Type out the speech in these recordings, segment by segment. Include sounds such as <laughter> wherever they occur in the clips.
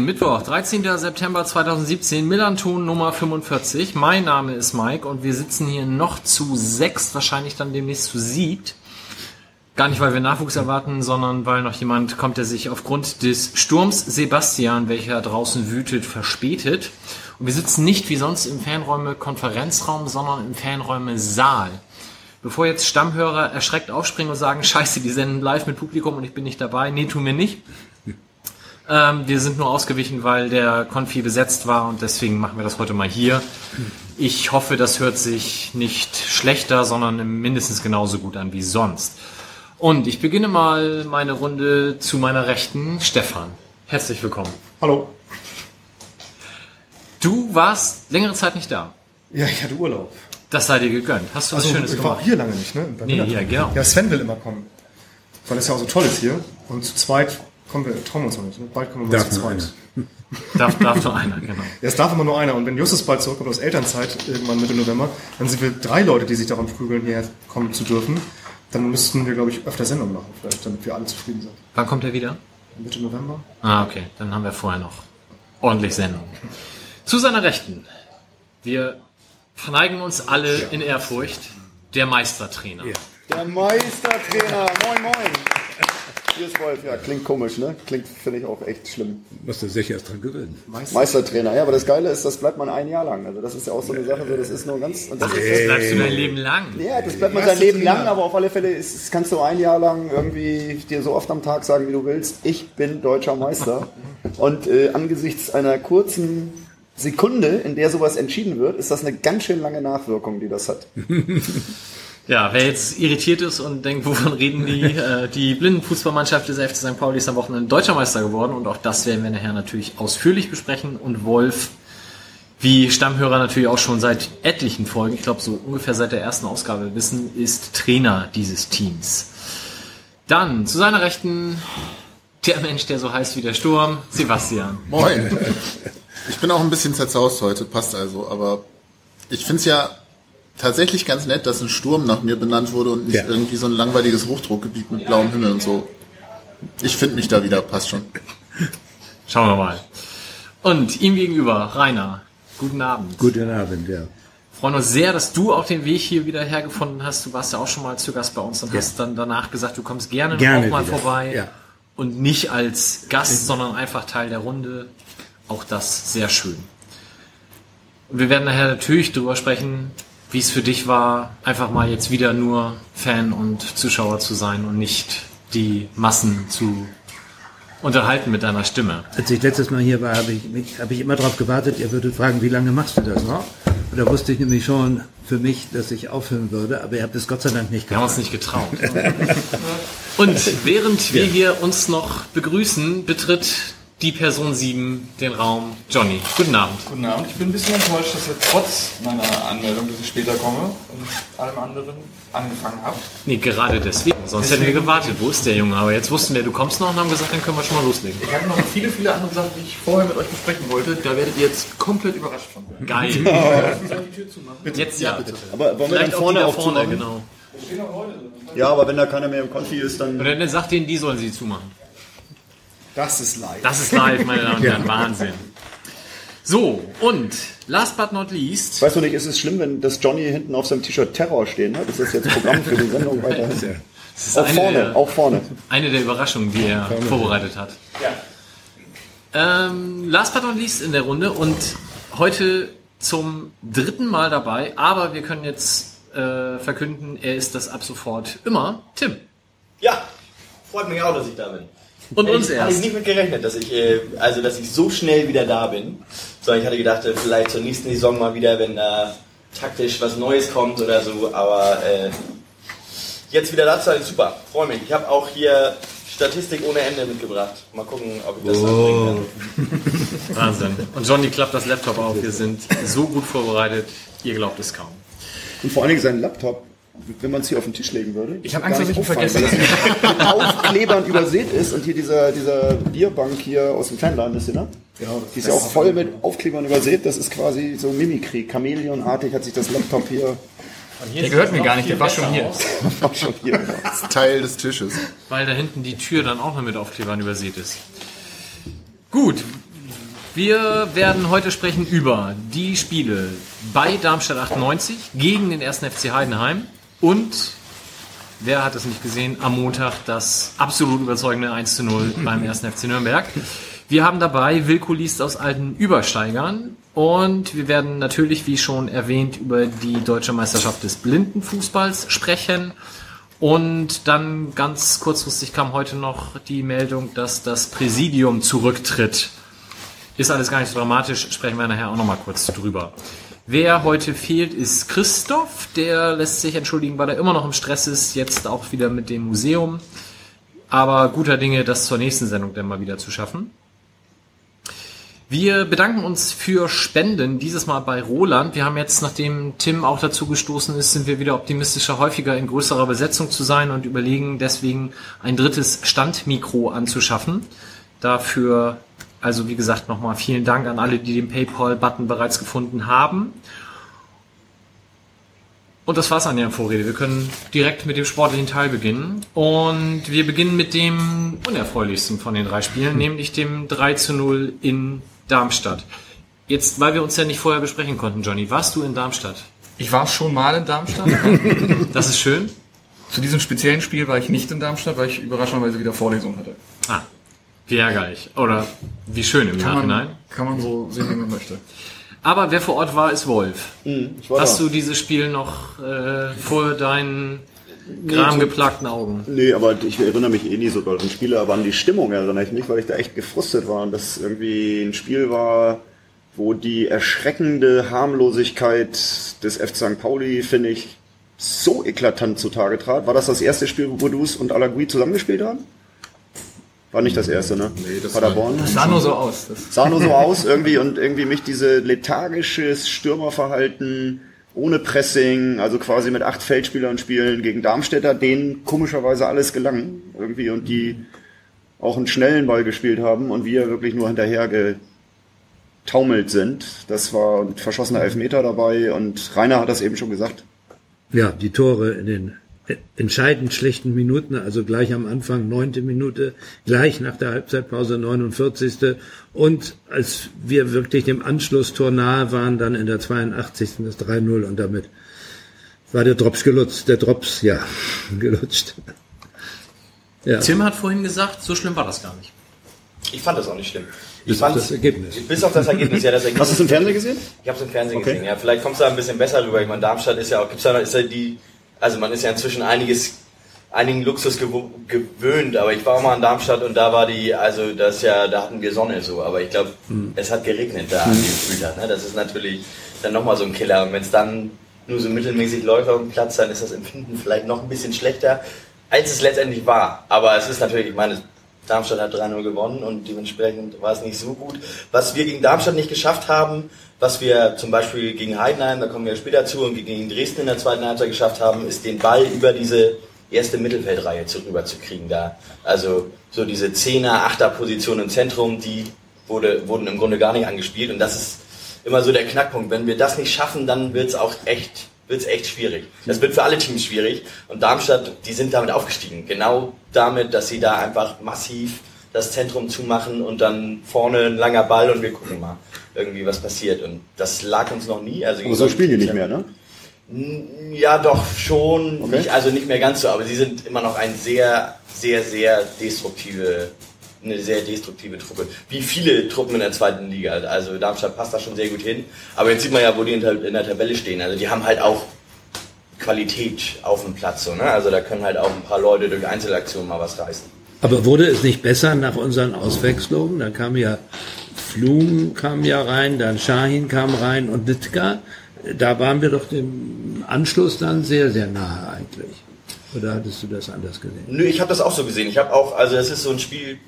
10, Mittwoch, 13. September 2017, Millanton Nummer 45. Mein Name ist Mike und wir sitzen hier noch zu sechs, wahrscheinlich dann demnächst zu siebt. Gar nicht, weil wir Nachwuchs erwarten, sondern weil noch jemand kommt, der sich aufgrund des Sturms Sebastian, welcher draußen wütet, verspätet. Und wir sitzen nicht wie sonst im Fernräume-Konferenzraum, sondern im Fernräume-Saal. Bevor jetzt Stammhörer erschreckt aufspringen und sagen, <laughs> scheiße, die senden live mit Publikum und ich bin nicht dabei. Nee, tun wir nicht. Ähm, wir sind nur ausgewichen, weil der Konfi besetzt war und deswegen machen wir das heute mal hier. Ich hoffe, das hört sich nicht schlechter, sondern mindestens genauso gut an wie sonst. Und ich beginne mal meine Runde zu meiner Rechten, Stefan. Herzlich willkommen. Hallo. Du warst längere Zeit nicht da. Ja, ich hatte Urlaub. Das sei dir gegönnt. Hast du was Also, Schönes ich war gemacht? auch hier lange nicht, ne? Bei Nee, hier, genau. Ja, Sven will immer kommen. Weil es ja auch so toll ist hier. Und zu zweit kommen wir, trauen wir uns noch nicht. Bald kommen wir mal Darf zu zweit. Darf, darf nur einer, genau. Ja, es darf immer nur einer. Und wenn Justus bald zurückkommt aus Elternzeit, irgendwann Mitte November, dann sind wir drei Leute, die sich daran prügeln, hierher kommen zu dürfen. Dann müssten wir, glaube ich, öfter Sendungen machen, vielleicht, damit wir alle zufrieden sind. Wann kommt er wieder? Mitte November? Ah, okay. Dann haben wir vorher noch ordentlich Sendung. Zu seiner Rechten. Wir verneigen uns alle in Ehrfurcht. Der Meistertrainer. Der Meistertrainer, moin moin. Ist Wolf, ja, klingt komisch, ne? Klingt, finde ich auch echt schlimm. Musst du sicher erst dran gewöhnen. Meistertrainer, ja, aber das Geile ist, das bleibt man ein Jahr lang. Also das ist ja auch so eine Sache, so, das ist nur ganz... Und das ist, Das bleibst du dein Leben lang. ja, das bleibt man sein Leben lang, aber auf alle Fälle ist, das kannst du ein Jahr lang irgendwie dir so oft am Tag sagen, wie du willst, ich bin deutscher Meister. Und äh, angesichts einer kurzen Sekunde, in der sowas entschieden wird, ist das eine ganz schön lange Nachwirkung, die das hat. <laughs> Ja, wer jetzt irritiert ist und denkt, wovon reden die? <laughs> Äh, die Blindenfußballmannschaft des FC St. Pauli ist am Wochenende deutscher Meister geworden und auch das werden wir nachher natürlich ausführlich besprechen. Und Wolf, wie Stammhörer natürlich auch schon seit etlichen Folgen, ich glaube so ungefähr seit der ersten Ausgabe wissen, ist Trainer dieses Teams. Dann zu seiner Rechten der Mensch, der so heißt wie der Sturm, Sebastian. Moin. <laughs> Ich bin auch ein bisschen zerzaust heute, passt also, aber ich finde es ja tatsächlich ganz nett, dass ein Sturm nach mir benannt wurde und nicht Ja. irgendwie so ein langweiliges Hochdruckgebiet mit blauem Himmel und so. Ich finde mich da wieder, passt schon. Schauen wir mal. Und ihm gegenüber, Rainer. Guten Abend. Guten Abend, ja. freuen uns sehr, dass du auch den Weg hier wieder hergefunden hast. Du warst ja auch schon mal zu Gast bei uns und hast dann danach gesagt, du kommst gerne, Gerne auch mal wieder, vorbei. ja. Und nicht als Gast, sondern einfach Teil der Runde. Auch das sehr schön. Und wir werden nachher natürlich darüber sprechen, wie es für dich war, einfach mal jetzt wieder nur Fan und Zuschauer zu sein und nicht die Massen zu unterhalten mit deiner Stimme. Als ich letztes Mal hier war, habe ich, habe ich immer darauf gewartet, ihr würdet fragen, wie lange machst du das noch? Und da wusste ich nämlich schon für mich, dass ich aufhören würde, aber ihr habt es Gott sei Dank nicht Wir haben uns nicht getraut. <laughs> Und während wir hier uns noch begrüßen, betritt die Person 7 den Raum Johnny. Guten Abend. Guten Abend. Ich bin ein bisschen enttäuscht, dass ihr trotz meiner Anmeldung, dass ich später komme und allem anderen angefangen habt. Nee, gerade deswegen. Sonst hätten wir gewartet. Wo ist der Junge? Aber jetzt wussten wir, du kommst noch und haben gesagt, dann können wir schon mal loslegen. Ich habe noch viele, viele andere Sachen, die ich vorher mit euch besprechen wollte. Da werdet ihr jetzt komplett überrascht von. Geil. Ich die Tür zumachen? Jetzt ja. Aber wollen wir Vielleicht dann auch vorne auch vorne, genau. Ja, aber wenn da keiner mehr im Konfi ist, dann... Oder dann sagt denen, die sollen sie zumachen. Das ist live. Das ist live, meine Damen und <laughs> Herren. Wahnsinn. So, und last but not least, Weißt du nicht, ist es schlimm, wenn das Johnny hinten auf seinem T-Shirt Terror stehen hat? Ist das jetzt Programm für die Sendung <laughs> weiterhin? das ist Auch eine vorne, der, auch vorne. eine der Überraschungen, die er vorbereitet hat. Ähm, last but not least in der Runde und heute zum dritten Mal dabei, aber wir können jetzt äh, verkünden, er ist das ab sofort immer Tim. Ja, freut mich auch, dass ich da bin. Und uns ich, Hatte ich erst. nicht mit gerechnet, dass ich, äh, also dass ich so schnell wieder da bin. Sondern ich hatte gedacht, äh, vielleicht zur nächsten Saison mal wieder, wenn da taktisch was Neues kommt oder so. Aber äh, jetzt wieder da zu sein, super. Freue mich. Ich habe auch hier Statistik ohne Ende mitgebracht. Mal gucken, ob ich das Oh. kann. <laughs> Wahnsinn. Und Johnny klappt das Laptop auf. Wir sind so gut vorbereitet, ihr glaubt es kaum. Und vor allen Dingen sein Laptop wenn man es hier auf den Tisch legen würde. Ich hab Angst, dass ich ihn auffallen, weil das mit <laughs> Aufklebern übersät ist und hier dieser, dieser Bierbank hier aus dem Fanladen ist, ne? Ja, die ist ja auch voll mit Aufklebern übersät. Das ist quasi so Mimikry. Chamäleonartig hat sich das Laptop hier Der gehört mir gar nicht, der <laughs> war schon hier. auch schon hier. Das ist Teil des Tisches. Weil da hinten die Tür dann auch noch mit Aufklebern übersät ist. Gut. Wir werden heute sprechen über die Spiele bei Darmstadt 98 gegen den 1. FC Heidenheim und, wer hat es nicht gesehen, am Montag das absolut überzeugende 1 zu 0 <laughs> beim 1. FC Nürnberg. Wir haben dabei Wilko liest aus alten Übersteigern und wir werden natürlich, wie schon erwähnt, über die deutsche Meisterschaft des Blindenfußballs sprechen. Und dann ganz kurzfristig kam heute noch die Meldung, dass das Präsidium zurücktritt. Ist alles gar nicht so dramatisch, sprechen wir nachher auch nochmal kurz drüber. Wer heute fehlt, ist Christoph. Der lässt sich entschuldigen, weil er immer noch im Stress ist, jetzt auch wieder mit dem Museum. Aber guter Dinge, das zur nächsten Sendung dann mal wieder zu schaffen. Wir bedanken uns für Spenden, dieses Mal bei Roland. Wir haben jetzt, nachdem Tim auch dazu gestoßen ist, sind wir wieder optimistischer, häufiger in größerer Besetzung zu sein und überlegen deswegen ein drittes Standmikro anzuschaffen. Dafür, also wie gesagt, nochmal vielen Dank an alle, die den PayPal-Button bereits gefunden haben. Und das war's an der Vorrede. Wir können direkt mit dem sportlichen Teil beginnen. Und wir beginnen mit dem unerfreulichsten von den drei Spielen, nämlich dem 3 zu 0 in Darmstadt. Jetzt, weil wir uns ja nicht vorher besprechen konnten, Johnny, warst du in Darmstadt? Ich war schon mal in Darmstadt. <laughs> Das ist schön. Zu diesem speziellen Spiel war ich nicht in Darmstadt, weil ich überraschenderweise wieder Vorlesung hatte. Ah, wie ärgerlich. Oder wie schön im Kann Nachhinein. man, kann man so sehen, wie man möchte. Aber wer vor Ort war, ist Wolf. Ich war Hast da. du dieses Spiel noch äh, vor deinen gramgeplagten Augen? Nee, aber ich erinnere mich eh nie so doll an Spiele, aber an die Stimmung erinnere ich mich, weil ich da echt gefrustet war und das irgendwie ein Spiel war, wo die erschreckende Harmlosigkeit des FC St. Pauli, finde ich, so eklatant zutage trat. War das das erste Spiel, wo Budus und Alagui zusammengespielt haben? War nicht das erste, ne? Nee, das Paderborn. Das sah nur so aus. Das sah nur so aus irgendwie und irgendwie mich diese lethargisches Stürmerverhalten ohne Pressing, also quasi mit acht Feldspielern spielen gegen Darmstädter, denen komischerweise alles gelang irgendwie und die auch einen schnellen Ball gespielt haben und wir wirklich nur hinterher getaumelt sind. Das war ein verschossener Elfmeter dabei und Rainer hat das eben schon gesagt. Ja, die Tore in den entscheidend schlechten Minuten, also gleich am Anfang, neunte Minute, gleich nach der Halbzeitpause, 49. Und als wir wirklich dem Anschlusstor nahe waren, dann in der 82. das 3-0 und damit war der Drops gelutscht, der Drops, ja, <laughs> gelutscht. Ja, Tim hat vorhin gesagt, so schlimm war das gar nicht. Ich fand das auch nicht schlimm. Ich bis auf fand's- das Ergebnis. Bis auf das Ergebnis, ja, das Ergebnis. Hast du es im Fernsehen gesehen? Ich habe es im Fernsehen Okay. gesehen, ja. Vielleicht kommst du da ein bisschen besser rüber. Ich meine, Darmstadt ist ja auch, gibt's da ist ja die, also man ist ja inzwischen einiges, einigen Luxus gewöhnt, aber ich war auch mal in Darmstadt und da war die, also das ist ja, da hatten wir Sonne so, aber ich glaube, es hat geregnet da an dem Spieltag, ne? Das ist natürlich dann nochmal so ein Killer und wenn es dann nur so mittelmäßig läuft auf dem Platz, dann ist das Empfinden vielleicht noch ein bisschen schlechter, als es letztendlich war. Aber es ist natürlich, ich meine, Darmstadt hat 3-0 gewonnen und dementsprechend war es nicht so gut. Was wir gegen Darmstadt nicht geschafft haben, was wir zum Beispiel gegen Heidenheim, da kommen wir später zu, und gegen Dresden in der zweiten Halbzeit geschafft haben, ist den Ball über diese erste Mittelfeldreihe zu, rüber zu kriegen da. Also so diese Zehner, Achter Position im Zentrum, die wurde, wurden im Grunde gar nicht angespielt und das ist immer so der Knackpunkt. Wenn wir das nicht schaffen, dann wird es auch echt, wird's echt schwierig. Das wird für alle Teams schwierig. Und Darmstadt, die sind damit aufgestiegen. Genau damit, dass sie da einfach massiv das Zentrum zumachen und dann vorne ein langer Ball und wir gucken mal irgendwie, was passiert. Und das lag uns noch nie. Also Aber so spielen die nicht mehr, ne? Ja, doch schon. Okay. Nicht, also nicht mehr ganz so, aber sie sind immer noch ein sehr, sehr, sehr destruktive, eine sehr destruktive Truppe. Wie viele Truppen in der zweiten Liga. Also Darmstadt passt da schon sehr gut hin. Aber jetzt sieht man ja, wo die in der, Tabelle stehen. Also die haben halt auch Qualität auf dem Platz. So, ne? Also da können halt auch ein paar Leute durch Einzelaktionen mal was reißen. Aber wurde es nicht besser nach unseren Auswechslungen? Dann kam ja Flum kam ja rein, dann Shahin kam rein und Nitka. Da waren wir doch dem Anschluss dann sehr, sehr nahe eigentlich. Oder hattest du das anders gesehen? Nö, ich habe das auch so gesehen. Ich habe auch, also das ist so ein Spiel,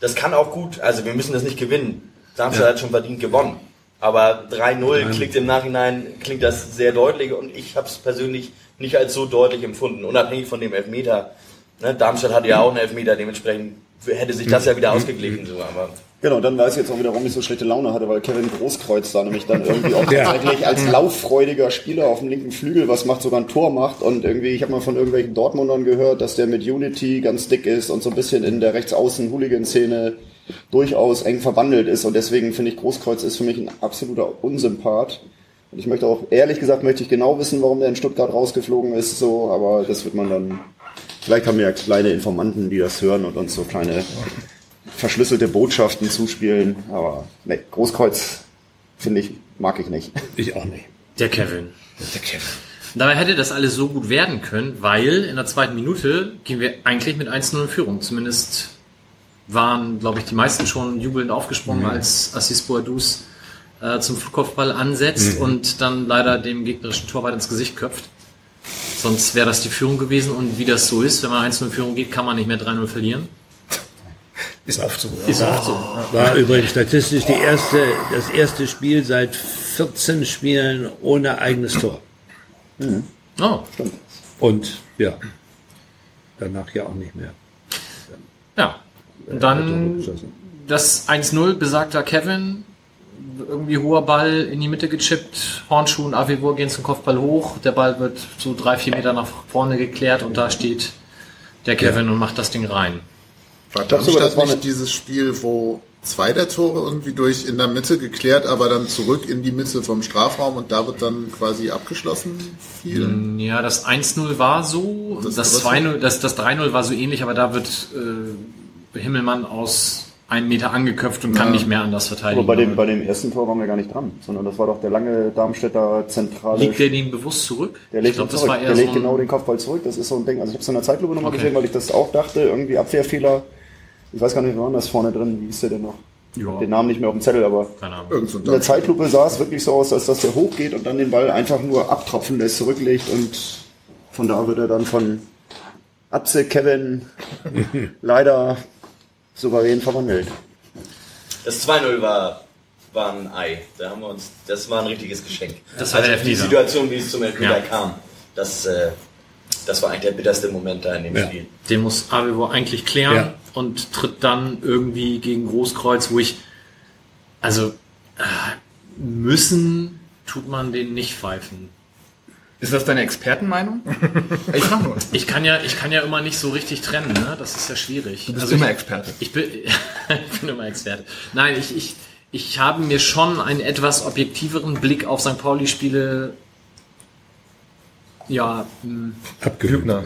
das kann auch gut, also wir müssen das nicht gewinnen. Darmstadt Ja. hat schon verdient gewonnen. Aber 3-0 klingt im Nachhinein, klingt das sehr deutlich und ich habe es persönlich nicht als so deutlich empfunden, unabhängig von dem Elfmeter. Ne, Darmstadt hatte ja auch einen Elfmeter, dementsprechend hätte sich das ja wieder ausgeglichen. So, aber Genau, dann weiß ich jetzt auch wieder, warum ich so schlechte Laune hatte, weil Kevin Großkreuz da nämlich dann irgendwie auch <laughs> tatsächlich als lauffreudiger Spieler auf dem linken Flügel was macht, sogar ein Tor macht und irgendwie, ich habe mal von irgendwelchen Dortmundern gehört, dass der mit Unity ganz dick ist und so ein bisschen in der Rechtsaußen-Hooligan-Szene durchaus eng verwandelt ist und deswegen finde ich Großkreuz ist für mich ein absoluter Unsympath. Und ich möchte auch, ehrlich gesagt, möchte ich genau wissen, warum der in Stuttgart rausgeflogen ist, so, aber das wird man dann, vielleicht haben wir ja kleine Informanten, die das hören und uns so kleine verschlüsselte Botschaften zuspielen, aber ne, Großkreuz finde ich, mag ich nicht. Ich auch nicht. Der Kevin. Der Kevin. Dabei hätte das alles so gut werden können, weil in der zweiten Minute gehen wir eigentlich mit 1-0 in Führung. Zumindest waren, glaube ich, die meisten schon jubelnd aufgesprungen, als Assis Boadus äh, zum Flugkopfball ansetzt und dann leider dem gegnerischen Torwart ins Gesicht köpft. Sonst wäre das die Führung gewesen und wie das so ist, wenn man 1-0 in Führung geht, kann man nicht mehr 3-0 verlieren. <laughs> Ist oft so. Ist oft so. War übrigens statistisch die erste, das erste Spiel seit 14 Spielen ohne eigenes Tor. Oh, Und ja, danach ja auch nicht mehr. ja. Und dann das 1-0 besagter Kevin, irgendwie hoher Ball in die Mitte gechippt, Hornschuh und Avivor gehen zum Kopfball hoch, der Ball wird so drei, vier Meter nach vorne geklärt und da steht der Kevin und macht das Ding rein. War glaub sogar, das war nicht dieses Spiel, wo zwei der Tore irgendwie durch in der Mitte geklärt, aber dann zurück in die Mitte vom Strafraum und da wird dann quasi abgeschlossen viel? Ja, das 1-0 war so, das, Das- das 2-0, das, das 3-0 war so ähnlich, aber da wird äh, Himmelmann aus einem Meter angeköpft und kann Ja. nicht mehr anders verteidigen. Aber bei dem, bei dem ersten Tor waren wir gar nicht dran, sondern das war doch der lange Darmstädter zentrale. Liegt der den bewusst zurück? Der legt, ich glaube, ihn das zurück. der so legt ein, genau den Kopfball zurück. Das ist so ein Ding. Also ich habe es in der Zeitlupe nochmal Okay. gesehen, weil ich das auch dachte. Irgendwie Abwehrfehler. Ich weiß gar nicht, wer war das vorne drin? Wie hieß der denn noch? Ja. Den Namen nicht mehr auf dem Zettel, aber so in der Zeitlupe sah es wirklich so aus, als dass der hochgeht und dann den Ball einfach nur abtropfen lässt, zurücklegt und von da wird er dann von Atze Kevin <laughs> leider souverän verwandelt. das 2-0 war, war ein Ei. Da haben wir uns, das war ein richtiges Geschenk. Das war der also die. Situation, wie es zum Elfmeter Ja. kam, das, äh, das war eigentlich der bitterste Moment da in dem Ja. Spiel. Den muss Avivor eigentlich klären Ja. und tritt dann irgendwie gegen Großkreuz, wo ich, also äh, müssen tut man den nicht pfeifen. Ist das deine Expertenmeinung? <laughs> ich nur. Ich kann ja, ich kann ja immer nicht so richtig trennen, ne? Das ist ja schwierig. Du bist Also immer ich, Experte. Ich bin, <laughs> ich bin immer Experte. Nein, ich, ich, ich habe mir schon einen etwas objektiveren Blick auf St. Pauli-Spiele ja, mh, Abgehübner.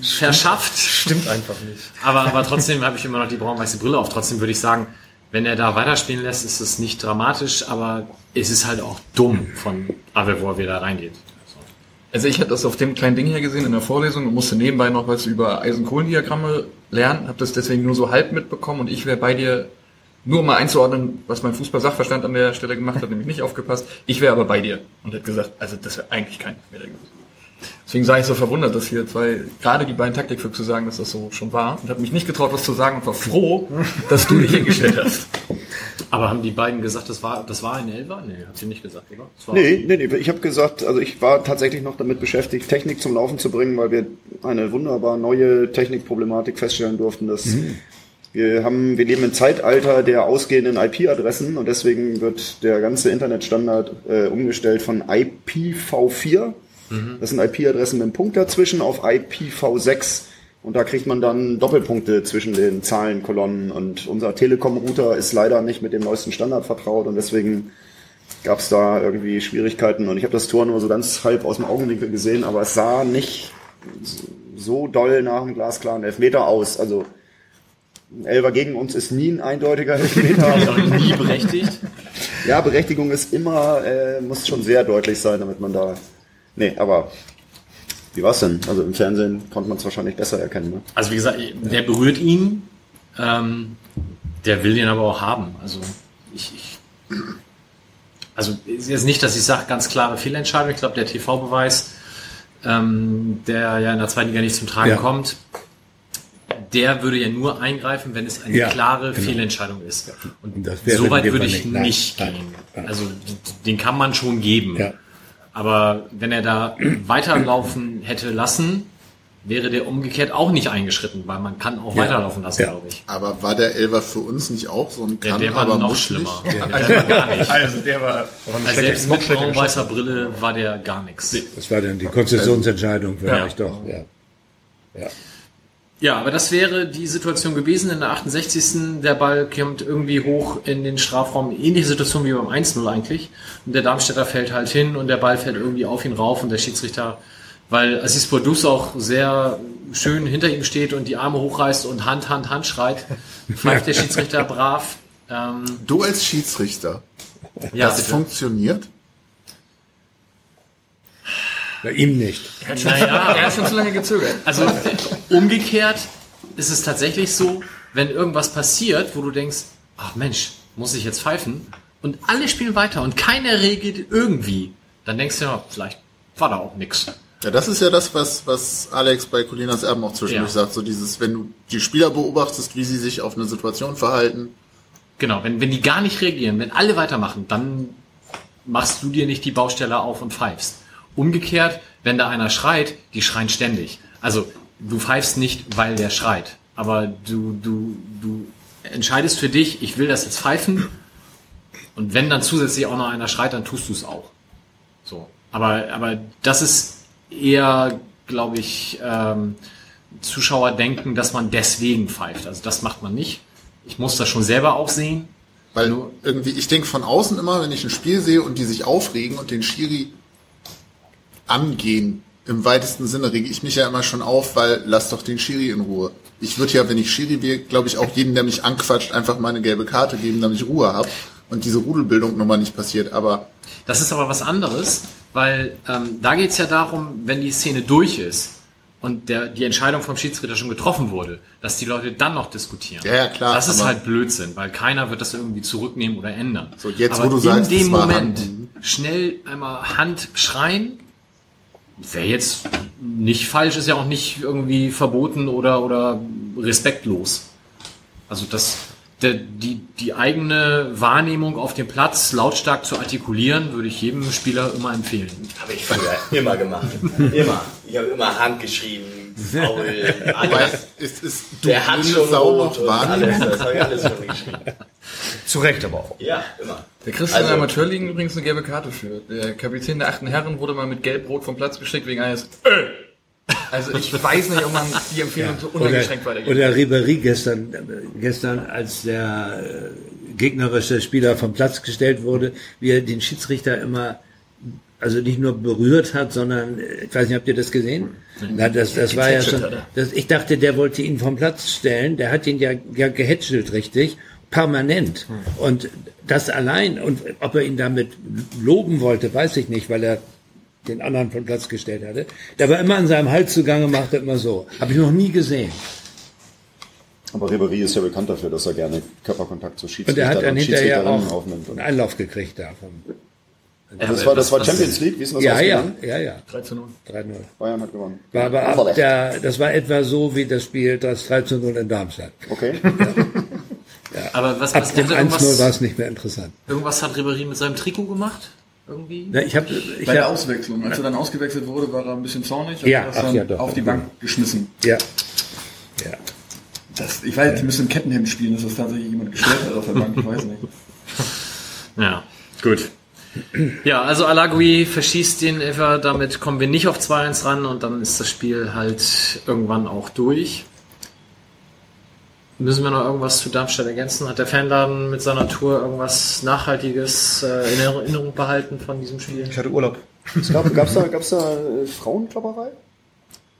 verschafft. Stimmt einfach nicht. Aber, aber trotzdem habe ich immer noch die braun-weiße Brille auf. Trotzdem würde ich sagen, wenn er da weiterspielen lässt, ist es nicht dramatisch, aber es ist halt auch dumm von Avevor, wie er da reingeht. Also ich hatte das auf dem kleinen Ding hier gesehen in der Vorlesung und musste nebenbei noch was über Eisenkohlendiagramme lernen, habe das deswegen nur so halb mitbekommen und ich wäre bei dir, nur um mal einzuordnen, was mein Fußball-Sachverstand an der Stelle gemacht hat, nämlich nicht aufgepasst. Ich wäre aber bei dir und hätte gesagt, also das wäre eigentlich kein Elfmeter gewesen. Deswegen sei ich so verwundert, dass hier zwei, gerade die beiden Taktikfüchse sagen, dass das so schon war und habe mich nicht getraut, was zu sagen und war froh, <laughs> dass du dich hingestellt hast. Aber haben die beiden gesagt, das war, das war ein Elfer? Nee, hat sie nicht gesagt, oder? Das war Nee, nee, nee. Ich habe gesagt, also ich war tatsächlich noch damit beschäftigt, Technik zum Laufen zu bringen, weil wir eine wunderbar neue Technikproblematik feststellen durften, dass wir haben, wir leben im Zeitalter der ausgehenden IP-Adressen und deswegen wird der ganze Internetstandard äh, umgestellt von IPv4. Das sind IP-Adressen mit einem Punkt dazwischen auf IPv6 und da kriegt man dann Doppelpunkte zwischen den Zahlenkolonnen und unser Telekom-Router ist leider nicht mit dem neuesten Standard vertraut und deswegen gab es da irgendwie Schwierigkeiten und ich habe das Tor nur so ganz halb aus dem Augenwinkel gesehen, aber es sah nicht so doll nach einem glasklaren Elfmeter aus. Also ein Elfer gegen uns ist nie ein eindeutiger Elfmeter. <laughs> nie berechtigt. ja, Berechtigung ist immer, äh, muss schon sehr deutlich sein, damit man da. Nee, aber wie war's denn? Also im Fernsehen konnte man es wahrscheinlich besser erkennen. Ne? Also wie gesagt, der berührt ihn, ähm, der will den aber auch haben. Also ich, ich also ist jetzt nicht, dass ich sage, ganz klare Fehlentscheidung. Ich glaube, der TV-Beweis, ähm, der ja in der zweiten Liga nicht zum Tragen Ja. kommt, der würde ja nur eingreifen, wenn es eine Ja, klare genau. Fehlentscheidung ist. Und Und das wäre so weit würde ich nicht. Nicht nein, gehen. nein. Also den kann man schon geben. Ja. Aber wenn er da <clears throat> weiterlaufen hätte lassen, wäre der umgekehrt auch nicht eingeschritten, weil man kann auch Ja. weiterlaufen lassen, Ja. glaube ich. Aber war der Elfer für uns nicht auch so ein Der, Kann, der war aber noch schlimmer. Der war gar nicht. <laughs> Also der war. Also selbst mit braun-weißer Brille war der gar nichts. Das war dann die Konzessionsentscheidung vielleicht doch. Ja. Ja, aber das wäre die Situation gewesen in der 68. Der Ball kommt irgendwie hoch in den Strafraum. Ähnliche Situation wie beim 1-0 eigentlich. Und der Darmstädter fällt halt hin und der Ball fällt irgendwie auf ihn rauf und der Schiedsrichter, weil Assis Bordus auch sehr schön hinter ihm steht und die Arme hochreißt und Hand, Hand, Hand schreit, <laughs> pfeift der Schiedsrichter brav. Ähm, Du als Schiedsrichter, ja, das bitte. funktioniert? Bei ihm nicht. Naja, <laughs> Er hat schon zu lange gezögert. Also umgekehrt ist es tatsächlich so, wenn irgendwas passiert, wo du denkst, ach Mensch, muss ich jetzt pfeifen? Und alle spielen weiter und keiner regelt irgendwie. Dann denkst du, ja, vielleicht war da auch nix. Ja, das ist ja das, was, was Alex bei Colinas Erben auch zwischendurch Ja. sagt. So dieses, wenn du die Spieler beobachtest, wie sie sich auf eine Situation verhalten. Genau, wenn, wenn die gar nicht reagieren, wenn alle weitermachen, dann machst du dir nicht die Baustelle auf und pfeifst. Umgekehrt, wenn da einer schreit, die schreien ständig. Also du pfeifst nicht, weil der schreit, aber du, du, du entscheidest für dich, ich will das jetzt pfeifen und wenn dann zusätzlich auch noch einer schreit, dann tust du es auch. So. Aber, aber das ist eher, glaube ich, ähm, Zuschauer denken, dass man deswegen pfeift. Also das macht man nicht. Ich muss das schon selber auch sehen. Weil Nur- irgendwie, ich denke von außen immer, wenn ich ein Spiel sehe und die sich aufregen und den Schiri angehen, im weitesten Sinne rege ich mich ja immer schon auf, weil lass doch den Schiri in Ruhe. Ich würde ja, wenn ich Schiri wäre, glaube ich, auch jedem, der mich anquatscht, einfach mal eine gelbe Karte geben, damit ich Ruhe habe und diese Rudelbildung nochmal nicht passiert. Aber Das ist aber was anderes, weil ähm, da geht es ja darum, wenn die Szene durch ist und der, die Entscheidung vom Schiedsrichter schon getroffen wurde, dass die Leute dann noch diskutieren. Ja, ja, klar, Das ist halt Blödsinn, weil keiner wird das irgendwie zurücknehmen oder ändern. So, jetzt, aber wo du in sagst, dem Moment schnell einmal Hand schreien, wäre jetzt nicht falsch, ist ja auch nicht irgendwie verboten oder, oder respektlos. Also das, der, die, die eigene Wahrnehmung auf dem Platz lautstark zu artikulieren, würde ich jedem Spieler immer empfehlen. Habe ich früher immer gemacht. Immer. Ich habe immer Hand geschrieben, faul, weil alles. es ist du Der hat schon Sau noch und alles. Das habe ich alles schon <laughs> geschrieben. Zu Recht aber auch. Ja, immer. Der in Also- der Amateurligen übrigens eine gelbe Karte für. Der Kapitän der achten Herren wurde mal mit Gelb-Rot vom Platz geschickt wegen eines Ö. Also ich weiß nicht, ob man die Empfehlung so Oder, uneingeschränkt weitergibt. oder Ribéry gestern, gestern, als der äh, gegnerische Spieler vom Platz gestellt wurde, wie er den Schiedsrichter immer, also nicht nur berührt hat, sondern, äh, ich weiß nicht, habt ihr das gesehen? Na, das, das war ja schon, das, ich dachte, der wollte ihn vom Platz stellen, der hat ihn ja, ja gehätschelt, richtig, permanent. Und das allein, und ob er ihn damit loben wollte, weiß ich nicht, weil er den anderen vom Platz gestellt hatte. Der war immer an seinem Hals zugange, machte immer so. Habe ich noch nie gesehen. Aber Ribéry ist ja bekannt dafür, dass er gerne Körperkontakt zu Und er hat Schiedsrichtern dann und hinterher Schiedsrichterinnen auch aufnimmt. Und einen Einlauf gekriegt davon. Das war, das war Champions League, wie ist denn das Ja, ja, ja, ja. 3 zu 0. 3-0. Bayern hat gewonnen. War aber ab der, das war etwa so wie das Spiel das 3 zu 0 in Darmstadt. Okay. <laughs> Aber was, Ab was dem hat er 1-0 war es nicht mehr interessant. irgendwas hat Ribéry mit seinem Trikot gemacht? Irgendwie? Na, ich habe ich Bei der hab, Auswechslung, als er dann ausgewechselt wurde, war er ein bisschen zornig und Ja, hat das ach dann ja, doch. auf die Bank geschmissen. ja, ja. Das, ich weiß, die müssen im Kettenhemd spielen, dass das tatsächlich jemand gestört hat auf der Bank, ich weiß nicht. <laughs> Ja, gut. Ja, also Alagui verschießt den Elfer, damit kommen wir nicht auf 2-1 ran und dann ist das Spiel halt irgendwann auch durch. Müssen wir noch irgendwas zu Darmstadt ergänzen? Hat der Fanladen mit seiner Tour irgendwas Nachhaltiges äh, in Erinnerung behalten von diesem Spiel? Ich hatte Urlaub. Es gab, gab's da, gab's da äh, Frauenklopperei?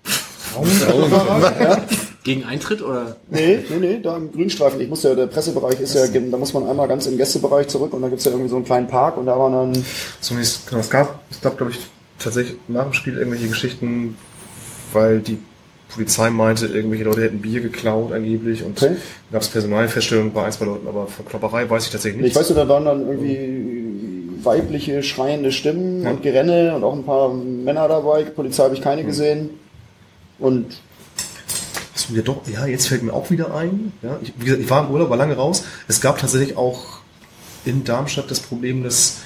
Frauenklopperei? ja. Gegen Eintritt oder? Nee, nee, nee, da im Grünstreifen. Ich muss ja, der Pressebereich ist ja, da muss man einmal ganz im Gästebereich zurück und da gibt's ja irgendwie so einen kleinen Park und da waren dann, Zunächst, genau, es gab, es gab, glaube ich, tatsächlich nach dem Spiel irgendwelche Geschichten, weil die Polizei meinte, irgendwelche Leute hätten Bier geklaut angeblich und Okay. gab es Personalfeststellungen bei ein, zwei Leuten, aber von Klopperei weiß ich tatsächlich ich nicht. weiß nicht, da waren dann irgendwie weibliche, schreiende Stimmen und Gerenne und auch ein paar Männer dabei. Polizei habe ich keine gesehen. Und So, ja doch, ja, jetzt fällt mir auch wieder ein. Ja, ich, wie gesagt, ich war im Urlaub, war lange raus. Es gab tatsächlich auch in Darmstadt das Problem, dass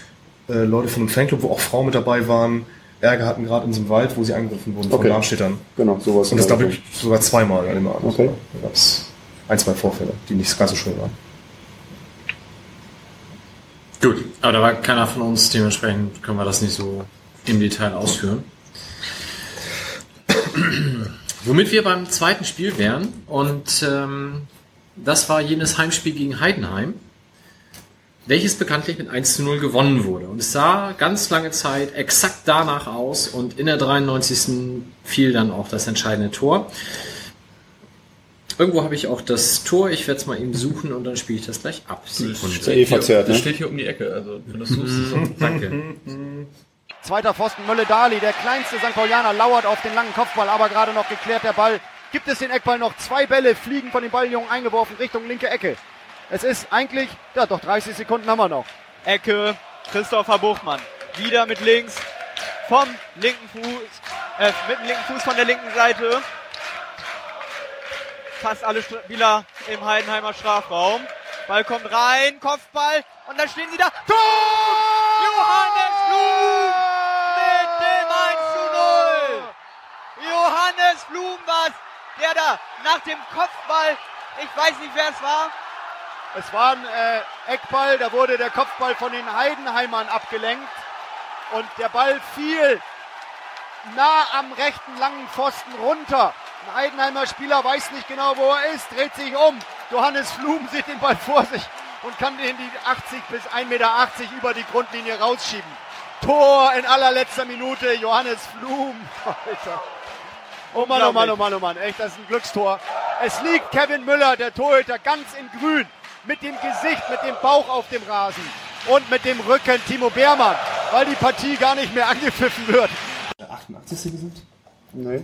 äh, Leute von einem Fanclub, wo auch Frauen mit dabei waren, Ärger hatten gerade in so einem Wald, wo sie angegriffen wurden von Okay. Darmstädtern. Genau, sowas. Und das der wirklich sogar zweimal an dem Abend. Okay. Da gab es ein, zwei Vorfälle, die nicht ganz so schön waren. Gut, aber da war keiner von uns, dementsprechend können wir das nicht so im Detail ausführen. Womit wir beim zweiten Spiel wären, und ähm, das war jenes Heimspiel gegen Heidenheim, welches bekanntlich mit 1 zu 0 gewonnen wurde. Und es sah ganz lange Zeit exakt danach aus und in der 93. fiel dann auch das entscheidende Tor. Irgendwo habe ich auch das Tor, ich werde es mal eben suchen und dann spiele ich das gleich ab. Ist ja eh verzerrt, Das ne? steht hier um die Ecke, also wenn du es suchst, <laughs> ist Danke. <laughs> Zweiter Pfosten, Mölle-Dali, der kleinste St. Paulianer, lauert auf den langen Kopfball, aber gerade noch geklärt der Ball. Gibt es den Eckball noch? Zwei Bälle fliegen von den Balljungen eingeworfen Richtung linke Ecke. Es ist eigentlich, ja doch, 30 Sekunden haben wir noch. Ecke, Christopher Buchmann. Wieder mit links vom linken Fuß, äh, mit dem linken Fuß von der linken Seite. Fast alle Spieler im Heidenheimer Strafraum. Ball kommt rein, Kopfball und dann stehen sie da. Tor! Johannes Blum mit dem 1 zu 0. Johannes Blum war's, der da nach dem Kopfball, ich weiß nicht wer es war, Es war ein äh, Eckball, da wurde der Kopfball von den Heidenheimern abgelenkt und der Ball fiel nah am rechten langen Pfosten runter. Ein Heidenheimer Spieler weiß nicht genau, wo er ist, dreht sich um. Johannes Flum sieht den Ball vor sich und kann den die 80 bis 1,80 Meter über die Grundlinie rausschieben. Tor in allerletzter Minute, Johannes Flum. <laughs> Alter. Oh Mann, oh Mann, oh Mann, oh Mann, echt, das ist ein Glückstor. Es liegt Kevin Müller, der Torhüter, ganz in grün, mit dem Gesicht, mit dem Bauch auf dem Rasen und mit dem Rücken Timo Beermann, weil die Partie gar nicht mehr <laughs> angepfiffen wird. 88. gesagt? Nee.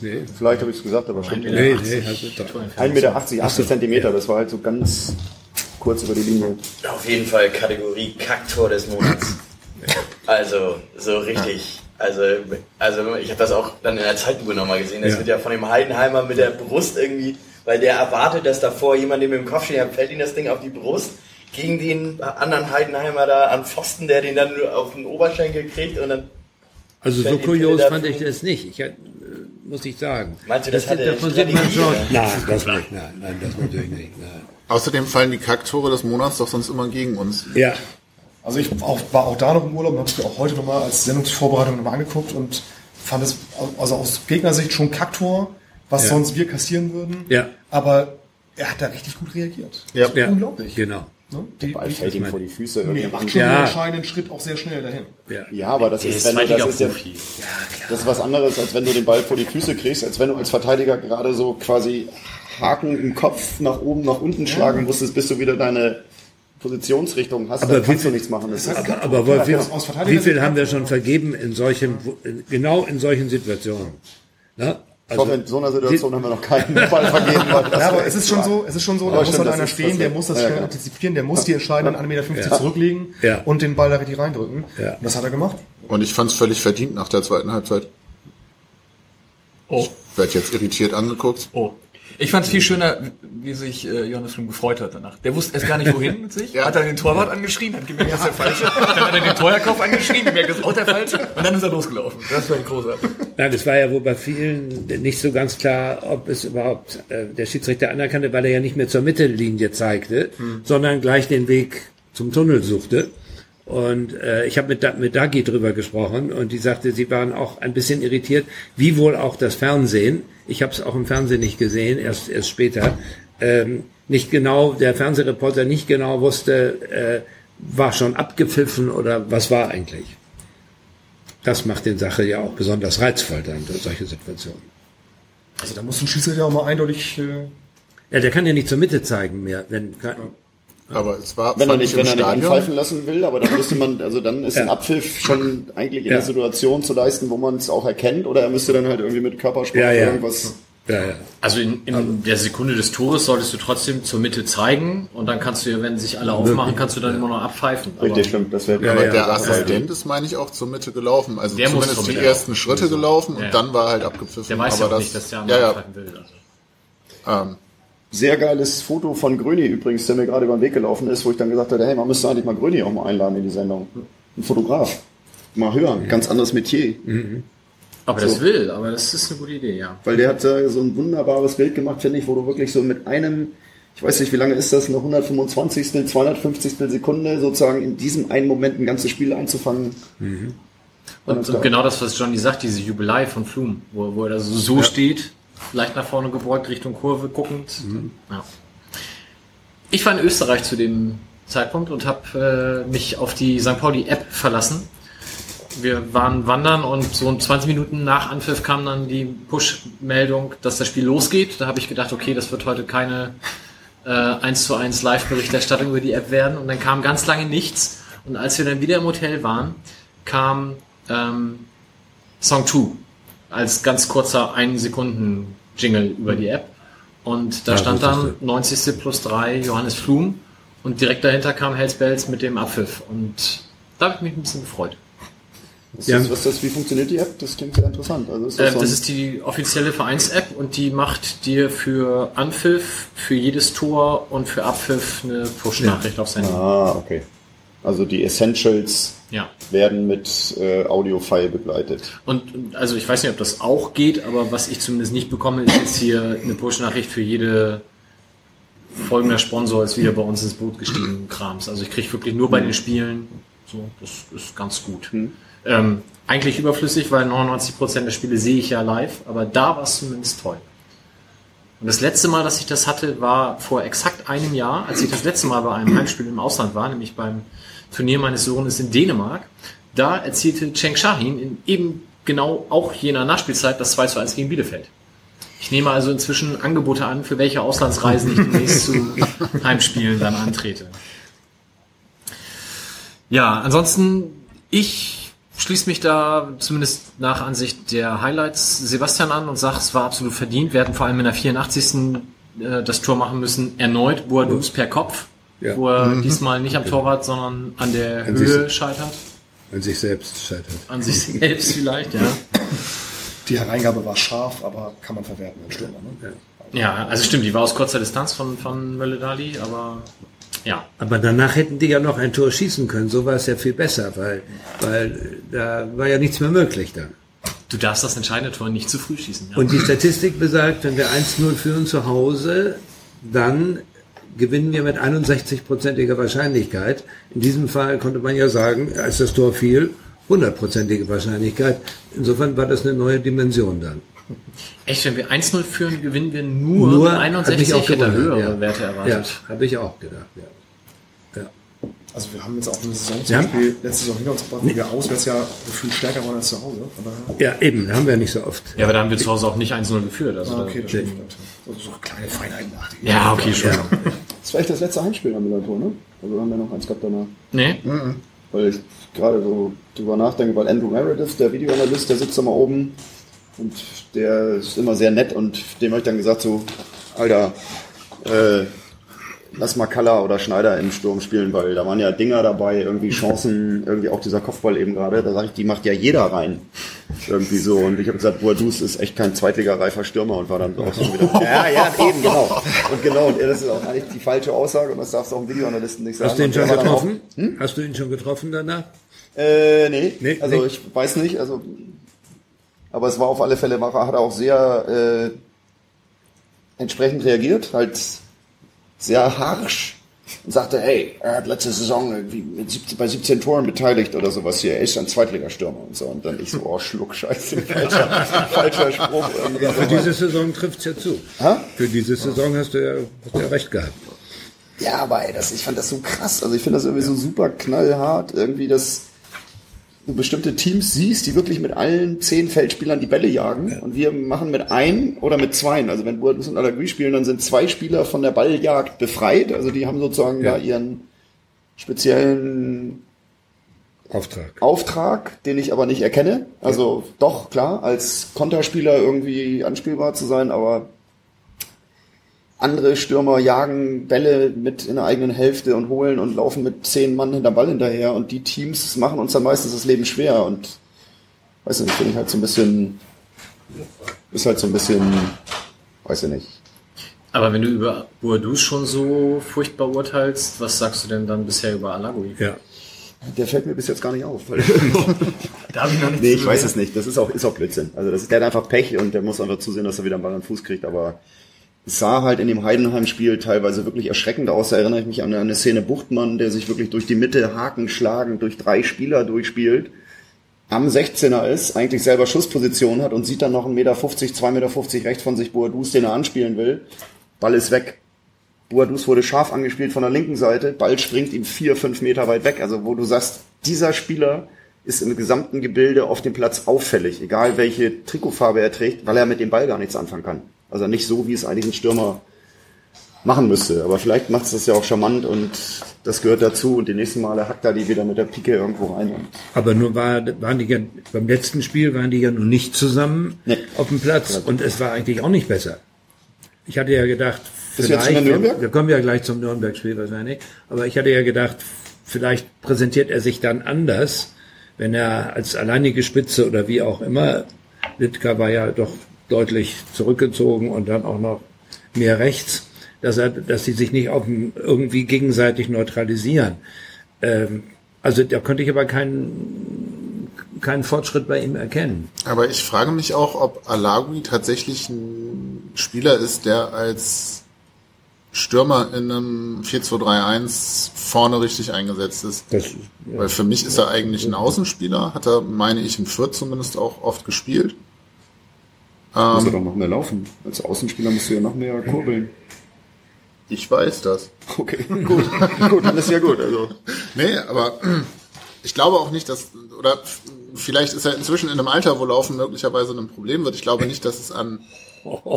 Nee, Vielleicht habe ich es gesagt, aber stimmt. nee, nee, hast du doch. 1,80 Meter, 80 Zentimeter, das war halt so ganz kurz über die Linie. Auf jeden Fall Kategorie Kacktor des Monats. <laughs> Also, so richtig. Also, also ich habe das auch dann in der Zeitlupe nochmal gesehen. Das Ja. wird ja von dem Heidenheimer mit der Brust irgendwie, weil der erwartet, dass davor jemand dem im Kopf steht, dann fällt ihm das Ding auf die Brust gegen den anderen Heidenheimer da an Pfosten, der den dann nur auf den Oberschenkel kriegt und dann Also so kurios fand ich das nicht. Ich, muss ich sagen. Meinst du, das sind- hat davon sieht man schon. Nein, das nicht. Nein, nein, das natürlich nicht. Nein. Außerdem fallen die Kacktore des Monats doch sonst immer gegen uns. Ja, Also ich auch, war auch da noch im Urlaub und habe es mir auch heute nochmal als Sendungsvorbereitung nochmal angeguckt und fand es also aus Gegnersicht schon Kacktor, was Ja. sonst wir kassieren würden. Ja. Aber er hat da richtig gut reagiert. Ja. ja, Unglaublich. Genau. Ne? Die, Ball fällt ihm vor die Füße. nee, er macht schon Ja. einen entscheidenden Schritt auch sehr schnell dahin. Ja. Ja, aber das Der ist, ist wenn du, das ist, ja, das ist was anderes, als wenn du den Ball vor die Füße kriegst, als wenn du als Verteidiger gerade so quasi Haken im Kopf nach oben, nach unten schlagen musstest, bis du wieder deine Positionsrichtung hast. Aber dann wie kannst du viel- nichts machen. Das ist, Aber, aber Wolf, wie, wie viel haben wir schon vergeben in solchen, genau in solchen Situationen? Na? Ich hoffe, in so einer Situation haben wir noch keinen Ball vergeben. Ja, aber es ist schon so, es ist schon so, da muss stimmt, halt einer stehen, der muss das ja, schnell klar. antizipieren, der muss die entscheidenden 1,50 Meter Ja. zurücklegen Ja. und den Ball da richtig reindrücken. Ja. Und das hat er gemacht. Und ich fand es völlig verdient nach der zweiten Halbzeit. Oh, Werd jetzt irritiert angeguckt. oh. Ich fand es viel schöner, wie sich äh, Johannes Flum gefreut hat danach. Der wusste erst gar nicht wohin mit sich. Ja. Hat dann den Torwart angeschrien, hat gemerkt, das ist der falsche. Dann hat er den Teuerkauf angeschrien, gemerkt, das ist auch der falsche. Und dann ist er losgelaufen. Das war großartig. Nein, es war ja wohl bei vielen nicht so ganz klar, ob es überhaupt äh, der Schiedsrichter anerkannte, weil er ja nicht mehr zur Mittellinie zeigte, sondern gleich den Weg zum Tunnel suchte. Und äh, ich habe mit, mit Dagi drüber gesprochen und die sagte, sie waren auch ein bisschen irritiert, wie wohl auch das Fernsehen. Ich habe es auch im Fernsehen nicht gesehen, erst erst später. Ähm, nicht genau, der Fernsehreporter nicht genau wusste, äh, war schon abgepfiffen oder was war eigentlich. Das macht den Sache ja auch besonders reizvoll dann, solche Situationen. Also da muss ein Schiedsrichter auch mal eindeutig, äh, Ja, der kann ja nicht zur Mitte zeigen mehr, wenn Aber es war wenn er nicht, ich wenn er nicht anpfeifen lassen will, aber dann müsste man, also dann ist ein Ja. Abpfiff schon eigentlich in Ja. der Situation zu leisten, wo man es auch erkennt, oder er müsste dann halt irgendwie mit Körpersprache Ja, ja. irgendwas. ja, ja. Also in, in der Sekunde des Tores solltest du trotzdem zur Mitte zeigen und dann kannst du ja, wenn sich alle aufmachen, kannst du dann immer noch abpfeifen. Aber Richtig, stimmt. Das wäre Aber ja, der das Assistent ist, meine ich, auch zur Mitte gelaufen. Also Der zumindest die Mitte ersten Schritte gelaufen und dann war er halt abgepfiffen. der weiß aber ja auch das, nicht, dass der ja, andere ja, abpfeifen will. Also. Ähm, Sehr geiles Foto von Gröni übrigens, der mir gerade über den Weg gelaufen ist, wo ich dann gesagt hatte, hey, man müsste eigentlich mal Gröni auch mal einladen in die Sendung. Ein Fotograf. Mal hören, ganz anderes Metier. Aber das will, aber das ist eine gute Idee, ja. Weil der hat äh, so ein wunderbares Bild gemacht, finde ich, wo du wirklich so mit einem, ich weiß nicht, wie lange ist das, eine 125., 250. Sekunde sozusagen in diesem einen Moment ein ganzes Spiel einzufangen. Und, und genau das, was Johnny sagt, diese Jubelei von Flum, wo, wo er da so, so steht, leicht nach vorne gebeugt, Richtung Kurve guckend. Ja. Ich war in Österreich zu dem Zeitpunkt und habe äh, mich auf die St. Pauli-App verlassen. Wir waren wandern und so 20 Minuten nach Anpfiff kam dann die Push-Meldung, dass das Spiel losgeht. Da habe ich gedacht, okay, das wird heute keine äh, 1 zu 1 Live-Berichterstattung über die App werden. Und dann kam ganz lange nichts. Und als wir dann wieder im Hotel waren, kam ähm, Song 2 als ganz kurzer 1 Sekunden Jingle über die App. Und da Ja, stand das dann ist 90. plus 3 Johannes Flum und direkt dahinter kam Hells Bells mit dem Abpfiff. Und da habe ich mich ein bisschen gefreut. Was, Ja. ist, was das, wie funktioniert die App? Das klingt sehr interessant. Also ist Äh, das so das ist die offizielle Vereins-App und die macht dir für Anpfiff, für jedes Tor und für Abpfiff eine Push-Nachricht aufs Handy. ah, okay. Also die Essentials Ja. werden mit äh, Audio-File begleitet. Und also ich weiß nicht, ob das auch geht, aber was ich zumindest nicht bekomme, ist jetzt hier eine Push-Nachricht für jede folgender Sponsor ist wieder bei uns ins Boot gestiegen, Krams. Also ich kriege wirklich nur bei den Spielen, so, das ist ganz gut. Ähm, eigentlich überflüssig, weil 99% der Spiele sehe ich ja live, aber da war es zumindest toll. Und das letzte Mal, dass ich das hatte, war vor exakt einem Jahr, als ich das letzte Mal bei einem Heimspiel im Ausland war, nämlich beim Turnier meines Sohnes in Dänemark. Da erzielte Cheng Shahin in eben genau auch jener Nachspielzeit das 2 zu 1 gegen Bielefeld. Ich nehme also inzwischen Angebote an, für welche Auslandsreisen ich demnächst zu <laughs> Heimspielen dann antrete. Ja, ansonsten, ich schließe mich da zumindest nach Ansicht der Highlights Sebastian an und sage, es war absolut verdient. Wir hatten vor allem in der 84. äh, das Tor machen müssen, erneut Boadus per Kopf, Ja. wo er diesmal nicht am Torwart, sondern an der An Höhe sich- scheitert. An sich selbst scheitert. An sich selbst vielleicht, ja. Die Hereingabe war scharf, aber kann man verwerten als Stürmer. Ne? Ja, also stimmt, die war aus kurzer Distanz von, von Mölle-Dali, aber ja. Aber danach hätten die ja noch ein Tor schießen können. So war es ja viel besser, weil, weil da war ja nichts mehr möglich dann. Du darfst das entscheidende Tor nicht zu früh schießen. Ja. Und die Statistik besagt, wenn wir 1-0 führen zu Hause, dann gewinnen wir mit 61-prozentiger Wahrscheinlichkeit. In diesem Fall konnte man ja sagen, als das Tor fiel, 100-prozentige Wahrscheinlichkeit. Insofern war das eine neue Dimension dann. Echt, wenn wir 1-0 führen, gewinnen wir nur, Nur mit hat 61, mich auch ich hätte höhere ja. Werte Ja, erwartet. habe ich auch gedacht. Ja. Ja. Also wir haben jetzt auch eine Saison zum Ja. Beispiel letzte Saison hinter uns gebracht, wo wir auswärts ja gefühlt stärker waren als zu Hause. Ja, eben, haben wir nicht so oft. Ja, aber da haben wir zu Hause auch nicht 1-0 geführt. Also ah, da- okay, das stimmt. Also so kleine Feinheiten nach Ja, okay, schon. Das war echt das letzte Heimspiel am Millantor, ne? Also wir haben ja noch eins gehabt danach. Nee? Weil ich gerade so drüber nachdenke, weil Andrew Meredith, der Videoanalyst, der sitzt da mal oben und der ist immer sehr nett und dem habe ich dann gesagt so, Alter, äh, lass mal Kalla oder Schneider im Sturm spielen, weil da waren ja Dinger dabei, irgendwie Chancen, irgendwie auch dieser Kopfball eben gerade, da sage ich, die macht ja jeder rein. Irgendwie so. Und ich habe gesagt, Boadus ist echt kein zweitliga-reifer Stürmer und war dann auch so wieder. <laughs> Ja, ja, eben, genau. Und genau, und das ist auch eigentlich die falsche Aussage und das darfst du auch dem Videoanalysten nicht sagen. Hast du ihn schon dann auch- getroffen? Hast du ihn schon getroffen danach? äh, nee. Nee, also nicht? ich weiß nicht, also aber es war auf alle Fälle, Macher hat er auch sehr äh, entsprechend reagiert, halt sehr harsch und sagte, hey, er hat letzte Saison irgendwie mit 17, bei 17 Toren beteiligt oder sowas hier, er ist ein Zweitligastürmer und so. Und dann ich so, oh Schluck, scheiße, <laughs> falscher, falscher Spruch. irgendwie Für diese Saison trifft's ja zu. Hä? Für diese Saison hast du ja, hast du ja recht gehabt. Ja, aber ey, das, ich fand das so krass. Also ich finde das irgendwie so super knallhart, irgendwie, dass du bestimmte Teams siehst, die wirklich mit allen zehn Feldspielern die Bälle jagen. Und wir machen mit ein oder mit zweien. Also wenn Boadus und Alagui spielen, dann sind zwei Spieler von der Balljagd befreit. Also die haben sozusagen Ja. da ihren speziellen Auftrag. Auftrag, den ich aber nicht erkenne. Also doch, klar, als Konterspieler irgendwie anspielbar zu sein, aber andere Stürmer jagen Bälle mit in der eigenen Hälfte und holen und laufen mit zehn Mann hinter Ball hinterher und die Teams machen uns dann meistens das Leben schwer und weiß nicht, finde ich halt so ein bisschen, ist halt so ein bisschen, weiß ich nicht. Aber wenn du über Boadus schon so furchtbar urteilst, was sagst du denn dann bisher über Alagui? Ja. Der fällt mir bis jetzt gar nicht auf. Weil <laughs> Da habe ich noch nichts nee, ich weiß es nicht. Das ist auch, ist auch Blödsinn. Also das ist, der hat einfach Pech und der muss einfach zusehen, dass er wieder einen Ball an den Fuß kriegt. Aber sah halt in dem Heidenheim-Spiel teilweise wirklich erschreckend aus. Da erinnere ich mich an eine Szene Buchtmann, der sich wirklich durch die Mitte Haken schlagen, durch drei Spieler durchspielt. Am 16er ist, eigentlich selber Schussposition hat und sieht dann noch 1,50 Meter, 2,50 Meter rechts von sich Boadus, den er anspielen will. Ball ist weg. Boadus wurde scharf angespielt von der linken Seite, Ball springt ihm vier, fünf Meter weit weg. Also wo du sagst, dieser Spieler ist im gesamten Gebilde auf dem Platz auffällig, egal welche Trikotfarbe er trägt, weil er mit dem Ball gar nichts anfangen kann. Also nicht so, wie es eigentlich ein Stürmer machen müsste. Aber vielleicht macht es das ja auch charmant und das gehört dazu und die nächsten Male hackt er die wieder mit der Pike irgendwo rein. Und Aber nur war, waren die ja, beim letzten Spiel waren die ja noch nicht zusammen Nee. auf dem Platz und es war eigentlich auch nicht besser. Ich hatte ja gedacht, vielleicht, Nürnberg? wir kommen ja gleich zum Nürnberg-Spiel wahrscheinlich, aber ich hatte ja gedacht, vielleicht präsentiert er sich dann anders, wenn er als alleinige Spitze oder wie auch immer, Litka war ja doch deutlich zurückgezogen und dann auch noch mehr rechts, dass er, dass sie sich nicht auf dem, irgendwie gegenseitig neutralisieren. Ähm, also da konnte ich aber keinen, keinen Fortschritt bei ihm erkennen. Aber ich frage mich auch, ob Alagui tatsächlich ein Spieler ist, der als Stürmer in einem 4-2-3-1 vorne richtig eingesetzt ist. Das, Weil für mich ist er eigentlich ein Außenspieler, hat er, meine ich, in Fürth zumindest auch oft gespielt. Muss er Ähm, doch noch mehr laufen. Als Außenspieler musst du ja noch mehr kurbeln. ich weiß das. Okay, <laughs> gut. gut, dann ist ja gut. Also. Nee, aber ich glaube auch nicht, dass, oder vielleicht ist er inzwischen in einem Alter, wo Laufen möglicherweise ein Problem wird. Ich glaube nicht, dass es an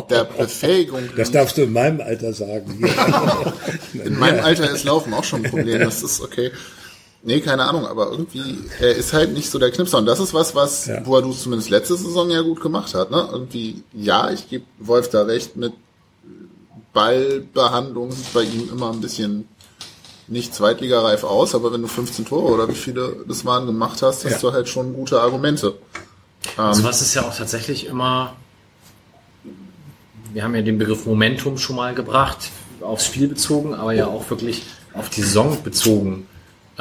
der Befähigung das darfst du in meinem Alter sagen. <laughs> In meinem Alter ist Laufen auch schon ein Problem, das ist okay. Nee, keine Ahnung, aber irgendwie, er ist halt nicht so der Knipser. Und das ist was, was Ja. Boadu zumindest letzte Saison ja gut gemacht hat. Ne? Irgendwie, ja, ich gebe Wolf da recht, mit Ballbehandlung sieht bei ihm immer ein bisschen nicht zweitligareif aus, aber wenn du 15 Tore oder wie viele das waren gemacht hast, hast Ja. du halt schon gute Argumente. Also was ist ja auch tatsächlich immer, wir haben ja den Begriff Momentum schon mal gebracht, aufs Spiel bezogen, aber ja auch wirklich auf die Saison bezogen.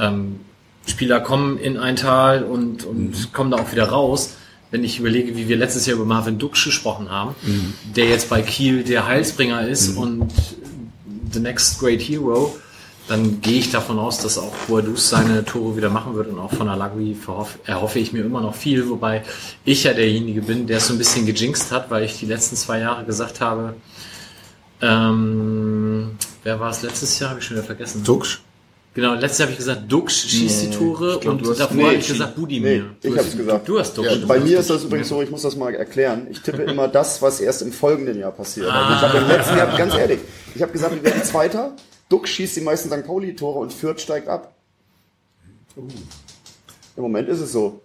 Ähm, Spieler kommen in ein Tal und, und kommen da auch wieder raus. Wenn ich überlege, wie wir letztes Jahr über Marvin Duksch gesprochen haben, der jetzt bei Kiel der Heilsbringer ist und the next great hero, dann gehe ich davon aus, dass auch Boadus seine Tore wieder machen wird und auch von Alagui erhoffe ich mir immer noch viel, wobei ich ja derjenige bin, der es so ein bisschen gejinxt hat, weil ich die letzten zwei Jahre gesagt habe, ähm, wer war es letztes Jahr? Habe ich schon wieder vergessen. Duxch? Genau, letztes Jahr habe ich gesagt, Dux schießt die Tore glaub, und du hast- davor nee, habe ich gesagt, Budimir. nee, ich hab's gesagt. Du hast Dux. Ja, gesagt. Bei mir ist das übrigens so, ich muss das mal erklären. Ich tippe immer das, was erst im folgenden Jahr passiert. Also ich habe im letzten Jahr, ganz ehrlich, ich habe gesagt, wir werden Zweiter. Duck schießt die meisten St. Pauli-Tore und Fürth steigt ab. Im Moment ist es so.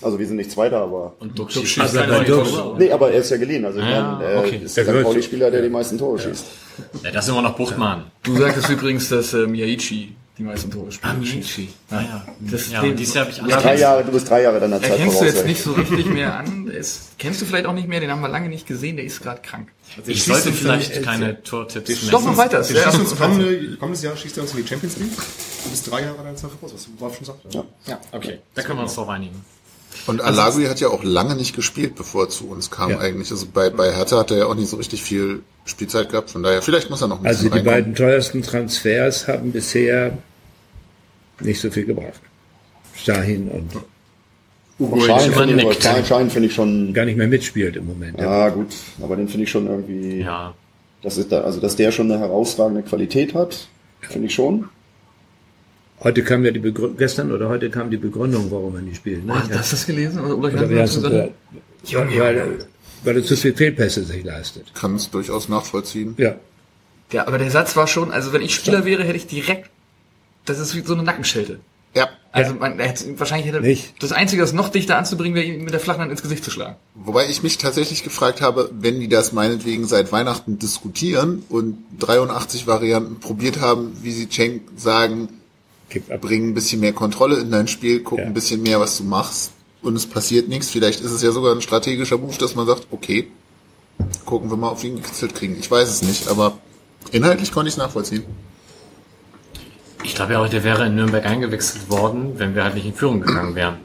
Also wir sind nicht Zweiter, aber... Und Dux Dux schießt schießt neuen Dux. Tore. Nee, aber er ist ja geliehen. Also ich Ah, meine, er okay. ist Der St. Pauli-Spieler, der die meisten Tore schießt. Ja, das ist immer noch Buchtmann. Du sagtest übrigens, dass äh, Miyaichi die meisten Tore spielt. Michi. Ah, ja. Das, Ja, den- und dieses Jahr habe ich Du bist alle drei Jahre, du bist drei Jahre deiner Zeit Erkennst du jetzt nicht so richtig <laughs> mehr an? Ist, kennst du vielleicht auch nicht mehr, den haben wir lange nicht gesehen, der ist gerade krank. Ich sollte vielleicht keine Tortipps Doch noch weiter. Der schießt uns kommende, kommendes Jahr schießt er uns in die Champions League. Du bist drei Jahre deiner Zeit voraus, was Wolf schon sagt. Ja. Ja, okay. Da können wir uns drauf einigen. Und Alagui hat ja auch lange nicht gespielt, bevor er zu uns kam Ja. eigentlich. Also bei, bei Hertha hat er ja auch nicht so richtig viel Spielzeit gehabt. Von daher, vielleicht muss er noch ein Also bisschen die reinkommen. beiden teuersten Transfers haben bisher nicht so viel gebracht. Shahin und Und Schein finde ich, nickt. Schein, finde ich schon... gar nicht mehr mitspielt im Moment. Ja gut, aber den finde ich schon irgendwie... Ja. Das ist da, also dass der schon eine herausragende Qualität hat, finde ich schon. Heute kam ja die Begründung, gestern oder heute kam die Begründung, warum er nicht spielt. Ne? Hast du das gelesen? Oder, oder, Oder hast du gesagt? Ja, weil, weil er zu viel Fehlpässe sich leistet. Kann es durchaus nachvollziehen. Ja. Ja, aber der Satz war schon, also wenn ich Spieler wäre, hätte ich direkt, das ist wie so eine Nackenschelte. Ja. Also man, hätte, wahrscheinlich hätte Nicht. das Einzige, das noch dichter anzubringen, wäre ihm mit der flachen Hand ins Gesicht zu schlagen. Wobei ich mich tatsächlich gefragt habe, wenn die das meinetwegen seit Weihnachten diskutieren und 83 Varianten probiert haben, wie sie Cenk sagen, Bring ein bisschen mehr Kontrolle in dein Spiel, guck Ja. ein bisschen mehr, was du machst und es passiert nichts. Vielleicht ist es ja sogar ein strategischer Move, dass man sagt, okay, gucken wir mal, ob wir ihn gekitzelt kriegen. Ich weiß es nicht, aber inhaltlich konnte ich es nachvollziehen. Ich glaube ja auch, der wäre in Nürnberg eingewechselt worden, wenn wir halt nicht in Führung gegangen wären.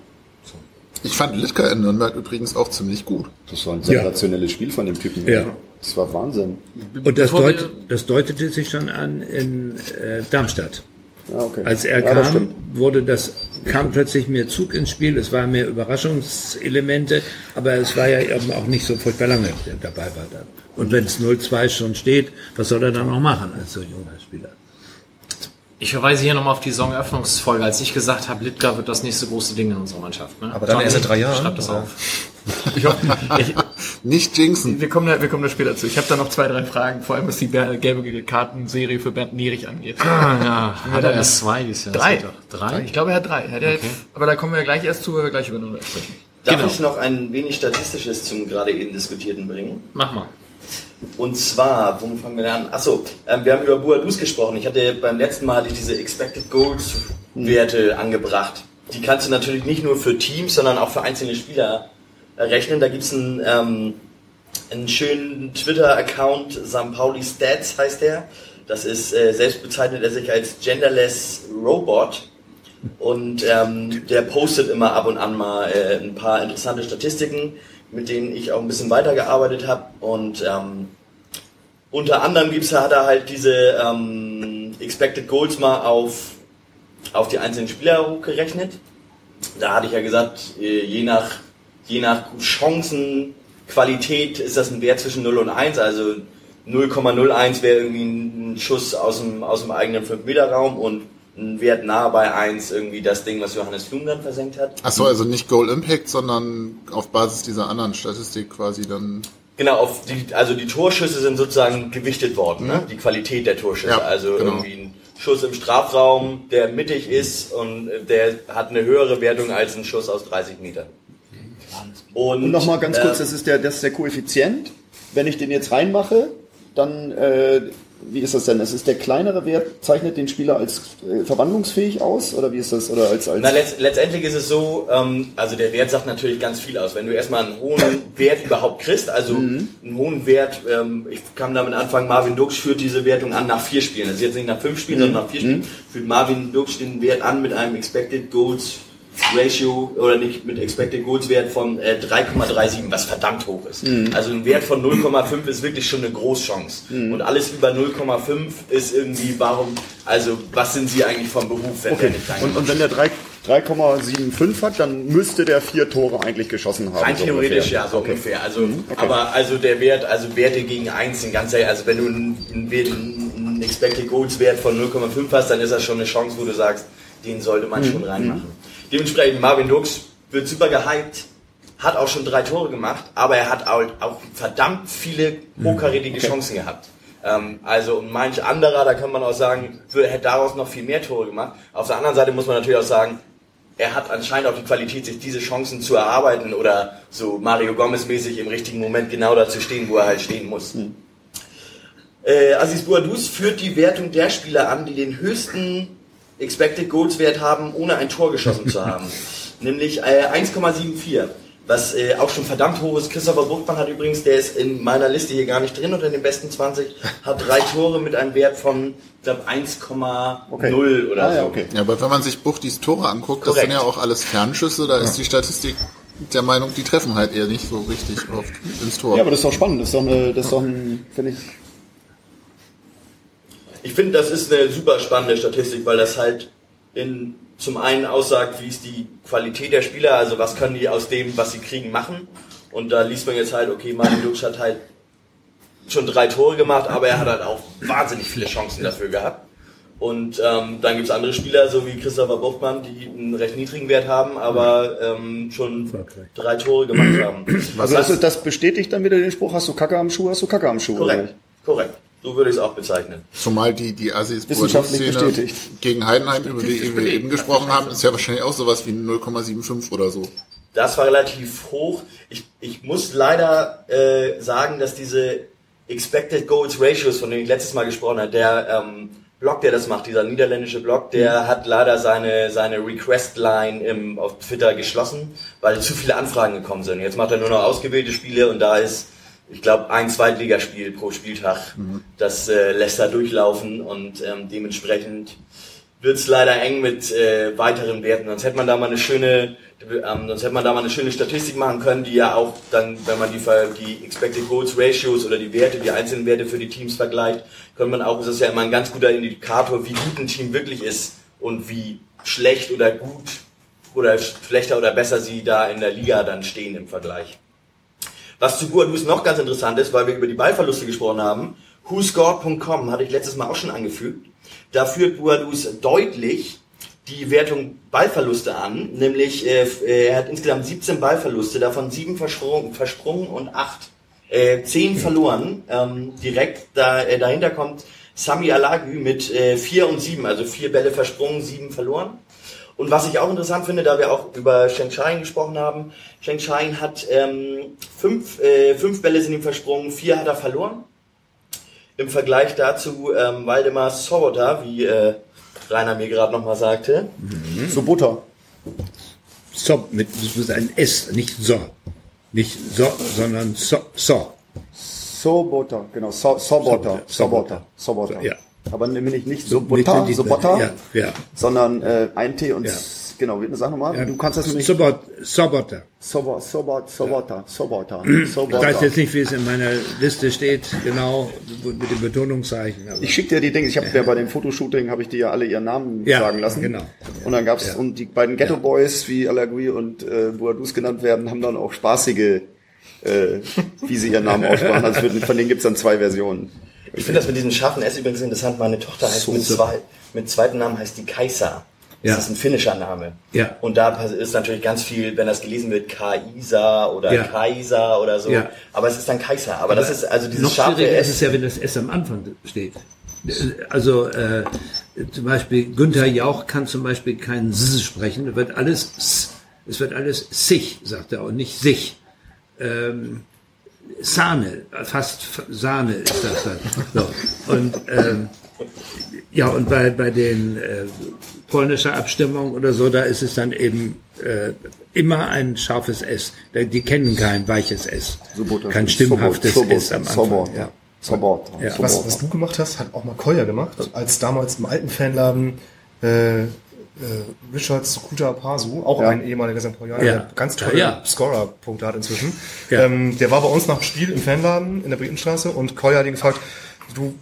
Ich fand Litka in Nürnberg übrigens auch ziemlich gut. Das war ein sensationelles Spiel von dem Typen. Ja. Das war Wahnsinn. Und das, deut, das deutete sich schon an in äh, Darmstadt. Ja, okay. Als er ja, kam, wurde das, kam plötzlich mehr Zug ins Spiel, es waren mehr Überraschungselemente, aber es war ja eben auch nicht so furchtbar lange, der dabei war dann. Und wenn es 0-2 schon steht, was soll er dann noch machen als so junger Spieler? Ich verweise hier nochmal auf die Saisoneröffnungsfolge, als ich gesagt habe, Litka wird das nächste große Ding in unserer Mannschaft. Ne? Aber dann erst in drei Jahren, Schreib das oder? auf. Ich hoffe, ich, Nicht jinxen. wir, kommen da, wir kommen da später zu. Ich habe da noch zwei, drei Fragen, vor allem was die gelbe Kartenserie für Bernd Nierig angeht. Ah, ja, hat er erst zwei dieses Jahr. Drei. Drei? Ich glaube, er hat drei. Hat er, Aber da kommen wir gleich erst zu, weil wir gleich über Nürnberg sprechen. Darf Genau. ich noch ein wenig Statistisches zum gerade eben diskutierten bringen? Mach mal. Und zwar, wo fangen wir denn an? Achso, ähm, wir haben über Buadus gesprochen. Ich hatte beim letzten Mal diese Expected Goals Werte angebracht. Die kannst du natürlich nicht nur für Teams, sondern auch für einzelne Spieler errechnen. Da gibt's einen, ähm, einen schönen Twitter-Account, St. Pauli Stats heißt der. Das ist, äh, selbst bezeichnet er sich als Genderless Robot. Und ähm, der postet immer ab und an mal äh, ein paar interessante Statistiken, mit denen ich auch ein bisschen weitergearbeitet habe. Und ähm, unter anderem gibt's, hat er halt diese ähm, Expected Goals mal auf, auf die einzelnen Spieler hochgerechnet. Da hatte ich ja gesagt, äh, je nach, je nach Chancenqualität ist das ein Wert zwischen 0 und 1. Also 0,01 wäre irgendwie ein Schuss aus dem, aus dem eigenen 5-Meter-Raum und ein Wert nahe bei 1 irgendwie das Ding, was Johannes Flum dann versenkt hat. Achso, also nicht Goal Impact, sondern auf Basis dieser anderen Statistik quasi dann. Genau, auf die, also die Torschüsse sind sozusagen gewichtet worden, ne? die Qualität der Torschüsse. Ja, also genau. irgendwie ein Schuss im Strafraum, der mittig ist und der hat eine höhere Wertung als ein Schuss aus 30 Metern. Und, Und nochmal ganz kurz, äh, das ist der, das ist der Koeffizient. Wenn ich den jetzt reinmache, dann, äh, wie ist das denn? Das ist der kleinere Wert, zeichnet den Spieler als äh, verwandlungsfähig aus? Oder wie ist das? Oder als, als Na, letzt, letztendlich ist es so, ähm, also der Wert sagt natürlich ganz viel aus. Wenn du erstmal einen hohen Wert überhaupt kriegst, also einen hohen Wert, ähm, ich kann damit anfangen, Marvin Dux führt diese Wertung an nach vier Spielen. Das ist jetzt nicht nach fünf Spielen, sondern nach vier Spielen. Führt Marvin Dux den Wert an mit einem Expected Goals Ratio oder nicht mit Expected Goals Wert von äh, 3,37, was verdammt hoch ist. Also ein Wert von 0,5 ist wirklich schon eine Großchance. Und alles über 0,5 ist irgendwie, warum, also was sind sie eigentlich vom Beruf, wenn der okay. nicht rein Und, und wenn der drei- 3,75 hat, dann müsste der vier Tore eigentlich geschossen haben. Rein so theoretisch ungefähr. ja, so Okay. ungefähr. Also, aber also der Wert, also Werte gegen 1 sind ganz ehrlich, also wenn du einen, einen, Expected Goals Wert von 0,5 hast, dann ist das schon eine Chance, wo du sagst, den sollte man schon reinmachen. Dementsprechend Marvin Dux wird super gehypt, hat auch schon drei Tore gemacht, aber er hat auch, auch verdammt viele hochkarätige Chancen gehabt. Ähm, also und manch anderer, da kann man auch sagen, wür- hätte daraus noch viel mehr Tore gemacht. Auf der anderen Seite muss man natürlich auch sagen, er hat anscheinend auch die Qualität, sich diese Chancen zu erarbeiten oder so Mario Gomez mäßig im richtigen Moment genau da zu stehen, wo er halt stehen muss. Äh, Aziz Bouadouz führt die Wertung der Spieler an, die den höchsten Expected Goals Wert haben, ohne ein Tor geschossen zu haben. <laughs> Nämlich äh, 1,74. Was äh, auch schon verdammt hoch ist. Christopher Buchtmann hat übrigens, der ist in meiner Liste hier gar nicht drin unter den besten 20, hat drei <laughs> Tore mit einem Wert von, ich glaube, 1,0 Okay. oder Ah, so. ja, okay. Ja, aber wenn man sich Buchtis Tore anguckt, das Korrekt. sind ja auch alles Fernschüsse, da ist die Statistik der Meinung, die treffen halt eher nicht so richtig oft ins Tor. Ja, aber das ist doch spannend. Das ist doch, eine, das ist doch ein, finde ich, Ich finde, das ist eine super spannende Statistik, weil das halt in, zum einen aussagt, wie ist die Qualität der Spieler, also was können die aus dem, was sie kriegen, machen. Und da liest man jetzt halt, okay, Martin Dux hat halt schon drei Tore gemacht, aber er hat halt auch wahnsinnig viele Chancen dafür gehabt. Und ähm, dann gibt's andere Spieler, so wie Christopher Buchmann, die einen recht niedrigen Wert haben, aber ähm, schon drei Tore gemacht haben. Also das, das bestätigt dann wieder den Spruch, hast du Kacke am Schuh, hast du Kacke am Schuh. korrekt, korrekt. So würde ich es auch bezeichnen. Zumal die, die Assis Szene bestätigt. gegen Heidenheim, über die wir eben gesprochen haben, ist ja wahrscheinlich auch sowas wie 0,75 oder so. Das war relativ hoch. Ich, ich muss leider äh, sagen, dass diese Expected Goals Ratios, von denen ich letztes Mal gesprochen habe, der ähm, Blog, der das macht, dieser niederländische Blog, der hat leider seine, seine Request-Line im, auf Twitter geschlossen, weil zu viele Anfragen gekommen sind. Jetzt macht er nur noch ausgewählte Spiele und da ist ich glaube, ein Zweitligaspiel pro Spieltag. Das äh, lässt er durchlaufen und ähm, dementsprechend wird's leider eng mit äh, weiteren Werten. Sonst hätte man da mal eine schöne, ähm, sonst hätte man da mal eine schöne Statistik machen können, die ja auch dann, wenn man die, die Expected Goals Ratios oder die Werte, die einzelnen Werte für die Teams vergleicht, könnte man auch, das ist ja immer ein ganz guter Indikator, wie gut ein Team wirklich ist und wie schlecht oder gut oder schlechter oder besser sie da in der Liga dann stehen im Vergleich. Was zu Boadus noch ganz interessant ist, weil wir über die Ballverluste gesprochen haben, whoscored.com hatte ich letztes Mal auch schon angefügt. Da führt Boadus deutlich die Wertung Ballverluste an, nämlich äh, äh, er hat insgesamt 17 Ballverluste, davon 7 versprungen, versprungen und 8 äh, 10 verloren. Ähm, direkt da, äh, dahinter kommt Sami Alagü mit äh, 4 und 7, also 4 Bälle versprungen, 7 verloren. Und was ich auch interessant finde, da wir auch über Sheng Shine gesprochen haben, Sheng Shine hat ähm, fünf, äh, fünf Bälle sind ihm versprungen, vier hat er verloren. Im Vergleich dazu ähm, Waldemar Sobota, wie äh, Rainer mir gerade nochmal sagte. So Butter. So, mit, das ist ein S, nicht so. Nicht so, sondern so, so. Soboter, genau, so, Soboter, Soboter, Soboter. Ja. Aber nämlich nicht So, nicht die- Soboter, Ja, ja. sondern äh, ein T und Ja. Genau, sag nochmal, ja. du kannst das nämlich Sobot, Soboter. Sobot, Sobot, Soboter, Soboter, Ich weiß jetzt nicht, wie es in meiner Liste steht, genau, mit dem Betonungszeichen. Ich schicke dir die Dinge, ich habe ja bei dem Fotoshooting, habe ich dir ja alle ihren Namen sagen lassen. genau. Und dann gab's Ja. und die beiden Ghetto Boys, wie Alagui und äh, Boadus genannt werden, haben dann auch spaßige, äh, wie sie ihren Namen <laughs> aussprachen. Also von von denen gibt's dann zwei Versionen. Ich finde das mit diesem scharfen S übrigens interessant. Meine Tochter heißt mit, zwei, mit zweiten Namen heißt die Kaisa. Das Ja. ist ein finnischer Name. Ja. Und da ist natürlich ganz viel, wenn das gelesen wird, Kaisa oder Ja. Kaiser oder so. Ja. Aber es ist dann Kaiser. Aber das ist also dieses Noch scharfe schwieriger ist S. es ja, wenn das S am Anfang steht. Also äh, zum Beispiel Günther Jauch kann zum Beispiel kein S sprechen. Es wird alles S. Es wird alles sich, sagt er, und nicht sich. Ähm, Sahne, fast Sahne ist das dann. So. Und ähm, ja, und bei, bei den äh, polnischer Abstimmung oder so, da ist es dann eben äh, immer ein scharfes S. Die kennen kein weiches S. Kein stimmhaftes Sobot- S am Anfang. Soboter. Ja. Soboter. Ja. Was, was du gemacht hast, hat auch mal Koya gemacht, als damals im alten Fanladen äh, äh, Richard Sukuta Pasu, auch Ja. ein ehemaliger St. Paulianer, Ja. der ganz tolle Ja, ja. Scorer-Punkte hat inzwischen. Ja. Ähm, der war bei uns nach dem Spiel im Fanladen in der Breitenstraße und Koya hat ihn gefragt, du,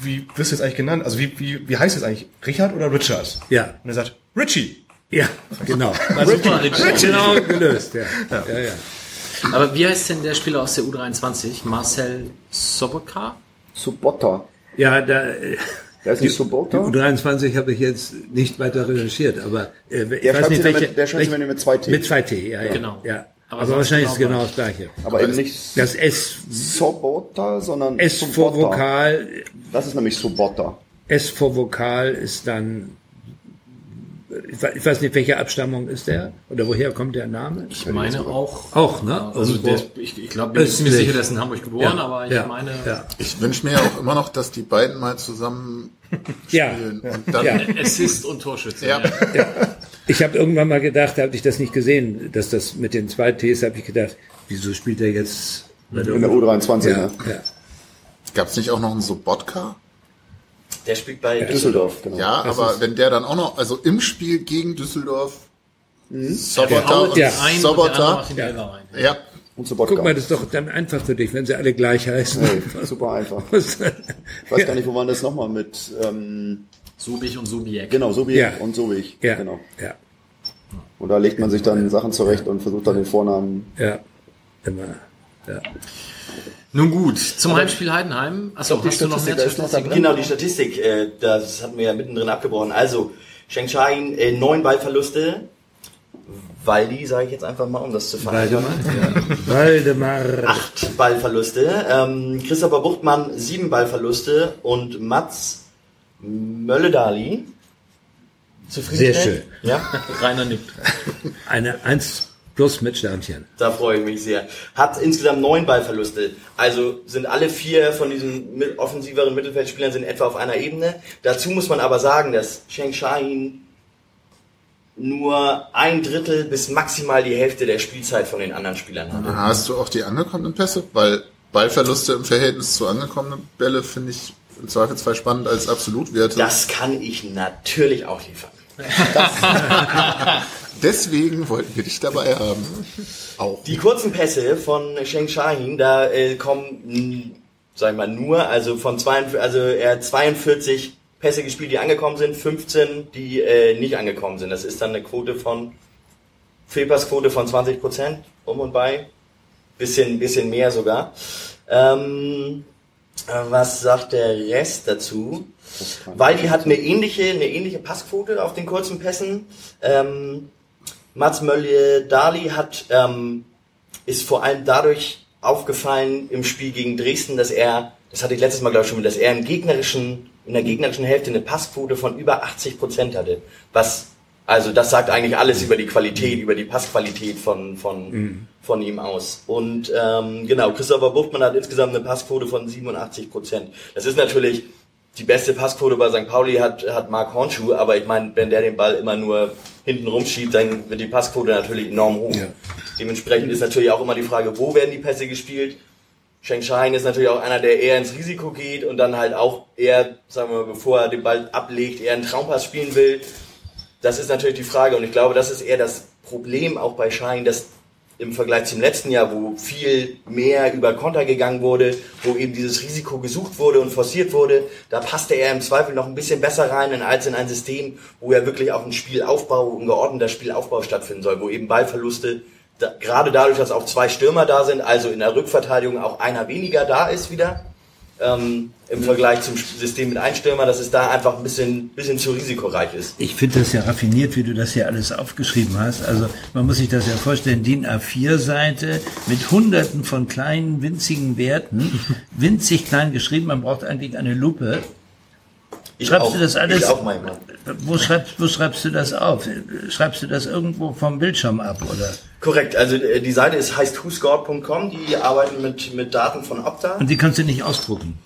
wie wirst du jetzt eigentlich genannt? Also wie, wie, wie heißt du jetzt eigentlich? Richard oder Richard? Ja. Und er sagt, Richie. Ja, genau. <laughs> War super, Richard. genau gelöst, ja. ja. ja, Aber wie heißt denn der Spieler aus der U23? Marcel Sobotka? Soboter. Ja, da, Der ist die, nicht Soboter? die U23 habe ich jetzt nicht weiter recherchiert, aber äh, ich Der weiß schreibt nicht, sie welche, damit- der schreibt sie welche- mit zwei T. Mit zwei T, ja, ja. Genau. Ja. Aber Aber, wahrscheinlich ist es genau genau das gleiche. Aber eben nicht Das S, Soboter, sondern S vor Soboter. Vokal, Das ist nämlich Soboter. S vor Vokal ist dann, ich we- ich weiß nicht, welche Abstammung ist der? Oder woher kommt der Name? Ich meine auch. Auch, ne? Also Irgendwo. der, ich, ich glaube, bin mir sicher, der ist in Hamburg geboren, Ja, aber ich ja, meine, ja. Ich wünsche mir ja auch immer noch, dass die beiden mal zusammen <laughs> Ja. spielen. Und <laughs> dann, Ja. Assist und Torschütze. Ja. Ich habe irgendwann mal gedacht, da habe ich das nicht gesehen, dass das mit den zwei Ts, habe ich gedacht, wieso spielt er jetzt bei In der U23, ja, ne? ja. Gab es nicht auch noch einen Sobotka? Der spielt bei Düsseldorf, genau. Ja, aber wenn der dann auch noch, also im Spiel gegen Düsseldorf, Sobotta haut und die Ja. Elfer rein. ja, Und Sobotka. Guck mal, das ist doch dann einfach für dich, wenn sie alle gleich heißen. Nee, super einfach. <laughs> Ich weiß gar nicht, wo waren das nochmal mit, ähm, Subich und Subiek. genau, so wie Ja. und so wie ich. ja, Genau. ja, Und da legt man sich dann Sachen zurecht und versucht dann den Vornamen. ja, immer. Ja. Nun gut, zum Heimspiel Heidenheim. Achso, hast du noch mehr Statistik? Genau, die Statistik, äh, das hatten wir ja mittendrin abgebrochen. Also, Shengshai, äh, neun Ballverluste. Waldi, sage ich jetzt einfach mal, um das zu Waldemar. vereinfachen. Ja. Waldemar. Acht Ballverluste. Ähm, Christopher Buchtmann, sieben Ballverluste. Und Mats Mölledali. Sehr Zufriedengestellt? schön. Ja, <laughs> Rainer nickt. Eine 1 plus mit Sternchen. da freue ich mich sehr. Hat insgesamt neun Ballverluste. Also sind alle vier von diesen offensiveren Mittelfeldspielern sind etwa auf einer Ebene. Dazu muss man aber sagen, dass Sheng Shahin nur ein Drittel bis maximal die Hälfte der Spielzeit von den anderen Spielern hatte. hast du auch die angekommenen Pässe? Weil Ballverluste im Verhältnis zu angekommenen Bälle finde ich im Zweifelsfall spannend als Absolutwerte. Das kann ich natürlich auch liefern. <laughs> Deswegen wollten wir dich dabei haben. Auch. Die kurzen Pässe von Sheng Shahin, da äh, kommen, mh, sag ich mal, nur, also von 42, also er hat 42 Pässe gespielt, die angekommen sind, 15, die äh, nicht angekommen sind. Das ist dann eine Quote von, Fehlpassquote von 20 Prozent, um und bei. Bisschen, bisschen mehr sogar. Ähm, äh, was sagt der Rest dazu? Weil die hat eine ähnliche, eine ähnliche Passquote auf den kurzen Pässen. Ähm, Mats Mölje Dali hat, ähm, ist vor allem dadurch aufgefallen im Spiel gegen Dresden, dass er, das hatte ich letztes Mal glaube ich schon, dass er im gegnerischen, in der gegnerischen Hälfte eine Passquote von über 80 Prozent hatte. Was, also das sagt eigentlich alles über die Qualität, über die Passqualität von, von, von ihm aus. Und ähm, genau, Christopher Buchtmann hat insgesamt eine Passquote von 87 Prozent. Das ist natürlich die beste Passquote bei St. Pauli hat, hat Mark Hornschuh, aber ich meine, wenn der den Ball immer nur hinten rumschiebt, dann wird die Passquote natürlich enorm hoch. Dementsprechend ist natürlich auch immer die Frage, wo werden die Pässe gespielt? Sheng Shahin ist natürlich auch einer, der eher ins Risiko geht und dann halt auch eher, sagen wir mal, bevor er den Ball ablegt, eher einen Traumpass spielen will. Das ist natürlich die Frage und ich glaube, das ist eher das Problem auch bei Shahin, dass im Vergleich zum letzten Jahr, wo viel mehr über Konter gegangen wurde, wo eben dieses Risiko gesucht wurde und forciert wurde, da passte er im Zweifel noch ein bisschen besser rein als in ein System, wo ja wirklich auch ein Spielaufbau, ein geordneter Spielaufbau stattfinden soll, wo eben Ballverluste, da, gerade dadurch, dass auch zwei Stürmer da sind, also in der Rückverteidigung auch einer weniger da ist wieder, ähm, im Vergleich zum System mit Einstürmer, dass es da einfach ein bisschen, bisschen zu risikoreich ist. Ich finde das ja raffiniert, wie du das hier alles aufgeschrieben hast. Also man muss sich das ja vorstellen, DIN A4-Seite mit hunderten von kleinen, winzigen Werten, winzig klein geschrieben, man braucht eigentlich eine Lupe. Ich Schreibst auch, du das alles? Ich auch manchmal. Wo schreibst, wo schreibst du das auf? Schreibst du das irgendwo vom Bildschirm ab, oder? Korrekt, also äh, die Seite ist, heißt whoscored.com, die arbeiten mit, mit Daten von Opta. Und die kannst du nicht ausdrucken.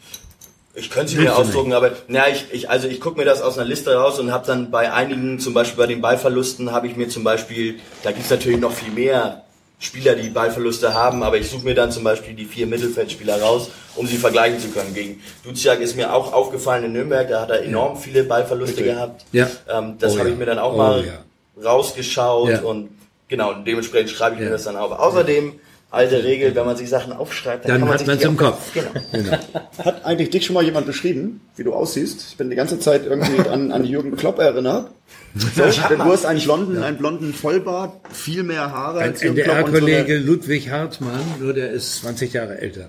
Ich könnte sie Willst mir ausdrucken, aber na, ich, ich, also ich gucke mir das aus einer Liste raus und habe dann bei einigen, zum Beispiel bei den Ballverlusten, habe ich mir zum Beispiel, da gibt's natürlich noch viel mehr Spieler, die Ballverluste haben, aber ich suche mir dann zum Beispiel die vier Mittelfeldspieler raus, um sie vergleichen zu können. Gegen Duziak ist mir auch aufgefallen in Nürnberg, da hat er enorm viele Ballverluste gehabt. Ja. Ähm, das Oh habe ja. ich mir dann auch Oh mal ja. rausgeschaut und genau, dementsprechend schreibe ich mir das dann auf. Außerdem, alte Regel, wenn man sich Sachen aufschreibt, Dann kann man hat sich man's die im Kopf. Genau. Genau. <laughs> Hat eigentlich dich schon mal jemand beschrieben, wie du aussiehst? Ich bin die ganze Zeit irgendwie <laughs> an, an Jürgen Klopp erinnert. So, denn du hast einen blonden, einen blonden Vollbart, viel mehr Haare Ein als Jürgen so NDR-Kollege eine- Ludwig Hartmann, nur der ist 20 Jahre älter.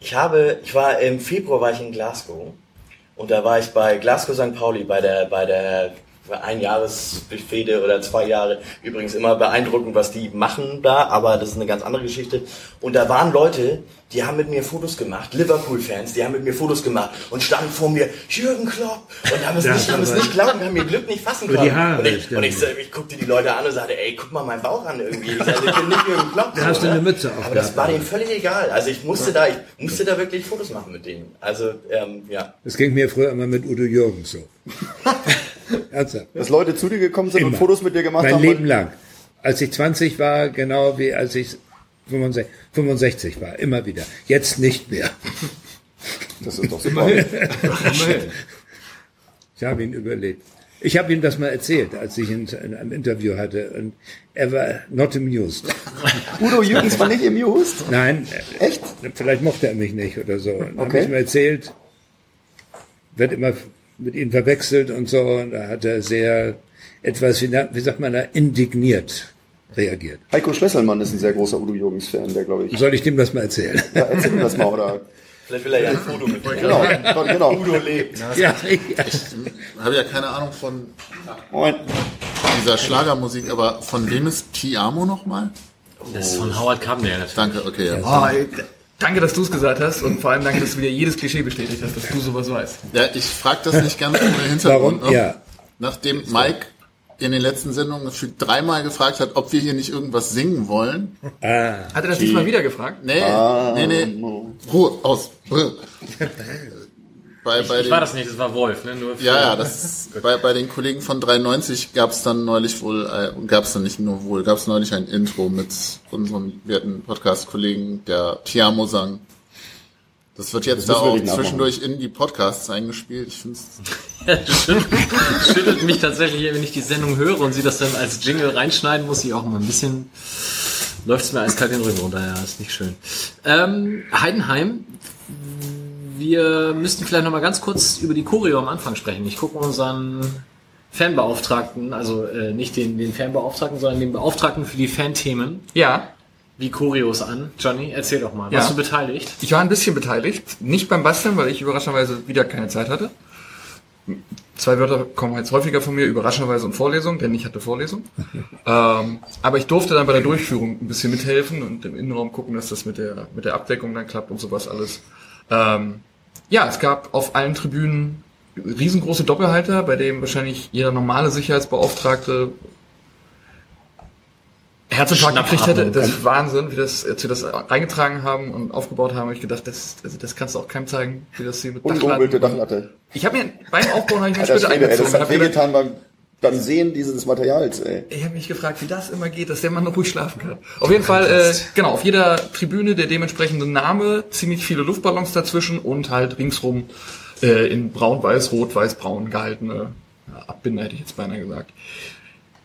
Ich habe, ich war im Februar war ich in Glasgow und da war ich bei Glasgow St. Pauli bei der bei der Einjahresfehde oder zwei Jahre. Übrigens immer beeindruckend, was die machen da, aber das ist eine ganz andere Geschichte. Und da waren Leute, die haben mit mir Fotos gemacht, Liverpool-Fans, die haben mit mir Fotos gemacht und standen vor mir, Jürgen Klopp, und haben es Ja, nicht, haben es nicht glauben, haben mir Glück nicht fassen können. die Haare, und ich, und ich, ich guckte die Leute an und sagte, ey, guck mal meinen Bauch an irgendwie. Ich, sag, ich bin nicht Jürgen Klopp. Da hast du ne? eine Mütze Aber das war denen völlig egal. Also ich musste da, ich musste da wirklich Fotos machen mit denen. Also, ähm, ja. Das ging mir früher immer mit Udo Jürgens so. <laughs> <laughs> Ernsthaft. Dass Leute zu dir gekommen sind und Immer. Fotos mit dir gemacht Mein haben. Leben lang. Als ich 20 war, genau wie als ich 65, 65 war. Immer wieder. Jetzt nicht mehr. <laughs> Das ist doch super. Ich habe ihn überlebt. Ich habe ihm das mal erzählt, als ich ihn in einem Interview hatte. Und er war not amused. <laughs> Udo Jürgens war nicht amused? Nein, Echt? vielleicht mochte er mich nicht oder so. Und dann Okay. habe ich ihm erzählt, wird immer mit ihm verwechselt und so. Und da hat er sehr etwas, wie, sagt man da, indigniert reagiert. Heiko Schlesselmann ist ein sehr großer Udo Jürgens-Fan, der glaube ich. Soll ich dem das mal erzählen? Ja, erzähl mir das mal, oder? Vielleicht will er ja ein Foto mit. Genau, genau. Udo lebt. ja, ja. habe ja keine Ahnung von Moin. dieser Schlagermusik, aber von wem ist Ti Amo nochmal? Das ist von Howard Carpendale. Danke, okay. Ja. Oh, danke, dass du es gesagt hast und vor allem danke, dass du wieder jedes Klischee bestätigt hast, dass du sowas weißt. Ja, ich frage das nicht ganz ohne Hintergrund. Warum? ne? Ja. Nachdem Mike in den letzten Sendungen gefühlt dreimal gefragt hat, ob wir hier nicht irgendwas singen wollen. Hat er das diesmal wieder gefragt? Nee, nee, nee. Ruhe, aus. <laughs> bei, bei Ich den, war das nicht, das war Wolf. Ne? Nur ja, ja, das bei, bei den Kollegen von 93 gab es dann neulich wohl, äh, gab es dann nicht nur wohl, gab es neulich ein Intro mit unserem werten Podcast-Kollegen, der Tiamo sang. Das wird jetzt Das da auch zwischendurch in die Podcasts eingespielt. Ich finde <laughs> Schüttelt mich tatsächlich, wenn ich die Sendung höre und sie das dann als Jingle reinschneiden muss, ich auch mal ein bisschen läuft es mir eiskalt den Rücken runter. Ja, ist nicht schön. Ähm, Heidenheim, wir müssten vielleicht noch mal ganz kurz über die Choreo am Anfang sprechen. Ich gucke unseren Fanbeauftragten, also äh, nicht den, den Fanbeauftragten, sondern den Beauftragten für die Fanthemen, Ja, wie Choreos an. Johnny, erzähl doch mal. Ja. Warst du beteiligt? ich war ein bisschen beteiligt. Nicht beim Basteln, weil ich überraschenderweise wieder keine Zeit hatte. Zwei Wörter kommen jetzt häufiger von mir, überraschenderweise und Vorlesung, denn ich hatte Vorlesung. <laughs> ähm, aber ich durfte dann bei der Durchführung ein bisschen mithelfen und im Innenraum gucken, dass das mit der, mit der Abdeckung dann klappt und sowas alles. Ähm, ja, es gab auf allen Tribünen riesengroße Doppelhalter, bei dem wahrscheinlich jeder normale Sicherheitsbeauftragte Herzinfarkt gekriegt hätte. Das ist Wahnsinn, wie das, als wir das reingetragen haben und aufgebaut haben, habe ich gedacht, das, also das kannst du auch keinem zeigen, wie das hier mit Ungehobelt Dachlatte. Ich habe mir beim Aufbauen habe ich mir später Schwede, ey, das eingezogen. hat wehgetan beim, beim Sehen dieses Materials, ey. ich habe mich gefragt, wie das immer geht, dass der Mann noch ruhig schlafen kann. Auf jeden Fall, äh, genau, auf jeder Tribüne der dementsprechende Name, ziemlich viele Luftballons dazwischen und halt ringsrum äh, in braun, weiß, rot, weiß, braun gehaltene ja, Abbinder, hätte ich jetzt beinahe gesagt.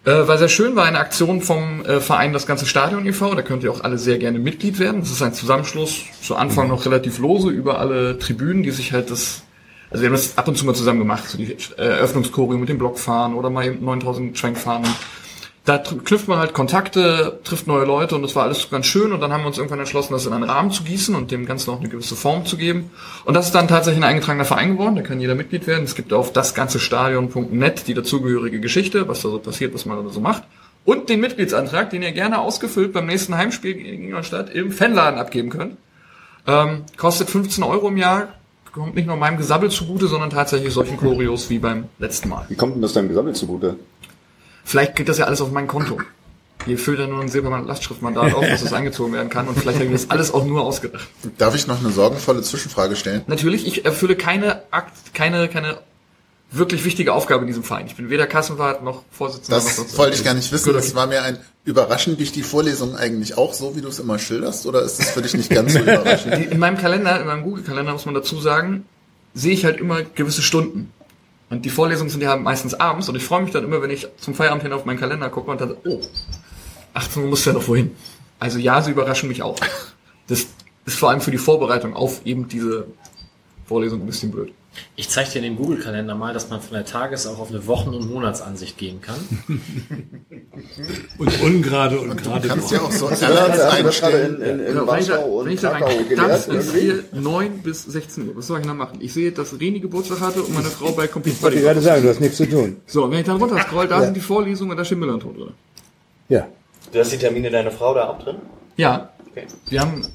Äh, war sehr schön, war eine Aktion vom äh, Verein Das ganze Stadion e.V., da könnt ihr auch alle sehr gerne Mitglied werden. Das ist ein Zusammenschluss, zu Anfang noch relativ lose, über alle Tribünen, die sich halt das, also wir haben das ab und zu mal zusammen gemacht, so die äh, Eröffnungschoreo mit dem Blockfahren oder mal eben 9000 Schwenkfahnen. Da tr- knüpft man halt Kontakte, trifft neue Leute und das war alles ganz schön und dann haben wir uns irgendwann entschlossen, das in einen Rahmen zu gießen und dem Ganzen auch eine gewisse Form zu geben. Und das ist dann tatsächlich ein eingetragener Verein geworden, da kann jeder Mitglied werden. Es gibt auf dasganzestadion.net die dazugehörige Geschichte, was da so passiert, was man da so macht. Und den Mitgliedsantrag, den ihr gerne ausgefüllt beim nächsten Heimspiel gegen Ingolstadt im Fanladen abgeben könnt. Ähm, kostet 15 Euro im Jahr, kommt nicht nur meinem Gesabbel zugute, sondern tatsächlich solchen Choreos wie beim letzten Mal. Wie kommt denn das deinem Gesammelt zugute? Vielleicht geht das ja alles auf mein Konto. Hier füllt er nur ein Silbermann Lastschriftmandat auf, dass es eingezogen werden kann und vielleicht habe ich das alles auch nur ausgedacht. Darf ich noch eine sorgenvolle Zwischenfrage stellen? Natürlich, ich erfülle keine Akt, keine, keine wirklich wichtige Aufgabe in diesem Verein. Ich bin weder Kassenwart noch Vorsitzender. noch Das wollte ich gar nicht wissen. Das war mir ein überraschend dich die Vorlesung eigentlich auch so, wie du es immer schilderst, oder ist es für dich nicht ganz so <laughs> überraschend? In meinem Kalender, in meinem Google-Kalender muss man dazu sagen, sehe ich halt immer gewisse Stunden. Und die Vorlesungen sind ja meistens abends und ich freue mich dann immer, wenn ich zum Feierabend hin auf meinen Kalender gucke und dann, oh, 18 Uhr muss ja noch wohin. Also ja, sie überraschen mich auch. Das ist vor allem für die Vorbereitung auf eben diese Vorlesung ein bisschen blöd. Ich zeige dir in dem Google-Kalender mal, dass man von der Tages- auch auf eine Wochen- und Monatsansicht gehen kann. <laughs> Und ungerade und Du gerade. kannst ja auch so Hast du das, Alerts du einstellen. in, in, in Ja, wenn ich da, Warschau wenn und ich da Krakau rein, das ist hier 9 bis 16 Uhr. Was soll ich denn da machen? Ich sehe, dass Reni Geburtstag hatte und meine Frau bei Complete Ich wollte gerade sagen, du hast nichts zu tun. So, wenn ich dann runter scroll, da sind die Vorlesungen und da steht Millanton drin. Ja. Du hast die Termine deiner Frau da auch drin? Ja, Okay. wir haben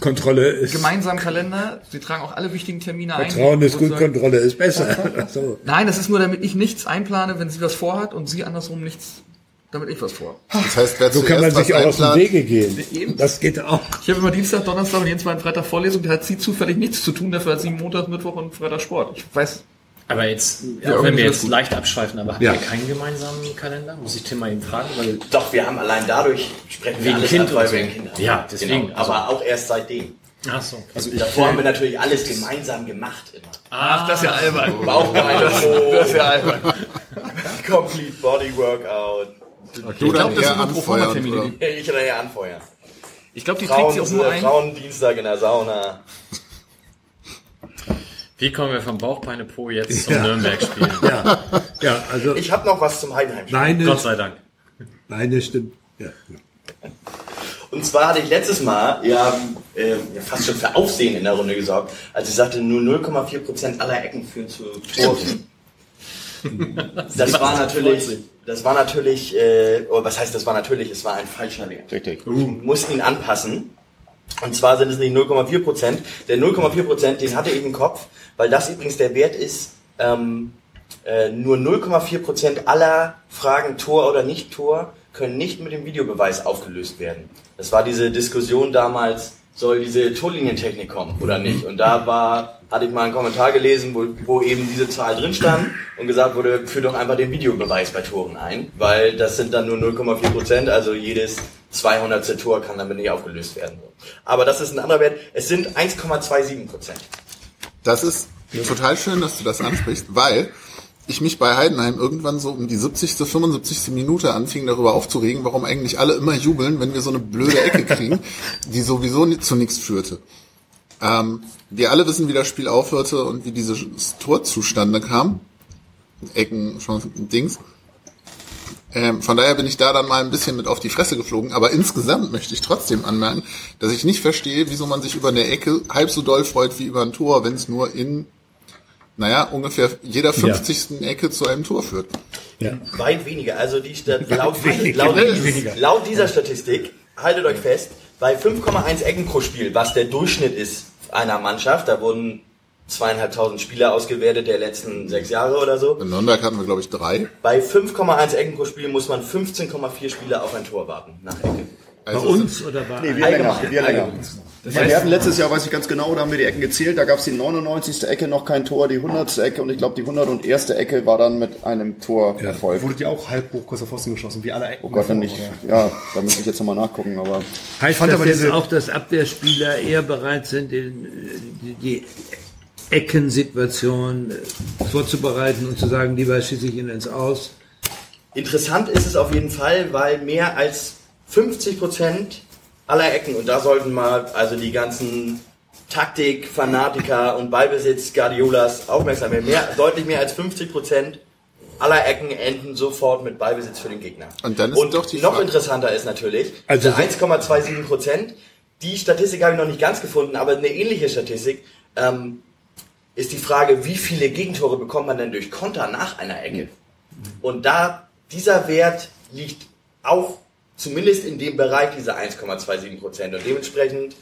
Kontrolle ist. gemeinsamen Kalender. Sie tragen auch alle wichtigen Termine ein. Vertrauen ist gut, Kontrolle ist besser. <laughs> so. Nein, das ist nur, damit ich nichts einplane, wenn sie was vorhat und sie andersrum nichts, damit ich was vorhabe. Das heißt, wer So kann man sich auch aus dem Wege gehen. Eben. Das geht auch. Ich habe immer Dienstag, Donnerstag und jeden zweiten Freitag Vorlesung. Da hat sie zufällig nichts zu tun. Dafür hat sie Montag, Mittwoch und Freitag Sport. Ich weiß, Aber jetzt, Ja, auch wenn wir jetzt gut. leicht abschweifen, aber habt Ja. ihr keinen gemeinsamen Kalender? Muss ich Tim mal eben fragen, weil Doch, wir haben allein dadurch sprechen wir Wegen alles Kind ab, weil und wir so. ein Kind haben. Ja, deswegen, Genau. also- Aber auch erst seitdem. Ach so. Also ich, Davor haben wir natürlich alles gemeinsam gemacht immer. ach, das ist ja albern. Bauchbeine hoch, <laughs> Das ist ja <laughs> albern. Complete Body Workout. du Ich glaube, das sind nur Proforma-Termine. <laughs> Ich nachher anfeuern. Ich glaube, die trägt sie auch Frauen, nur ein. Frauendienstag in der Sauna. Wie kommen wir vom Bauchbeine Po jetzt zum Nürnberg-Spiel? <laughs> Ja, ja, also Ich habe noch was zum Heidenheim. meine, Gott sei Dank. meine stimmt. Ja. Und zwar hatte ich letztes Mal ja, äh, ja fast schon für Aufsehen in der Runde gesorgt, als ich sagte, nur 0,4% aller Ecken führen zu Toren. Das war <laughs> natürlich, das war natürlich, äh, oh, was heißt, das war natürlich, es war ein falscher Wert. richtig. Ich muss ihn anpassen. Und zwar sind es nicht 0,4 Prozent. Der 0,4 Prozent, den hatte ich im Kopf, weil das übrigens der Wert ist, ähm, äh, nur 0,4 Prozent aller Fragen Tor oder nicht Tor können nicht mit dem Videobeweis aufgelöst werden. Das war diese Diskussion damals, soll diese Torlinientechnik kommen oder nicht? Und da war, hatte ich mal einen Kommentar gelesen, wo, wo eben diese Zahl drin stand und gesagt wurde, führ doch einfach den Videobeweis bei Toren ein, weil das sind dann nur 0,4 Prozent, also jedes 200. Tor kann damit nicht aufgelöst werden. Aber das ist ein anderer Wert. Es sind 1,27 Prozent. Das ist total schön, dass du das ansprichst, weil ich mich bei Heidenheim irgendwann so um die 70., 75. Minute anfing, darüber aufzuregen, warum eigentlich alle immer jubeln, wenn wir so eine blöde Ecke kriegen, <laughs> die sowieso zu nichts führte. Ähm, wir alle wissen, wie das Spiel aufhörte und wie dieses Tor zustande kam. Ecken, Chancen, Dings. Ähm, von daher bin ich da dann mal ein bisschen mit auf die Fresse geflogen. Aber insgesamt möchte ich trotzdem anmerken, dass ich nicht verstehe, wieso man sich über eine Ecke halb so doll freut wie über ein Tor, wenn es nur in, naja, ungefähr jeder 50. Ecke zu einem Tor führt. Ja. Weit weniger. Also die Stat <laughs> laut, <laughs> laut, <laughs> laut dieser Statistik, haltet euch fest, bei 5,1 Ecken pro Spiel, was der Durchschnitt ist einer Mannschaft, da wurden zweieinhalbtausend Spieler ausgewertet der letzten sechs Jahre oder so. In Nürnberg hatten wir, glaube ich, drei. Bei 5,1 Ecken pro Spiel muss man 15,4 Spieler auf ein Tor warten nach Ecke. Bei Also uns oder bei Nee, wir länger. Allgemein, Wir länger. allgemein. Ja, wir hatten letztes Jahr, weiß ich ganz genau, da haben wir die Ecken gezählt. Da gab es die 99. Ecke noch kein Tor, die 100. Ecke und ich glaube die 101. Ecke war dann mit einem Tor erfolgt. Wurde die auch halb hoch kurz vor Pfosten geschossen, wie alle Ecken. Oh Gott, dann nicht. Ja, da müsste ich jetzt nochmal nachgucken, aber Heißt fand das aber jetzt diese- auch, dass Abwehrspieler eher bereit sind, die, die Eckensituation äh, vorzubereiten und zu sagen, lieber schieße ich ihn ins Aus? Interessant ist es auf jeden Fall, weil mehr als 50 Prozent aller Ecken, und da sollten mal also die ganzen Taktik, Fanatiker und Ballbesitz Guardiolas aufmerksam werden. Mehr, deutlich mehr als 50 Prozent aller Ecken enden sofort mit Ballbesitz für den Gegner. Und dann ist und doch die noch Frage- interessanter ist natürlich, Also diese 1,27 Prozent, die Statistik habe ich noch nicht ganz gefunden, aber eine ähnliche Statistik, ähm, ist die Frage, wie viele Gegentore bekommt man denn durch Konter nach einer Ecke? Und da, dieser Wert liegt auch zumindest in dem Bereich dieser 1,27 Prozent. Und dementsprechend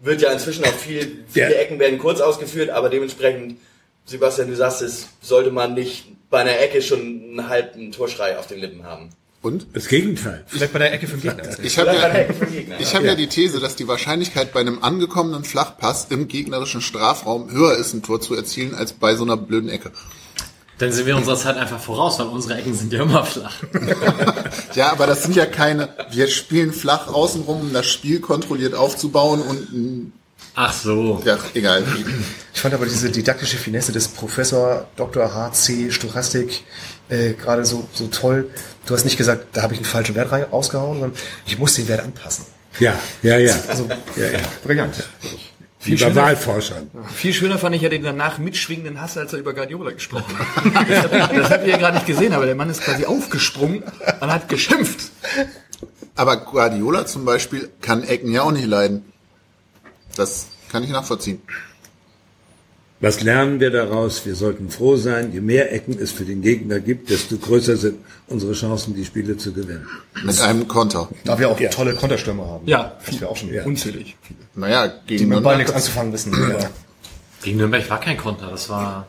wird ja inzwischen auch viel, viele Ja. Ecken werden kurz ausgeführt, aber dementsprechend, Sebastian, du sagst es, sollte man nicht bei einer Ecke schon einen halben Torschrei auf den Lippen haben. Und? Das Gegenteil. Vielleicht bei der Ecke den Gegner. Ich habe ja, vom ich hab ja die These, dass die Wahrscheinlichkeit bei einem angekommenen Flachpass im gegnerischen Strafraum höher ist, ein Tor zu erzielen, als bei so einer blöden Ecke. Dann sind wir unserer Zeit einfach voraus, weil unsere Ecken sind ja immer flach. <laughs> Ja, aber das sind ja keine, wir spielen flach außenrum, um das Spiel kontrolliert aufzubauen und, Ach so. ja, egal. Ich fand aber diese didaktische Finesse des Professor Dr. H.C. Stochastik äh, gerade so, so toll. Du hast nicht gesagt, da habe ich einen falschen Wert rein- rausgehauen, sondern ich muss den Wert anpassen. Ja, ja, ja. Also, ja, ja. brillant. Wie bei Wahlforschern. Viel schöner fand ich ja den danach mitschwingenden Hass, als er über Guardiola gesprochen hat. Das, <laughs> hab- das habt ihr ja gerade nicht gesehen, aber der Mann ist quasi aufgesprungen und hat geschimpft. Aber Guardiola zum Beispiel kann Ecken ja auch nicht leiden. Das kann ich nachvollziehen. Was lernen wir daraus? Wir sollten froh sein, je mehr Ecken es für den Gegner gibt, desto größer sind unsere Chancen, die Spiele zu gewinnen. Mit einem Konter. Da wir auch tolle Konterstürmer haben. Ja. Das wir auch schon. Unzählig. Naja, Die gegen mit dem Ball Nürnberg. nichts anzufangen wissen. <clears throat> Ja. Gegen Nürnberg war kein Konter, das war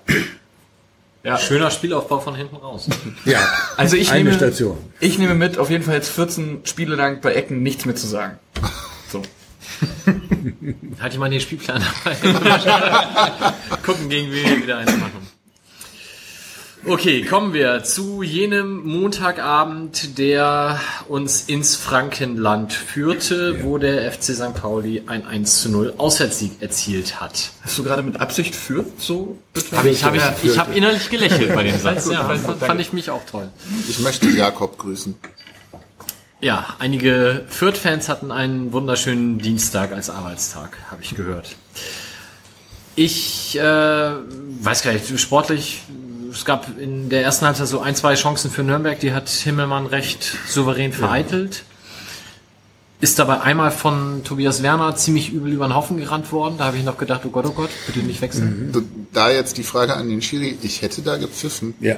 ja. schöner Spielaufbau von hinten raus. <laughs> Ja, Also ich eine nehme, Station. ich nehme mit, auf jeden Fall jetzt 14 Spiele lang bei Ecken nichts mehr zu sagen. So. <laughs> Halt ich mal den Spielplan dabei. <laughs> Gucken, gegen wen wir wieder eins machen. Okay, kommen wir zu jenem Montagabend, der uns ins Frankenland führte, wo der FC St. Pauli ein 1 zu 0 Auswärtssieg erzielt hat. Hast du gerade mit Absicht führt so betont? Ich habe ich, ich hab innerlich gelächelt bei dem Satz. Ja, fand, fand ich mich auch toll. Ich möchte Jakob grüßen. Ja, einige Fürth-Fans hatten einen wunderschönen Dienstag als Arbeitstag, habe ich gehört. Ich äh, weiß gar nicht, sportlich, es gab in der ersten Halbzeit so ein, zwei Chancen für Nürnberg, die hat Himmelmann recht souverän vereitelt. Ist dabei einmal von Tobias Werner ziemlich übel über den Haufen gerannt worden. Da habe ich noch gedacht, oh Gott, oh Gott, bitte nicht wechseln. Da jetzt die Frage an den Schiri, ich hätte da gepfiffen. Ja,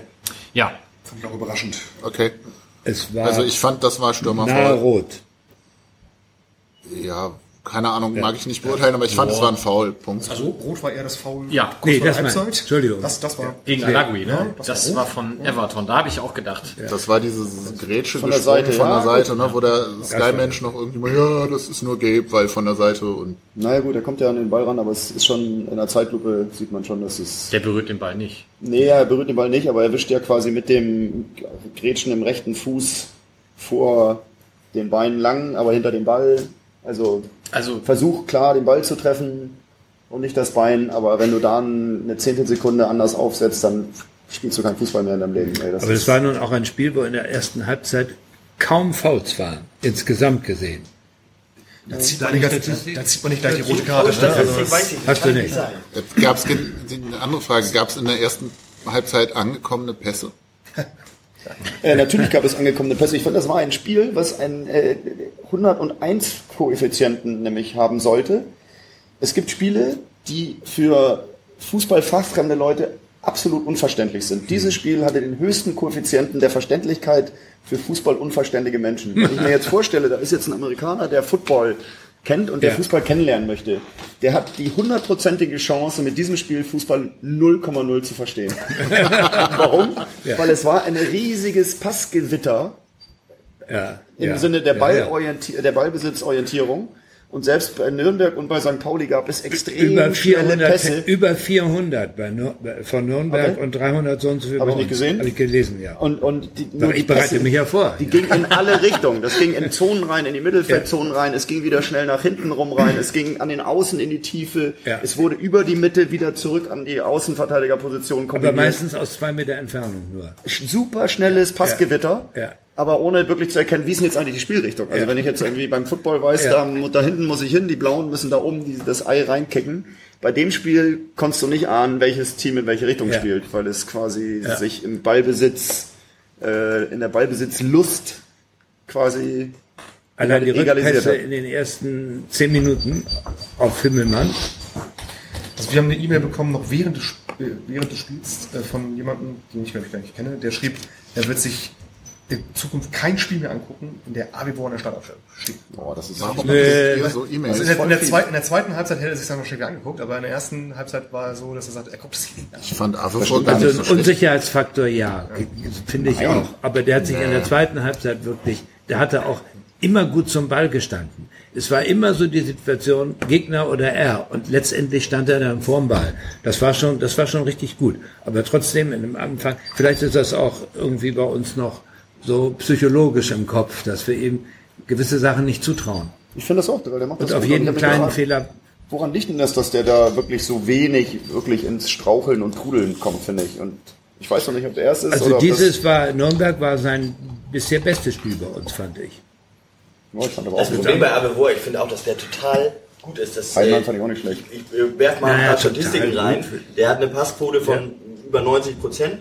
Ja, Fand ich auch überraschend. Okay. Es war Also ich fand, das war nahe Stürmerfoul. rot. Ja, keine Ahnung, mag ich nicht beurteilen, aber ich fand, es war ein Foul. Punkt. Also Rot war eher das Foul. Ja. Nee, das mein- Halbzeit. Entschuldigung. Das, das war gegen Alagui, Ja, ne? das Das war war von Everton. Da habe ich auch gedacht. Das war diese Grätsche Von der Seite, von ja, der Seite, ne, wo der Sky-Mensch noch irgendwie mal, ja, das ist nur gelb, weil von der Seite und naja gut, er kommt ja an den Ball ran, aber es ist schon in der Zeitlupe sieht man schon, dass es. Der berührt den Ball nicht. Nee, er berührt den Ball nicht, aber er wischt ja quasi mit dem Grätschen im rechten Fuß vor den Beinen lang, aber hinter dem Ball. Also, Also versuch klar, den Ball zu treffen und nicht das Bein, aber wenn du dann eine Zehntelsekunde anders aufsetzt, dann spielst du keinen Fußball mehr in deinem Leben. Ey, das Aber das war nun auch ein Spiel, wo in der ersten Halbzeit kaum Fouls waren, insgesamt gesehen. Da zieht, man nicht, gleich- da zieht man nicht gleich die rote Karte. Ne? Also, Deswegen weiß ich nicht. Hast du nicht. sein. Gab es eine andere Frage? Gab es in der ersten Halbzeit angekommene Pässe? <laughs> Äh, natürlich gab es angekommene Pässe. Ich fand, das war ein Spiel, was einen äh, 101 Koeffizienten nämlich haben sollte. Es gibt Spiele, die für fußballfachfremde Leute absolut unverständlich sind. Dieses Spiel hatte den höchsten Koeffizienten der Verständlichkeit für fußballunverständige Menschen. Wenn ich mir jetzt vorstelle, da ist jetzt ein Amerikaner, der Football kennt und der Ja. Fußball kennenlernen möchte, der hat die hundertprozentige Chance, mit diesem Spiel Fußball 0,0 zu verstehen. <laughs> <laughs> Warum? Weil es war ein riesiges Passgewitter Ja, im ja, Sinne der, ja, Ballorienti der Ballbesitzorientierung. Und selbst bei Nürnberg und bei St. Pauli gab es ja. extrem Über schnelle 400, Pässe. über 400 bei Nur, von Nürnberg Okay. und 300 so und so viel Hab bei ich nicht gesehen. Habe ich gelesen, ja. Und, und die, Doch, ich bereite Pässe, mich ja vor. Die ging in <laughs> alle Richtungen. Das ging in Zonen rein, in die Mittelfeldzonen rein. Es ging wieder schnell nach hinten rum rein. Es ging an den Außen in die Tiefe. Ja. Es wurde über die Mitte wieder zurück an die Außenverteidigerposition Aber kombiniert. meistens aus zwei Meter Entfernung nur. super schnelles Passgewitter. Ja. Aber ohne wirklich zu erkennen, wie ist denn jetzt eigentlich die Spielrichtung? Also Ja. wenn ich jetzt irgendwie beim Football weiß, Ja. da, da hinten muss ich hin, die Blauen müssen da oben die, das Ei reinkicken. Bei dem Spiel konntest du nicht ahnen, welches Team in welche Richtung Ja. spielt, weil es quasi Ja. sich im Ballbesitz, äh, in der Ballbesitzlust quasi Allein die egalisiert Rückpässe hat. in den ersten zehn Minuten auf Himmelmann. Also wir haben eine E-Mail bekommen, noch während des, äh, während des Spiels äh, von jemandem, den ich glaube ich gar nicht kenne, der schrieb, er wird sich in Zukunft kein Spiel mehr angucken, in der Avivor in der Startaufstellung steht. Boah, das ist Warum Nee. so Also E-Mails? in der, in, der zweiten, in der zweiten Halbzeit hätte er sich dann wahrscheinlich angeguckt, aber in der ersten Halbzeit war er so, dass er sagt, er guckt es nicht an. Ich fand Avevor gar Also nicht so ein schlecht. Unsicherheitsfaktor, ja, finde ich auch. Aber der hat sich in der zweiten Halbzeit wirklich, der hatte auch immer gut zum Ball gestanden. Es war immer so die Situation, Gegner oder er. Und letztendlich stand er dann vorm Ball. Das war schon, das war schon richtig gut. Aber trotzdem in dem Anfang, vielleicht ist das auch irgendwie bei uns noch so psychologisch im Kopf, dass wir ihm gewisse Sachen nicht zutrauen. Ich finde das auch, weil der macht das Und auf gut. jeden Ich mich kleinen gefragt, Fehler Woran liegt denn das, dass der da wirklich so wenig wirklich ins Straucheln und Trudeln kommt, finde ich? Und ich weiß noch nicht, ob der erste ist Also oder dieses war, Nürnberg war sein bisher bestes Spiel bei uns, fand ich. das, oh, ich fand aber Das auch. Problem bei Abevor, ich finde auch, dass der total gut ist. Das, Heidenheim äh, fand ich auch nicht schlecht. ich äh, werf mal ein Naja, paar Statistiken rein. Der hat eine Passquote von über 90 Prozent,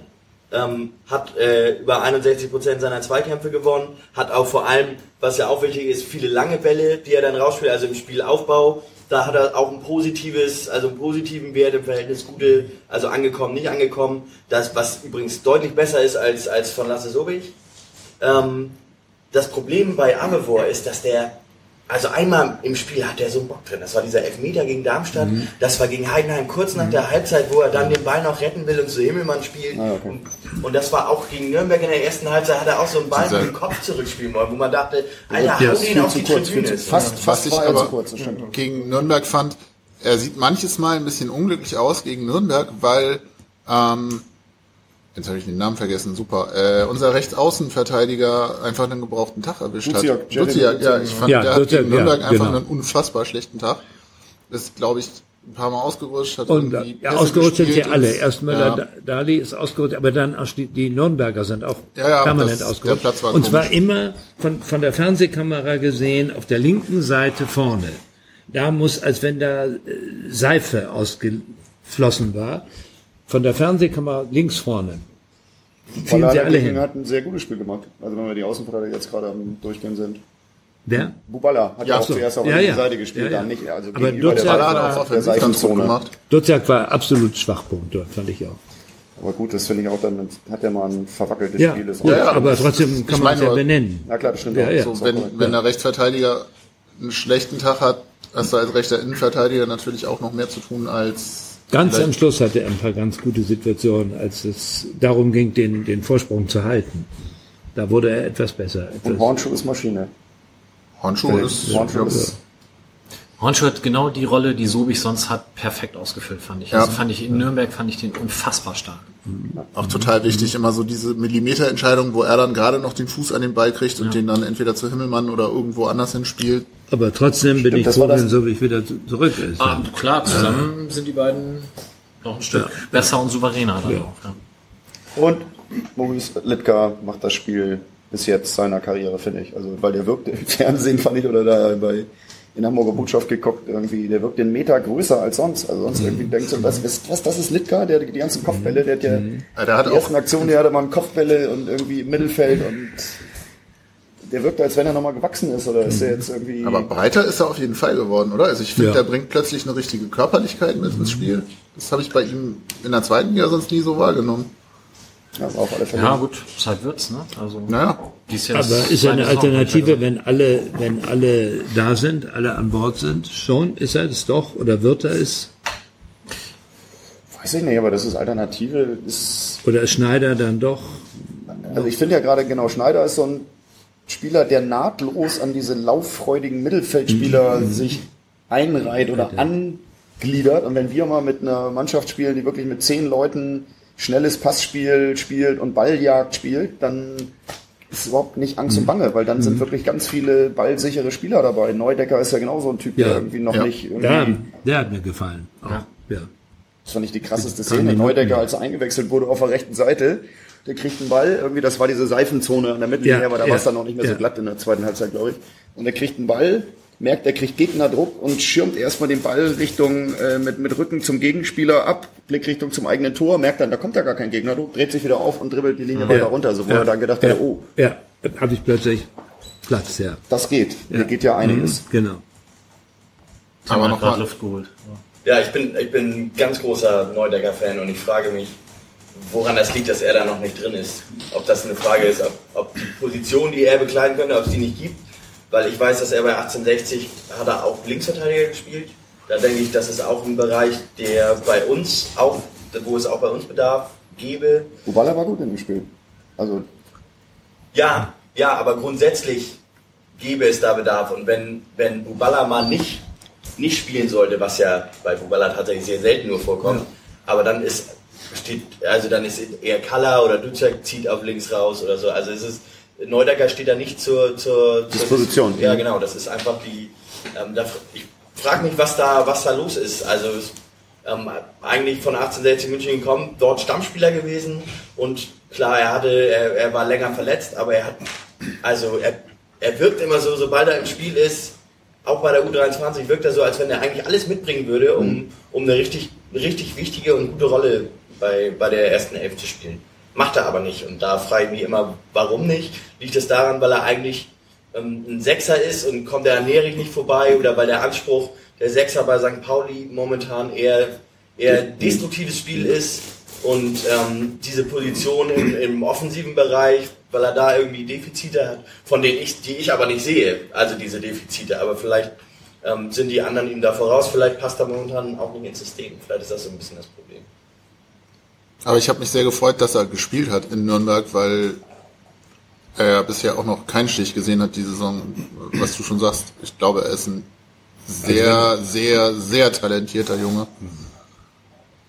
ähm, hat äh, über 61 Prozent seiner Zweikämpfe gewonnen, hat auch vor allem, was ja auch wichtig ist, viele lange Bälle, die er dann rausspielt, also im Spielaufbau. Da hat er auch ein positives, also einen positiven Wert im Verhältnis gute, also angekommen, nicht angekommen. Das, was übrigens deutlich besser ist als, als von Lasse Sobich. Ähm, das Problem bei Amevor ist, dass der, also einmal im Spiel hat der so einen Bock drin. Das war dieser Elfmeter gegen Darmstadt, Mhm. das war gegen Heidenheim kurz nach der Halbzeit, wo er dann den Ball noch retten will und zu Himmelmann spielt. Ah, okay. und, und das war auch gegen Nürnberg in der ersten Halbzeit, hat er auch so einen Ball mit dem Kopf zurückspielen wollen, wo man dachte, Alter, Ja, hau den auf die kurz, Tribüne. zu- fast, Was fast ich war er aber zu kurz, das stimmt. gegen Nürnberg fand, er sieht manches Mal ein bisschen unglücklich aus gegen Nürnberg, weil, ähm, jetzt habe ich den Namen vergessen, super, äh, unser Rechtsaußenverteidiger einfach einen gebrauchten Tag erwischt Duziak, hat. Duziak, ja, ich fand, Ja, der hat Duziak, gegen Nürnberg ja, einfach genau. einen unfassbar schlechten Tag. Ist, glaube ich, ein paar Mal ausgerutscht. Hat Und ja, ausgerutscht sind sie alle. und- Erst Möller, ja. Da- Dali ist ausgerutscht, aber dann auch die, die Nürnberger sind auch Ja, ja, permanent das- ausgerutscht. der Platz war Und zwar komisch. immer von, von der Fernsehkamera gesehen auf der linken Seite vorne. Da muss, als wenn da äh, Seife ausgeflossen war, von der Fernsehkamera links vorne. Fielen Ballada sie alle hin. hat ein sehr gutes Spiel gemacht. Also wenn wir die Außenverteidiger jetzt gerade am Durchgehen sind. Wer? Bubala hat Ja, ja auch so. zuerst auf Ja, der ja. Seite gespielt, Ja, ja. dann nicht. Also Aber gegenüber der war- auch der Seitenzone. gemacht. Duziak war absolut Schwachpunkt dort, fand ich auch. Aber gut, das finde ich auch, dann hat er mal ein verwackeltes Ja, Spiel. Das Ja, ja, aber trotzdem kann man es ja benennen. Ja klar, das stimmt Ja, auch. ja. So, wenn, wenn der Rechtsverteidiger einen schlechten Tag hat, hast du als rechter Innenverteidiger natürlich auch noch mehr zu tun als Ganz vielleicht- am Schluss hatte er ein paar ganz gute Situationen, als es darum ging, den, den Vorsprung zu halten. Da wurde er etwas besser. Und Etwas, Hornschuh ist Maschine. Hornschuh ist, Hornschuh ja, ist Hornschuh hat genau die Rolle, die Sobich sonst hat, perfekt ausgefüllt, fand ich. Ja. Also fand ich in Nürnberg fand ich den unfassbar stark. Auch total wichtig, immer so diese Millimeterentscheidung, wo er dann gerade noch den Fuß an den Ball kriegt und den dann entweder zu Himmelmann oder irgendwo anders hinspielt. Aber trotzdem bin ich das froh, wenn Sobich wieder zu- zurück ist. Ah, klar, zusammen sind die beiden noch ein Stück besser und souveräner dann auch. Ja. Und Maurice Litka macht das Spiel bis jetzt seiner Karriere, finde ich. Also, weil der wirkt im <laughs> Fernsehen, fand ich, oder da bei in Hamburger Botschaft geguckt, irgendwie, der wirkt den Meter größer als sonst. Also sonst irgendwie denkst du, was, was, was, das ist Litka, der die ganzen Kopfbälle, der hat ja, Ja, der hat die auch- ersten Aktionen, der hatte mal Kopfbälle und irgendwie im Mittelfeld und der wirkt, als wenn er nochmal gewachsen ist, oder ist der jetzt irgendwie. Aber breiter ist er auf jeden Fall geworden, oder? Also ich finde, Ja. der bringt plötzlich eine richtige Körperlichkeit mit ins Spiel. Das habe ich bei ihm in der zweiten Liga sonst nie so wahrgenommen. ja, auf alle Fälle. ja, gut, Zeit wird's, ne? Also, Naja, die ist jetzt Aber ist seine eine Alternative, wenn alle, wenn alle da sind, alle an Bord sind, schon ist er es doch oder wird er es? Weiß ich nicht, aber das ist Alternative, ist Oder ist Schneider dann doch? Also ich finde ja gerade genau, Schneider ist so ein Spieler, der nahtlos an diese lauffreudigen Mittelfeldspieler sich einreiht oder angliedert. Und wenn wir mal mit einer Mannschaft spielen, die wirklich mit zehn Leuten schnelles Passspiel spielt und Balljagd spielt, dann ist überhaupt nicht Angst und Bange, weil dann sind wirklich ganz viele ballsichere Spieler dabei. Neudecker ist ja genauso ein Typ, der Ja. irgendwie noch Ja. nicht irgendwie Ja, der hat mir gefallen. Auch. Ja. Das fand ich die krasseste Szene. Neudecker, als er eingewechselt wurde auf der rechten Seite, der kriegt einen Ball, irgendwie, das war diese Seifenzone an der Mittellinie, Ja, aber da ja, war es dann noch nicht mehr so ja. glatt in der zweiten Halbzeit, glaube ich. Und er kriegt einen Ball, merkt, er kriegt Gegnerdruck und schirmt erstmal den Ball Richtung, äh, mit, mit Rücken zum Gegenspieler ab, Blickrichtung zum eigenen Tor, merkt dann, da kommt ja gar kein Gegnerdruck, dreht sich wieder auf und dribbelt die Linie weiter runter, so wo er dann gedacht ja. hat, oh, Ja, habe ich plötzlich Platz, ja. das geht, hier geht ja einiges. Mhm, Genau. aber noch gerade mal, Luft geholt. Ja, ich bin, ich bin ein ganz großer Neudecker-Fan und ich frage mich, woran das liegt, dass er da noch nicht drin ist. Ob das eine Frage ist, ob, ob die Position, die er bekleiden könnte, ob es die nicht gibt. Weil ich weiß, dass er bei 1860 hat er auch Linksverteidiger gespielt. Da denke ich, das ist auch ein Bereich, der bei uns auch, wo es auch bei uns Bedarf gäbe. Ubala war gut in dem Spiel. Also, Ja, ja, aber grundsätzlich gäbe es da Bedarf. Und wenn, wenn Bubala mal nicht, nicht spielen sollte, was ja bei Bubala tatsächlich sehr selten nur vorkommt, aber dann ist, steht, also dann ist eher Kalla oder Ducek zieht auf links raus oder so. Also es ist, Neudecker steht da nicht zur, zur, zur Disposition. Ja, genau, das ist einfach die, ähm, da, ich frage mich, was da, was da los ist. Also es, ähm, eigentlich von 1860 München gekommen, dort Stammspieler gewesen und klar, er hatte, er, er war länger verletzt, aber er hat, also er, er wirkt immer so, sobald er im Spiel ist, auch bei der U23 wirkt er so, als wenn er eigentlich alles mitbringen würde, um, um eine richtig, richtig wichtige und gute Rolle bei, bei der ersten Elf spielen. Macht er aber nicht. Und da frage ich mich immer, warum nicht? Liegt es daran, weil er eigentlich ähm, ein Sechser ist und kommt der an Nerich nicht vorbei oder weil der Anspruch der Sechser bei St. Pauli momentan eher, eher destruktives Spiel ist und ähm, diese Position im, im offensiven Bereich, weil er da irgendwie Defizite hat, von denen ich, die ich aber nicht sehe, also diese Defizite, aber vielleicht ähm, sind die anderen ihm da voraus, vielleicht passt er momentan auch nicht ins System, vielleicht ist das so ein bisschen das Problem. Aber ich habe mich sehr gefreut, dass er gespielt hat in Nürnberg, weil er bisher auch noch keinen Stich gesehen hat die Saison. Was du schon sagst, ich glaube, er ist ein sehr, sehr, sehr talentierter Junge.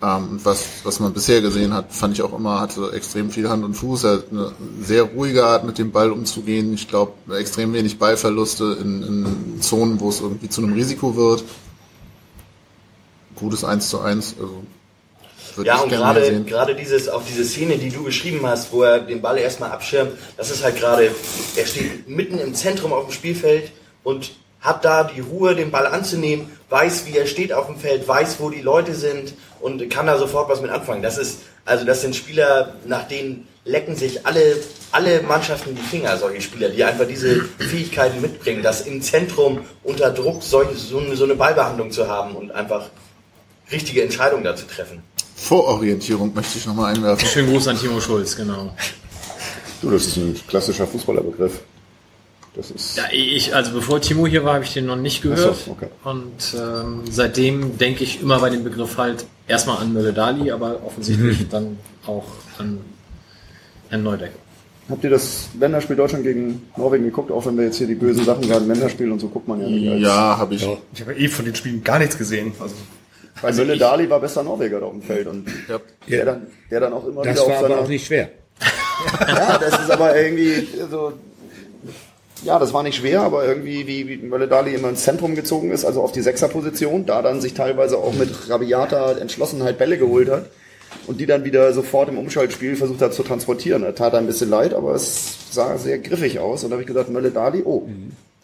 Ähm, was, was man bisher gesehen hat, fand ich auch immer, hatte extrem viel Hand und Fuß. Er hat eine sehr ruhige Art, mit dem Ball umzugehen. Ich glaube, extrem wenig Ballverluste in, in Zonen, wo es irgendwie zu einem Risiko wird. Gutes 1 zu 1. Also, Ja, und gerade, gerade dieses, auch diese Szene, die du beschrieben hast, wo er den Ball erstmal abschirmt, das ist halt gerade, er steht mitten im Zentrum auf dem Spielfeld und hat da die Ruhe, den Ball anzunehmen, weiß, wie er steht auf dem Feld, weiß, wo die Leute sind und kann da sofort was mit anfangen. Das ist, also das sind Spieler, nach denen lecken sich alle, alle Mannschaften die Finger, solche Spieler, die einfach diese Fähigkeiten mitbringen, das im Zentrum unter Druck solche, so, eine, so eine Ballbehandlung zu haben und einfach richtige Entscheidungen da zu treffen. Vororientierung möchte ich nochmal einwerfen. Schönen Gruß an Timo Schulz, genau. du, das ist ein klassischer Fußballerbegriff. Das ist. Ja, ich, also bevor Timo hier war, habe ich den noch nicht gehört. So, okay. Und ähm, seitdem denke ich immer bei dem Begriff halt erstmal an Mölle Dali, aber offensichtlich dann auch an Herrn Neudecker. Habt ihr das Länderspiel Deutschland gegen Norwegen geguckt? Auch wenn wir jetzt hier die bösen Sachen gerade Länderspiel und so guckt man ja nicht. als- Ja, habe ich. Ich habe eh von den Spielen gar nichts gesehen. Also Weil Mölle Dali war bester Norweger da auf dem Feld und Ja. der, dann, der dann auch immer Das wieder war auf aber seiner... auch nicht schwer. Ja, das ist aber irgendwie so. Ja, das war nicht schwer, aber irgendwie, wie, wie Mölle Dali immer ins Zentrum gezogen ist, also auf die Sechserposition, da dann sich teilweise auch mit rabiater Entschlossenheit Bälle geholt hat und die dann wieder sofort im Umschaltspiel versucht hat zu transportieren. Das tat ein bisschen leid, aber es sah sehr griffig aus und da habe ich gesagt, Mölle Dali, oh,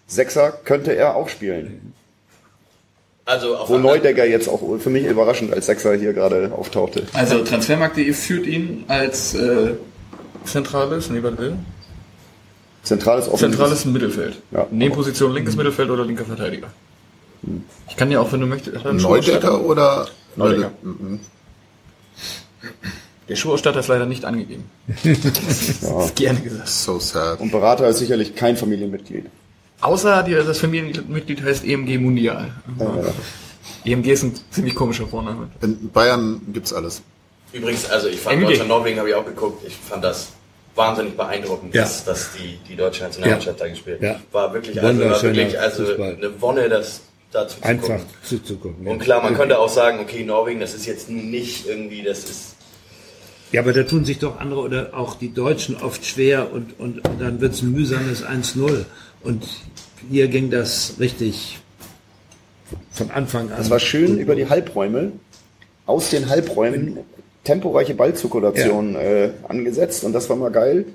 Sechser könnte er auch spielen. Also auf Wo Neudecker jetzt auch für mich überraschend als Sechser hier gerade auftauchte. Also Transfermarkt.de führt ihn als äh, zentrales, nee, warte, will. Zentrales zentrales Mittelfeld. Ja. Nebenposition linkes Mittelfeld oder linker Verteidiger. Ich kann ja auch, wenn du möchtest, er? Neudecker oder Neudecker. Mhm. Der Schuhausstatter ist leider nicht angegeben. <laughs> Ja. Gerne gesagt. So sad. Und Berater ist sicherlich kein Familienmitglied. Außer die, das Familienmitglied heißt EMG Mundial. Äh, EMG ist ein ziemlich komischer Vorname. In Bayern gibt's alles. Übrigens, also ich fand. Deutschland Norwegen habe ich auch geguckt. Ich fand das wahnsinnig beeindruckend, Ja. dass, dass die, die deutsche Nationalmannschaft da gespielt Ja. War wirklich, also, war wirklich also Fußball. eine Wonne, das dazu zu Einfach gucken. zuzugucken. Und klar, man könnte auch sagen, okay, Norwegen, das ist jetzt nicht irgendwie, das ist Ja, aber da tun sich doch andere oder auch die Deutschen oft schwer und, und, und dann wird's ein mühsames 1-0. Und hier ging das richtig von Anfang an. Es war schön über die Halbräume, aus den Halbräumen temporeiche Ballzirkulation äh, angesetzt und das war mal geil.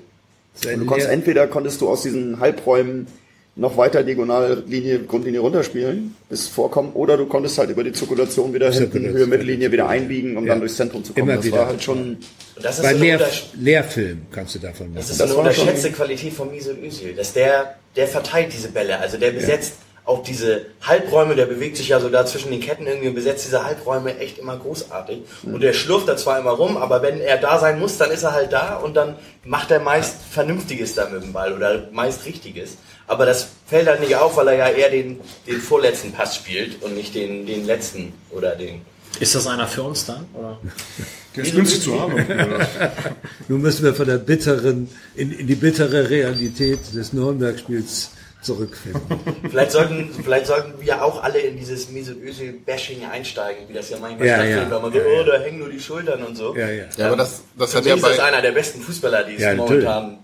Und du konntest entweder konntest du aus diesen Halbräumen noch weiter Diagonallinie, Grundlinie runterspielen, bis vorkommen, oder du konntest halt über die Zirkulation wieder hinten. Höhe, Mittellinie wieder einbiegen, um Ja. dann durchs Zentrum zu kommen. Immer das wieder. war halt schon, und das ist Bei so Lehr, Lehrfilm kannst du davon machen. Das ist Das so eine unterschätzte Qualität von Mesut Özil, dass der, der verteilt diese Bälle, also der besetzt auch diese Halbräume, der bewegt sich ja so da zwischen den Ketten irgendwie und besetzt diese Halbräume echt immer großartig. Und der schlurft da zwar immer rum, aber wenn er da sein muss, dann ist er halt da und dann macht er meist Vernünftiges da mit dem Ball oder meist Richtiges. Aber das fällt halt nicht auf, weil er ja eher den, den vorletzten Pass spielt und nicht den, den letzten oder den. Ist das einer für uns dann? Oder? <laughs> der ist günstig zu haben. <laughs> Nun müssen wir von der bitteren, in, in die bittere Realität des Nürnberg-Spiels zurückfinden. <laughs> Vielleicht sollten, vielleicht sollten wir auch alle in dieses Mesut Özil-Bashing einsteigen, wie das ja manchmal Ja, stattfindet, ja. weil man so, oh, da hängen nur die Schultern und so. Ja, ja. Ja, aber das, das hat ja ist das bei, einer der besten Fußballer, die es Ja, natürlich. momentan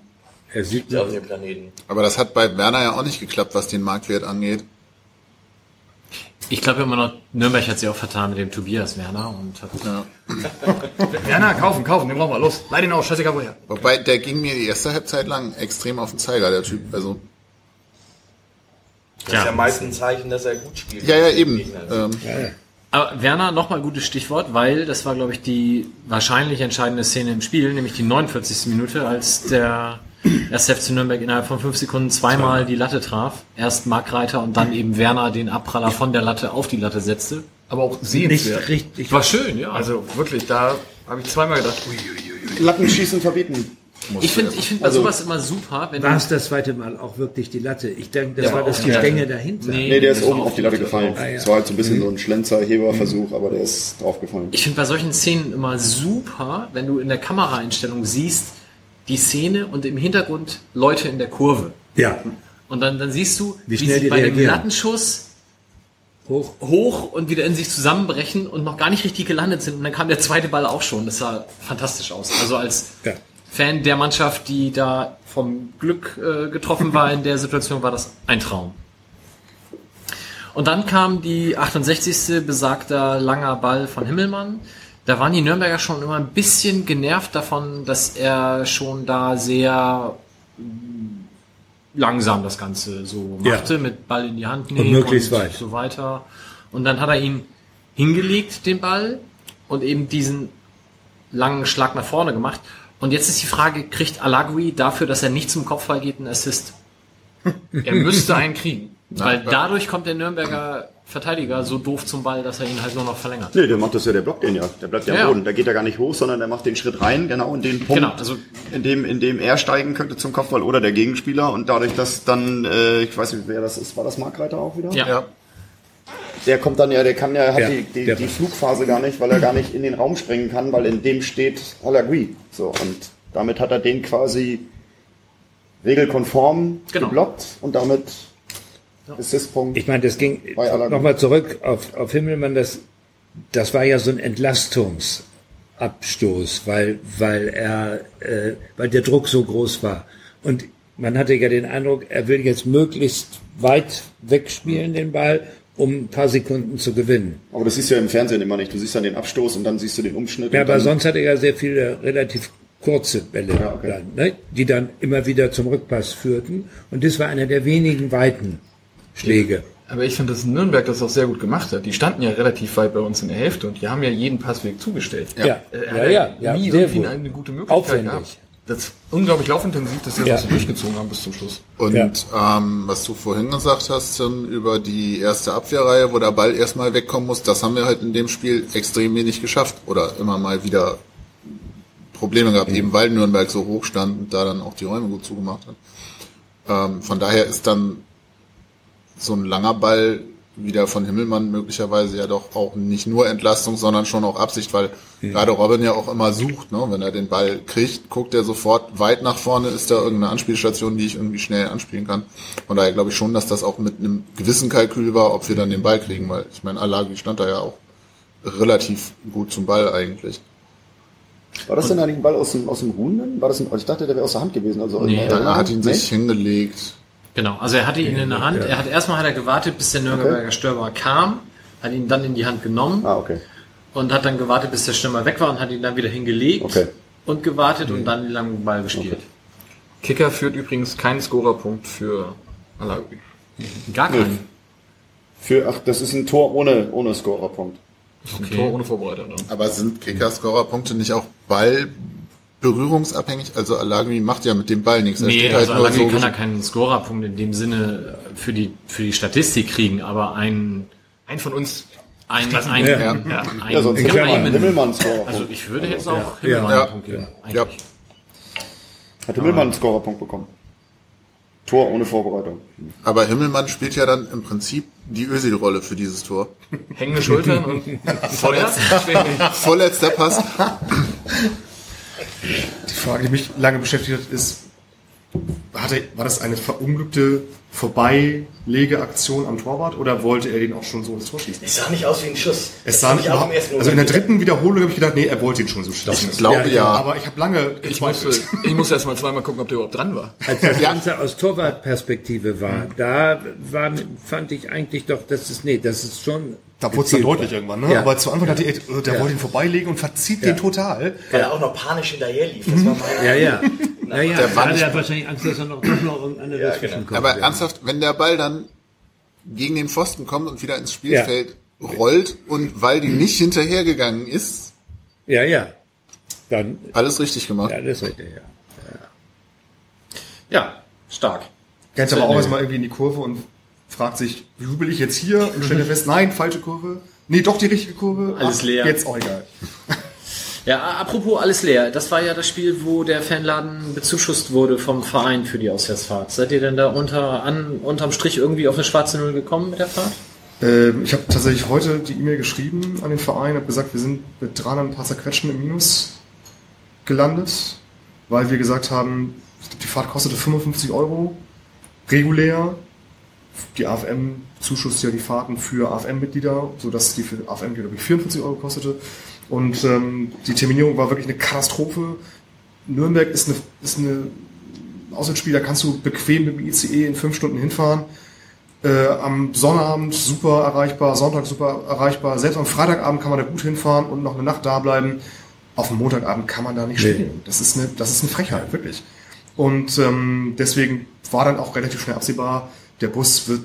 Er sieht gibt auf dem Planeten. aber das hat bei Werner ja auch nicht geklappt, was den Marktwert angeht. Ich glaube immer noch, Nürnberg hat sich auch vertan mit dem Tobias Werner und hat Ja. <laughs> Werner, kaufen, kaufen, den brauchen wir. Los, leih den aus, scheißegal woher. Wobei, der ging mir die erste Halbzeit lang extrem auf den Zeiger, der Typ. Also, Das ist ja meist ein Zeichen, dass er gut spielt. ja, ja, eben. Ähm, Aber Werner, nochmal gutes Stichwort, weil das war, glaube ich, die wahrscheinlich entscheidende Szene im Spiel, nämlich die 49. Minute, als der erste FC Nürnberg innerhalb von fünf Sekunden zweimal die Latte traf. Erst Mark Reiter und dann eben Werner den Abpraller von der Latte auf die Latte setzte. Aber auch nicht sehenswert. richtig. War schön, ja. Also wirklich, da habe ich zweimal gedacht, ui, ui, ui. Lattenschießen verbieten. ich finde ich find bei sowas immer super, wenn War du es das zweite Mal auch wirklich die Latte? Ich denke, das war das die Stänge dahinter. Nee. Nee, der ist oben auf die Latte gefallen. Ah, ja. Es war halt so ein bisschen so ein Schlenzer-Heberversuch, aber der ist draufgefallen. Ich finde bei solchen Szenen immer super, wenn du in der Kameraeinstellung siehst, die Szene und im Hintergrund Leute in der Kurve. Ja, Und dann, dann siehst du, Wie schnell sie die bei dem reagieren. Lattenschuss hoch. hoch und wieder in sich zusammenbrechen und noch gar nicht richtig gelandet sind. Und dann kam der zweite Ball auch schon. Das sah fantastisch aus. Also als Ja. Fan der Mannschaft, die da vom Glück äh, getroffen war in der Situation, war das ein Traum. Und dann kam die 68. besagter langer Ball von Himmelmann. Da waren die Nürnberger schon immer ein bisschen genervt davon, dass er schon da sehr langsam das Ganze so Ja. machte, mit Ball in die Hand nehmen möglichst und weit. so weiter. Und dann hat er ihn hingelegt, den Ball, und eben diesen langen Schlag nach vorne gemacht. Und jetzt ist die Frage, kriegt Alagui dafür, dass er nicht zum Kopfball geht, einen Assist? <laughs> Er müsste einen kriegen. Weil dadurch kommt der Nürnberger Verteidiger so doof zum Ball, dass er ihn halt nur noch verlängert. Nee, der macht das ja, der blockt den ja. Der bleibt ja am Ja, ja. Boden. Der geht ja gar nicht hoch, sondern der macht den Schritt rein, genau in den Punkt, Genau, also- in, dem, in dem er steigen könnte zum Kopfball oder der Gegenspieler. Und dadurch, dass dann, äh, ich weiß nicht, wer das ist, war das Markreiter auch wieder? Ja. ja. Der kommt dann ja, der kann ja, hat Ja, die, die, die Flugphase gar nicht, weil er gar nicht in den Raum springen kann, weil in dem steht Halagui. So, und damit hat er den quasi regelkonform Genau. geblockt und damit Assistpunkt. Ich meine, das ging nochmal zurück auf, auf Himmelmann, das, das war ja so ein Entlastungsabstoß, weil, weil er, äh, weil der Druck so groß war. Und man hatte ja den Eindruck, er will jetzt möglichst weit wegspielen, den Ball, um ein paar Sekunden zu gewinnen. Aber das siehst du ja im Fernsehen immer nicht. Du siehst dann den Abstoß und dann siehst du den Umschnitt. Ja, aber sonst hatte er sehr viele relativ kurze Bälle, Ja, okay. dann, ne, die dann immer wieder zum Rückpass führten. Und das war einer der wenigen weiten Schläge. Aber ich finde, dass Nürnberg das auch sehr gut gemacht hat. Die standen ja relativ weit bei uns in der Hälfte und die haben ja jeden Passweg zugestellt. Ja, ja, hat ja, ja, nie sehr irgendwie gut. eine gute Möglichkeit Aufwendig. gehabt. Das ist unglaublich laufintensiv, dass wir Ja. das so durchgezogen haben bis zum Schluss. Und Ja. ähm, was du vorhin gesagt hast Tim, über die erste Abwehrreihe, wo der Ball erstmal wegkommen muss, das haben wir halt in dem Spiel extrem wenig geschafft oder immer mal wieder Probleme gehabt, eben weil Nürnberg so hoch stand und da dann auch die Räume gut zugemacht hat. Ähm, von daher ist dann so ein langer Ball wieder von Himmelmann möglicherweise ja doch auch nicht nur Entlastung, sondern schon auch Absicht, weil gerade Robin ja auch immer sucht, ne? wenn er den Ball kriegt, guckt er sofort weit nach vorne, ist da irgendeine Anspielstation, die ich irgendwie schnell anspielen kann. Von daher glaube ich schon, dass das auch mit einem gewissen Kalkül war, ob wir dann den Ball kriegen, weil ich meine, Alagi stand da ja auch relativ gut zum Ball eigentlich. war das denn eigentlich ein Ball aus dem, aus dem Ruhenden? War das ein, ich dachte, der wäre aus der Hand gewesen. Also Nee, Er hat ihn nee? sich hingelegt. Genau, also er hatte ihn in der Hand. Er hat erstmal hat er gewartet, bis der Nürnberger Stürmer kam, hat ihn dann in die Hand genommen Ah, okay. und hat dann gewartet, bis der Stürmer weg war und hat ihn dann wieder hingelegt Okay. und gewartet und dann den langen Ball gespielt. Kicker führt übrigens keinen Scorerpunkt für Alawi. Gar keinen. Für, ach, das ist ein Tor ohne, ohne Scorerpunkt. Ein Tor ohne Vorbereiter dann. Aber sind Kicker-Scorer-Punkte nicht auch Ball berührungsabhängig? Also Alagi macht ja mit dem Ball nichts. Er Nee, steht also halt nur Alagi so kann er keinen Scorerpunkt in dem Sinne für die, für die Statistik kriegen, aber ein, Ein von uns. ein, ein, Ja. ja. Ja, ein Ja, sonst Himmelmann, geheimen, Himmelmann also ich würde jetzt auch Ja. Himmelmann Ja. einen Punkt geben. Ja. eigentlich. Hat Himmelmann einen Scorerpunkt bekommen. Tor ohne Vorbereitung. Aber Himmelmann spielt ja dann im Prinzip die Özil-Rolle für dieses Tor. Hängende Schultern und <laughs> Feuer. Vorletzter Pass. Die Frage, die mich lange beschäftigt hat, ist, war das eine verunglückte Vorbeilegeaktion am Torwart oder wollte er den auch schon so ins Tor schießen? Es sah nicht aus wie ein Schuss. Es Das sah nicht ersten also in der dritten Wiederholung habe ich gedacht, nee, er wollte ihn schon so schießen. Ich glaube ja. Aber ich habe lange Ich musste, gezweifelt. ich musste erst mal zweimal gucken, ob der überhaupt dran war. Als das Ganze aus Torwartperspektive war, da war, fand ich eigentlich doch, das ist, nee, das ist schon. Da wurde es dann deutlich war. irgendwann, ne? Ja. Aber zu Anfang dachte ich, äh, der Ja. wollte ihn vorbeilegen und verzieht den total. Weil er auch noch panisch hinterher lief. Das war mein Ja, ja. Ja, ja. Der Da war hatte er wahrscheinlich Angst, dass er noch, noch irgendeiner Ja, genau. kommt. Aber ja. Ernsthaft, wenn der Ball dann gegen den Pfosten kommt und wieder ins Spielfeld rollt und weil die nicht hinterhergegangen ist, Ja, ja. Dann, alles richtig gemacht. ja, ist richtig, ja. Ja, stark. Ganz aber auch erstmal irgendwie in die Kurve und fragt sich, jubel ich jetzt hier und stellt fest, nein, falsche Kurve. Nee, doch die richtige Kurve. Alles leer. Jetzt auch egal. Ja, apropos alles leer. Das war ja das Spiel, wo der Fanladen bezuschusst wurde vom Verein für die Auswärtsfahrt. Seid ihr denn da unter, an, unterm Strich irgendwie auf eine schwarze Null gekommen mit der Fahrt? Ähm, ich habe tatsächlich heute die E-Mail geschrieben an den Verein, habe gesagt, wir sind mit 300 ein paar zerquetschen im Minus gelandet, weil wir gesagt haben, die Fahrt kostete 55 Euro regulär. Die AFM zuschusst ja die Fahrten für AFM-Mitglieder, sodass die für AFM-Mitglieder glaube ich 44 Euro kostete. Und ähm, die Terminierung war wirklich eine Katastrophe. Nürnberg ist eine, ist eine Auswärtsspiel, da kannst du bequem mit dem ICE in fünf Stunden hinfahren. Äh, am Sonnabend super erreichbar, Sonntag super erreichbar. Selbst am Freitagabend kann man da gut hinfahren und noch eine Nacht da bleiben. Auf dem Montagabend kann man da nicht Nee. spielen. Das ist eine, das ist eine Frechheit, wirklich. Und ähm, deswegen war dann auch relativ schnell absehbar, der Bus wird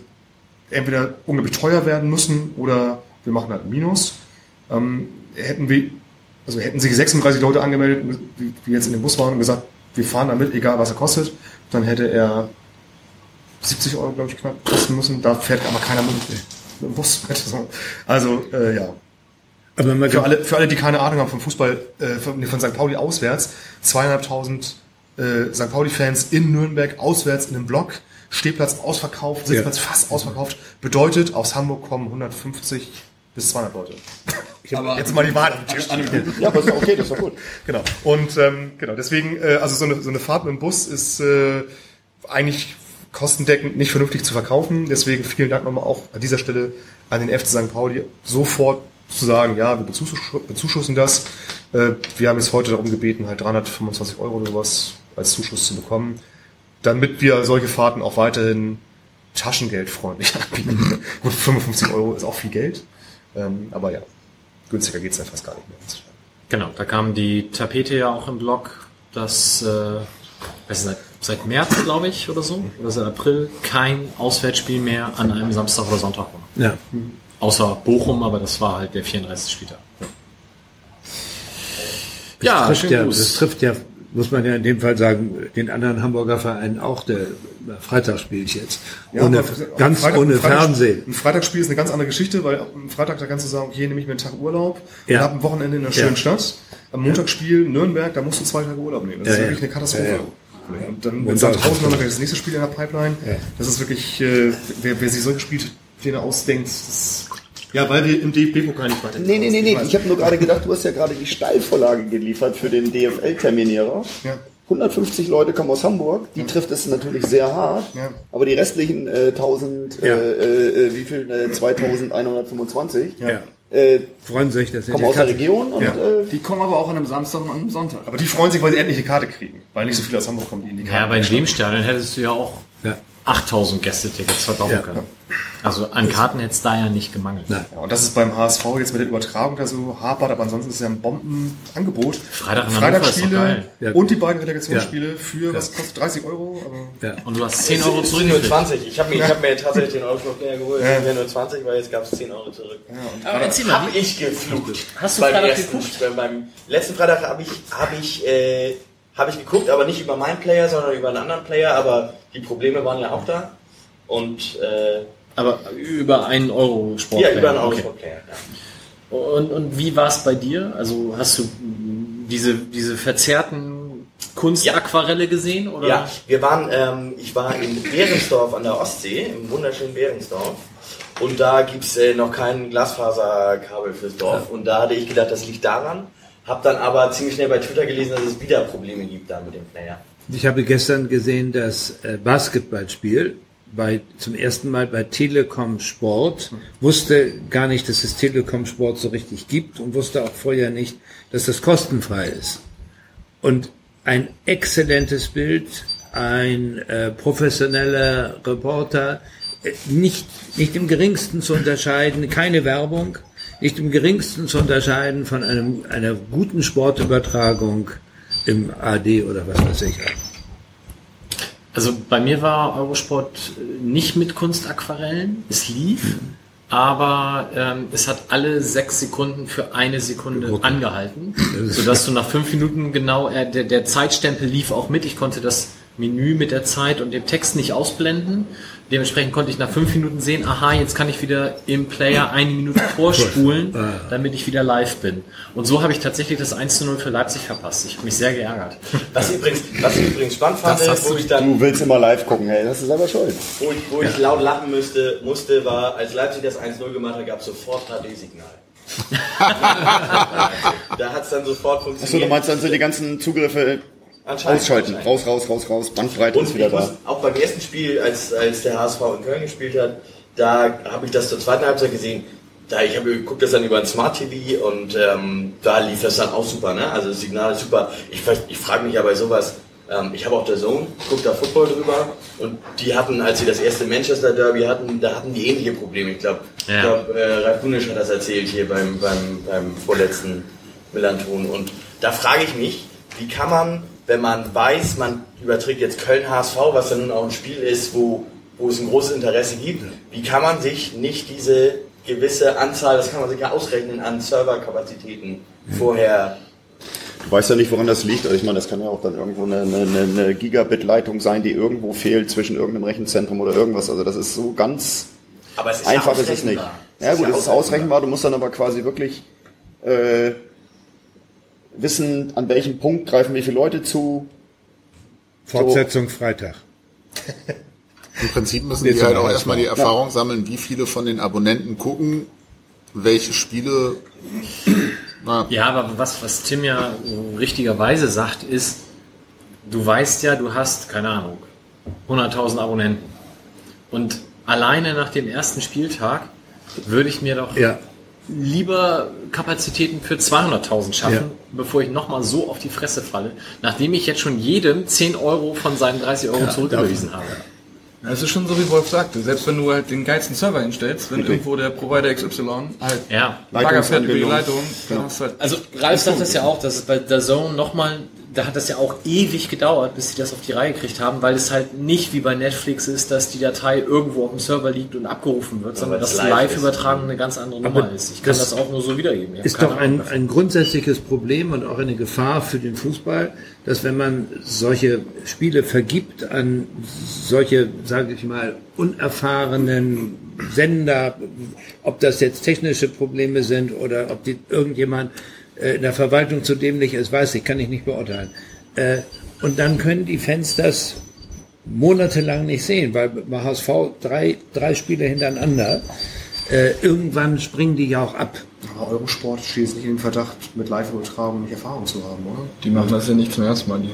entweder unglaublich teuer werden müssen oder wir machen halt ein Minus. Ähm, hätten wir, also hätten sich 36 Leute angemeldet, wie jetzt in dem Bus waren und gesagt, wir fahren damit, egal was er kostet, dann hätte er 70 Euro, glaube ich, knapp kosten müssen. Da fährt aber keiner mit, dem Bus. Also, äh, ja. Aber man Für alle, für alle, die keine Ahnung haben vom Fußball, äh, von, von St. Pauli auswärts, zweieinhalbtausend äh, St. Pauli-Fans in Nürnberg auswärts in einem Block, Stehplatz ausverkauft, Sitzplatz fast ausverkauft, bedeutet, aus Hamburg kommen 150 bis 200 Leute. Aber Jetzt mal die Wahl den Tisch. Ja, aber ist doch okay, das ist doch gut. Genau. Und ähm, genau, deswegen, äh, also so eine, so eine Fahrt mit dem Bus ist, äh, eigentlich kostendeckend nicht vernünftig zu verkaufen. Deswegen vielen Dank nochmal auch an dieser Stelle an den FC St. Pauli, sofort zu sagen, ja, wir bezuschuss- bezuschussen das. Äh, Wir haben jetzt heute darum gebeten, halt 325 Euro oder sowas als Zuschuss zu bekommen, damit wir solche Fahrten auch weiterhin taschengeldfreundlich <laughs> anbieten. Gut, 55 Euro ist auch viel Geld, ähm, aber ja, günstiger geht's ja fast gar nicht mehr. Genau, da kam die Tapete ja auch im Blog, dass äh, weiß nicht, seit März, glaube ich, oder so, oder seit April kein Auswärtsspiel mehr an einem Samstag oder Sonntag war. Ja. Außer Bochum, aber das war halt der 34. Spieltag. Ja, trifft schönen ja, das trifft ja, muss man ja in dem Fall sagen, den anderen Hamburger Verein auch, der Freitag spielt jetzt. Ja, ohne, ganz Freitag- ohne Freitag- Fernsehen. Ein Freitagsspiel ist eine ganz andere Geschichte, weil am Freitag da kannst du sagen, okay, nehme ich mir einen Tag Urlaub Ja. und habe ein Wochenende in einer schönen Ja. Stadt. Am Montagsspiel Nürnberg, da musst du zwei Tage Urlaub nehmen. Das ist wirklich eine Katastrophe. Und dann Und Sandhausen dann noch das nächste Spiel in der Pipeline. Das ist wirklich, äh, wer, wer sich solche Spielpläne ausdenkt, das ja, weil wir im DFB-Pokal nicht weiter. Nee, nee, nee, nee. Ich habe nur gerade gedacht, du hast ja gerade die Steilvorlage geliefert für den DFL-Terminierer. Ja. 150 Leute kommen aus Hamburg, die trifft es natürlich sehr hart, Ja. aber die restlichen äh, 1000, Ja. äh, äh, wie viel, äh, 2125, Ja. äh, Freuen sich, dass sie kommen die aus der Karte- Region und Ja. äh, Die kommen aber auch an einem Samstag und an einem Sonntag. Aber die freuen sich, weil sie endlich eine Karte kriegen. Weil nicht so viele aus Hamburg kommen, die in die Karte Ja, aber in dem Stadion hättest du ja auch Ja. 8000 Gästetickets verkaufen Ja. können. Also an Karten hätte es da ja nicht gemangelt. Ja, und das ist beim HSV jetzt mit der Übertragung da so hapert, aber ansonsten ist es ja ein Bombenangebot. Freitag in. Freitagsspiele Ja. und die beiden Relegationsspiele für, was kostet 30 Euro? Ja. Und du hast 10 Euro sind nur zurückgekriegt. 20. Ich habe mir, ich hab mir tatsächlich den Euro Schnupfdinger geholt. Ja. Ja nur 20, weil jetzt gab es 10 Euro zurück. Aber erzähl mal, Hab ich geflucht. Hast du beim Freitag ersten, geguckt? Beim, beim letzten Freitag habe ich, hab ich, äh, hab ich geguckt, aber nicht über meinen Player, sondern über einen anderen Player. Aber die Probleme waren ja auch da. Und äh, aber über einen Euro Sport. ja, über einen okay. Eurosport-Player. Ja. Und, und wie war es bei dir? Also hast du diese, diese verzerrten Kunstaquarelle gesehen? Oder? Ja, wir waren, ähm, ich war in Behrensdorf an der Ostsee, im wunderschönen Behrensdorf. Und da gibt's äh, noch kein Glasfaserkabel fürs Dorf. Und da hatte ich gedacht, das liegt daran. Hab dann aber ziemlich schnell bei Twitter gelesen, dass es wieder Probleme gibt da mit dem Player. Ich habe gestern gesehen, das äh, Basketballspiel bei, zum ersten Mal bei Telekom Sport, wusste gar nicht, dass es Telekom Sport so richtig gibt und wusste auch vorher nicht, dass das kostenfrei ist. Und ein exzellentes Bild, ein äh, professioneller Reporter, äh, nicht, nicht im geringsten zu unterscheiden, keine Werbung, nicht im geringsten zu unterscheiden von einem, einer guten Sportübertragung im AD oder was weiß ich. Also bei mir war Eurosport nicht mit Kunstaquarellen. Es lief, aber ähm, es hat alle sechs Sekunden für eine Sekunde angehalten, <laughs> sodass du nach fünf Minuten genau, äh, der, der Zeitstempel lief auch mit. Ich konnte das Menü mit der Zeit und dem Text nicht ausblenden. Dementsprechend konnte ich nach fünf Minuten sehen, aha, jetzt kann ich wieder im Player eine Minute vorspulen, damit ich wieder live bin. Und so habe ich tatsächlich das 1 zu 0 für Leipzig verpasst. Ich habe mich sehr geärgert. <laughs> Was ich übrigens, was ich übrigens spannend fand, Das hast wo du- ich dann du willst immer live gucken, hey, das ist selber schuld. Wo ich, wo ich laut lachen müsste, musste, war, als Leipzig das 1-0 gemacht hat, gab es sofort HD-Signal. <laughs> da hat es dann sofort Achso, funktioniert. du meinst dann so die ganzen Zugriffe. Ausschalten. Raus, raus, raus, raus. Bandbreite Und ist wieder da. auch beim ersten Spiel, als, als der HSV in Köln gespielt hat, da habe ich das zur zweiten Halbzeit gesehen. Da, ich habe geguckt das dann über ein Smart TV und ähm, da lief das dann auch super, ne? Also das Signal ist super. Ich, ich frage mich ja bei sowas, ähm, ich habe auch der Zone, guckt da Football drüber und die hatten, als sie das erste Manchester Derby hatten, da hatten die ähnliche Probleme. Ich glaube, Ja. ich glaub, äh, Ralf Bunisch hat das erzählt hier beim, beim, beim vorletzten Millanton. Und da frage ich mich, wie kann man, wenn man weiß, man überträgt jetzt Köln-HSV, was ja nun auch ein Spiel ist, wo, wo es ein großes Interesse gibt, wie kann man sich nicht diese gewisse Anzahl, das kann man sich ja ausrechnen, an Serverkapazitäten vorher Du weißt ja nicht, woran das liegt. Also ich meine, das kann ja auch dann irgendwo eine, eine, eine Gigabit-Leitung sein, die irgendwo fehlt zwischen irgendeinem Rechenzentrum oder irgendwas. Also das ist so ganz Aber es ist einfach ja ist es nicht. Ja gut, es ist ausrechenbar. ausrechenbar. Du musst dann aber quasi wirklich äh, wissen, an welchem Punkt greifen wie viele Leute zu. Fortsetzung Freitag. <laughs> Im Prinzip müssen die halt auch erstmal die. Erfahrung sammeln, wie viele von den Abonnenten gucken, welche Spiele. <clears throat> Na, Ja, aber was, was Tim ja richtigerweise sagt, ist, du weißt ja, du hast, keine Ahnung, 100.000 Abonnenten. Und alleine nach dem ersten Spieltag würde ich mir doch Ja. Lieber Kapazitäten für 200.000 schaffen, Ja. bevor ich nochmal so auf die Fresse falle, nachdem ich jetzt schon jedem 10 Euro von seinen 30 Euro zurücküberwiesen habe. Ja, Es ist schon so, wie Wolf sagte. Selbst wenn du halt den geilsten Server hinstellst, wenn irgendwo der Provider XY halt Ja. Bagger fährt über die. Leitung, dann hast du halt Also Ralf sagt das ja auch, dass es bei der Zone nochmal, da hat das ja auch ewig gedauert, bis sie das auf die Reihe gekriegt haben, weil es halt nicht wie bei Netflix ist, dass die Datei irgendwo auf dem Server liegt und abgerufen wird, sondern dass live Live-Übertragung eine ganz andere Nummer ist. Ich kann das, auch nur so wiedergeben. Ich ist doch ein, ein grundsätzliches Problem und auch eine Gefahr für den Fußball, dass wenn man solche Spiele vergibt an solche, sage ich mal, unerfahrenen Sender, ob das jetzt technische Probleme sind oder ob die, irgendjemand in der Verwaltung zu dämlich ist, weiß ich, kann ich nicht beurteilen. Äh, und dann können die Fans das monatelang nicht sehen, weil bei HSV drei, drei Spiele hintereinander, äh, irgendwann springen die ja auch ab. Aber Eurosport steht jetzt nicht in den Verdacht, mit Live-Übertragung nicht Erfahrung zu haben, oder? Die machen das ja nicht zum ersten Mal. Die.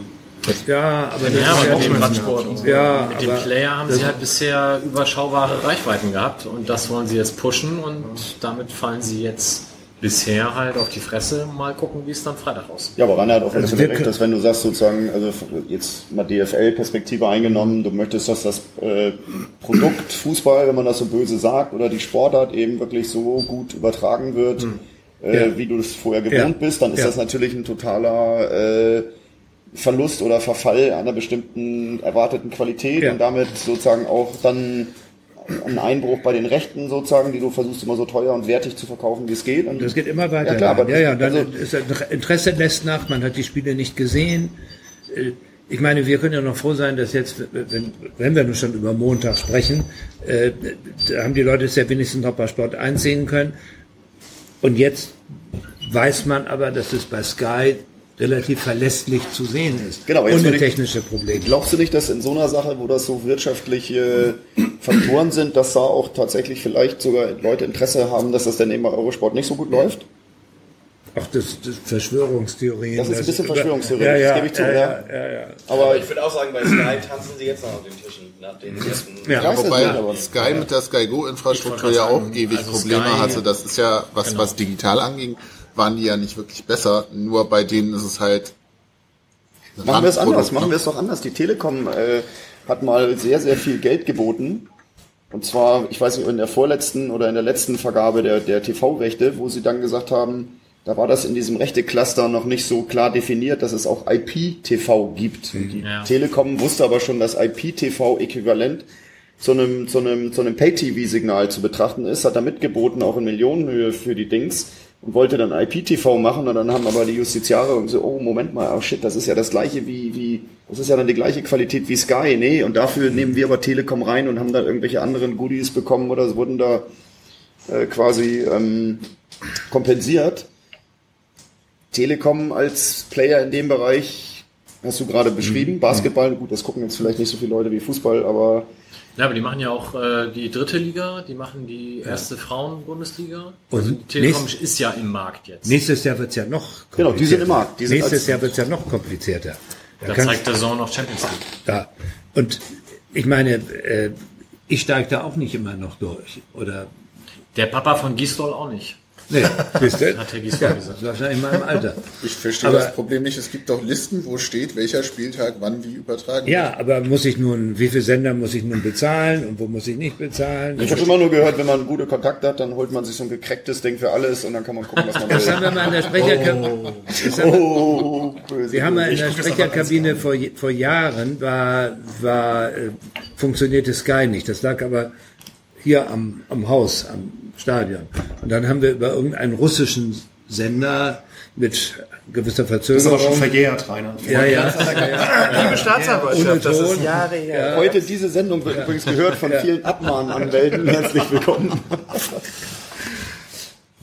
Ja, aber das Ja, ist aber ja mit Radsport und so. Ja, Mit dem Player haben sie halt bisher überschaubare Reichweiten gehabt und das wollen sie jetzt pushen und damit fallen sie jetzt bisher halt auf die Fresse. Mal gucken, wie es dann Freitag aussieht. Ja, aber Rainer hat alle Also recht, dass wenn du sagst sozusagen, also jetzt mal DFL-Perspektive eingenommen, du möchtest, dass das äh, Produkt Fußball, wenn man das so böse sagt, oder die Sportart eben wirklich so gut übertragen wird, äh, Ja. wie du es vorher gewohnt Ja. bist, dann ist Ja. das natürlich ein totaler äh, Verlust oder Verfall einer bestimmten erwarteten Qualität Ja. und damit sozusagen auch dann ein Einbruch bei den Rechten sozusagen, die du versuchst immer so teuer und wertig zu verkaufen, wie es geht. Und das geht immer weiter. Ja, klar, aber ja, ja, dann also- ist Interesse lässt nach, man hat die Spiele nicht gesehen. Äh, Ich meine, wir können ja noch froh sein, dass jetzt, wenn, wenn wir nun schon über Montag sprechen, äh, da haben die Leute es ja wenigstens noch bei Sport einsehen können. Und jetzt weiß man aber, dass es bei Sky relativ verlässlich zu sehen ist. Genau, jetzt ohne ich- technische Probleme. Glaubst du nicht, dass in so einer Sache, wo das so wirtschaftliche <clears throat> Faktoren sind, dass da auch tatsächlich vielleicht sogar Leute Interesse haben, dass das dann eben bei Eurosport nicht so gut läuft? Ach, das, das Verschwörungstheorien. Das ist ein bisschen Verschwörungstheorie, ja, das ja, gebe ich zu, Ja, ja. ja, ja. Aber Aber ich würde auch sagen, bei Sky tanzen sie jetzt noch auf den Tischen nach den ersten. Ja. das Wobei Sky mit der Sky Go-Infrastruktur ja auch ewig also Probleme Sky- hatte. Das ist ja, was, Genau. was digital anging, waren die ja nicht wirklich besser. Nur bei denen ist es halt. Machen wir es anders, machen wir es doch anders. Die Telekom äh, hat mal sehr, sehr viel Geld geboten. Und zwar, ich weiß nicht, in der vorletzten oder in der letzten Vergabe der, der TV-Rechte, wo sie dann gesagt haben, da war das in diesem Rechte-Cluster noch nicht so klar definiert, dass es auch IP-TV gibt. Und die Ja. Telekom wusste aber schon, dass IP-TV-Äquivalent zu einem, zu einem, zu einem Pay-TV-Signal zu betrachten ist, hat da mitgeboten, auch in Millionenhöhe für die Dings und wollte dann IPTV machen und dann haben aber die Justiziare und so, oh, Moment mal, oh shit, das ist ja das gleiche wie, wie, das ist ja dann die gleiche Qualität wie Sky, nee, und dafür nehmen wir aber Telekom rein und haben dann irgendwelche anderen Goodies bekommen oder wurden da äh, quasi ähm, kompensiert. Telekom als Player in dem Bereich hast du gerade beschrieben. Basketball, gut, das gucken jetzt vielleicht nicht so viele Leute wie Fußball, aber Ja, aber die machen ja auch äh, die dritte Liga, die machen die erste Frauen-Bundesliga. Und Also die Telekom nächst- ist ja im Markt jetzt. Nächstes Jahr wird's ja noch Genau, die sind im Markt. Die sind Nächstes Jahr wird's ja noch komplizierter. Da Da zeigt der Zone noch Champions League. Ja. Und ich meine, äh, ich steige da auch nicht immer noch durch. Oder Der Papa von Gisdol auch nicht. Nee, wisst ihr? Hat ja, gesagt. wahrscheinlich in meinem Alter. Ich verstehe Aber- das Problem nicht. Es gibt doch Listen, wo steht, welcher Spieltag wann wie übertragen wird. Ja, aber muss ich nun, wie viele Sender muss ich nun bezahlen und wo muss ich nicht bezahlen? ich habe immer nur gehört, wenn man gute Kontakte hat, dann holt man sich so ein gekrecktes Ding für alles und dann kann man gucken, was man Das haben wir will. mal in der Sprecherkabine. Wir- Oh, böse. Wir haben mal in der Sprecherkabine vor, vor Jahren war, war, äh, funktionierte Sky nicht. Das lag aber hier am, am Haus, am Stadion. Und dann haben wir über irgendeinen russischen Sender mit gewisser Das ist aber Verzögerung. schon verjährt, Rainer. ja, <laughs> ja, Liebe Staatsanwaltschaft, das ist Jahre her. Heute diese Sendung wird übrigens gehört von vielen Abmahnanwälten. Herzlich willkommen.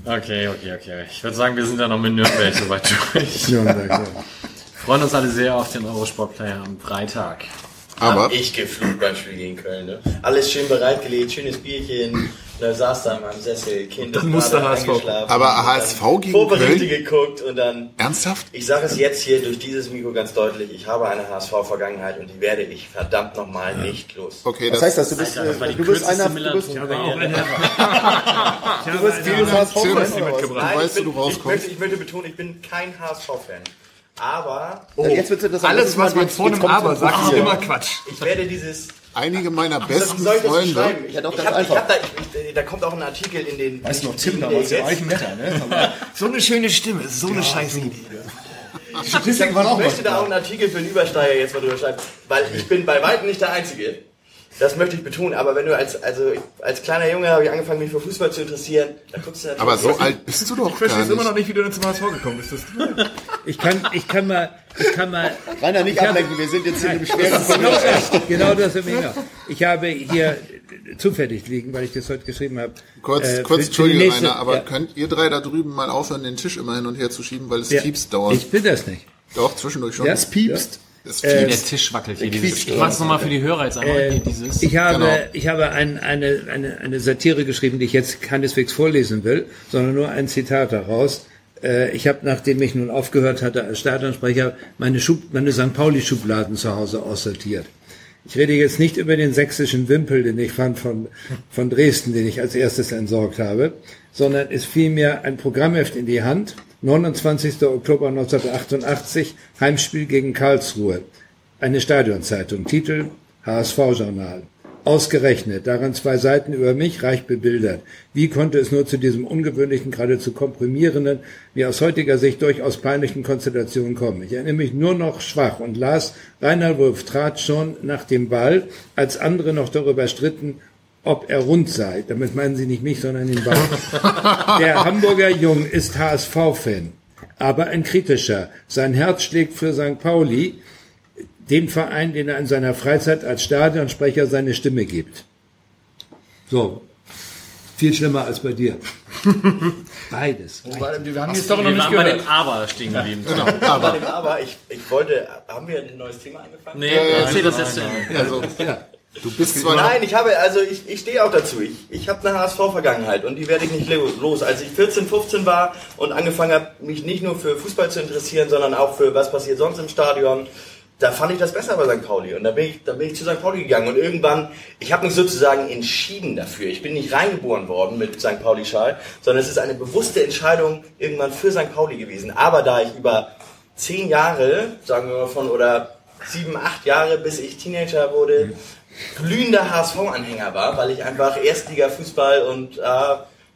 Okay, okay, okay. Ich würde sagen, wir sind da noch mit Nürnberg soweit durch. Nürnberg, ja. Freuen uns alle sehr auf den Eurosport-Player am Freitag. Aber Hab ich geflucht beim Spiel gegen Köln. Ne? Alles schön bereitgelegt, schönes Bierchen, Da saß da in meinem Sessel, Kind Dann ist musste gerade HSV. eingeschlafen. Aber HSV gegen Vorberichte Köln? geguckt und dann Ernsthaft? Ich sage es jetzt hier durch dieses Mikro ganz deutlich, ich habe eine HSV-Vergangenheit und die werde ich verdammt nochmal nicht los. Okay, Das heißt, dass du bist, Alter, das war äh, die du bist einer, du bist, Millanton-Karriere. <laughs> du bist dieses HSV-Fan? Du weißt, ich, du ich, rauskommst. ich möchte betonen, ich bin kein HSV-Fan. Aber Ja, Jetzt wird's interessant. Alles, was man vor einem Aber sagt, ist immer Quatsch. ich werde dieses... Einige meiner Wie besten soll ich das Freunde. beschreiben? Ich, Ja, doch, ich ganz hab, ich einfach. da, ich, ich, da kommt auch ein Artikel in den... Weißt du noch, Tim damals, der Eichenwetter, ne? <laughs> So eine schöne Stimme, so eine scheiße Idee. Waren auch Ich möchte da auch einen Artikel für den Übersteiger jetzt mal drüber schreiben, weil ich bin bei weitem nicht der Einzige. Das möchte ich betonen, aber wenn du als, also als kleiner Junge habe ich angefangen, mich für Fußball zu interessieren, da guckst du natürlich... Aber so alt bist du doch Ich verstehe immer noch nicht. wie du denn zum HSV gekommen bist. Ich kann, ich kann mal, ich kann mal, Rainer, nicht ablenken, wir sind jetzt hier in einem schweren genau das, genau das im Enger. Ich habe hier zufällig liegen, weil ich das heute geschrieben habe. Kurz, äh, kurz, Entschuldigung, nächste- Rainer, aber ja, könnt ihr drei da drüben mal aufhören, den Tisch immer hin und her zu schieben, weil es ja, piepst dauernd. Ich bin das nicht. Doch, zwischendurch schon. Ja, Es piepst. Es Der piepst. Tisch wackelt hier. Dieses, ich mach's nochmal für die Hörer jetzt einmal. Äh, dieses. ich habe, Genau. ich habe ein, eine, eine, eine Satire geschrieben, die ich jetzt keineswegs vorlesen will, sondern nur ein Zitat daraus. Äh, Ich habe, nachdem ich nun aufgehört hatte als Stadionsprecher, meine, Schub, meine St. Pauli-Schubladen zu Hause aussortiert. Ich rede jetzt nicht über den sächsischen Wimpel, den ich fand von, von Dresden, den ich als erstes entsorgt habe, sondern es fiel mir ein Programmheft in die Hand, 29. Oktober 1988, Heimspiel gegen Karlsruhe. Eine Stadionzeitung, Titel HSV-Journal. Ausgerechnet, daran zwei Seiten über mich, reich bebildert. Wie konnte es nur zu diesem ungewöhnlichen, geradezu komprimierenden, wie aus heutiger Sicht durchaus peinlichen Konstellationen kommen? Ich erinnere mich nur noch schwach und las, Rainer Wolf trat schon nach dem Ball, als andere noch darüber stritten, ob er rund sei. Damit meinen sie nicht mich, sondern den Ball. <laughs> Der Hamburger Jung ist HSV-Fan, aber ein kritischer. Sein Herz schlägt für St. Pauli, den Verein, den er in seiner Freizeit als Stadionsprecher seine Stimme gibt. So. Viel schlimmer als bei dir. <laughs> Beides. Wir haben jetzt doch noch wir nicht waren bei gehört. dem Aber stehen geblieben. <laughs> Genau. Aber, aber ich, ich wollte, haben wir ein neues Thema angefangen? Nee, erzähl das jetzt. zu Ende. Du bist zwar Nein, ich habe, also ich, ich stehe auch dazu. Ich, ich habe eine HSV-Vergangenheit und die werde ich nicht lo- los. Als ich 14, 15 war und angefangen habe, mich nicht nur für Fußball zu interessieren, sondern auch für was passiert sonst im Stadion, da fand ich das besser bei St. Pauli. Und da bin ich, da bin ich zu St. Pauli gegangen. Und irgendwann, ich habe mich sozusagen entschieden dafür. Ich bin nicht reingeboren worden mit St. Pauli-Schal, sondern es ist eine bewusste Entscheidung irgendwann für St. Pauli gewesen. Aber da ich über zehn Jahre, sagen wir mal von, oder sieben, acht Jahre, bis ich Teenager wurde, glühender HSV-Anhänger war, weil ich einfach Erstliga-Fußball und äh,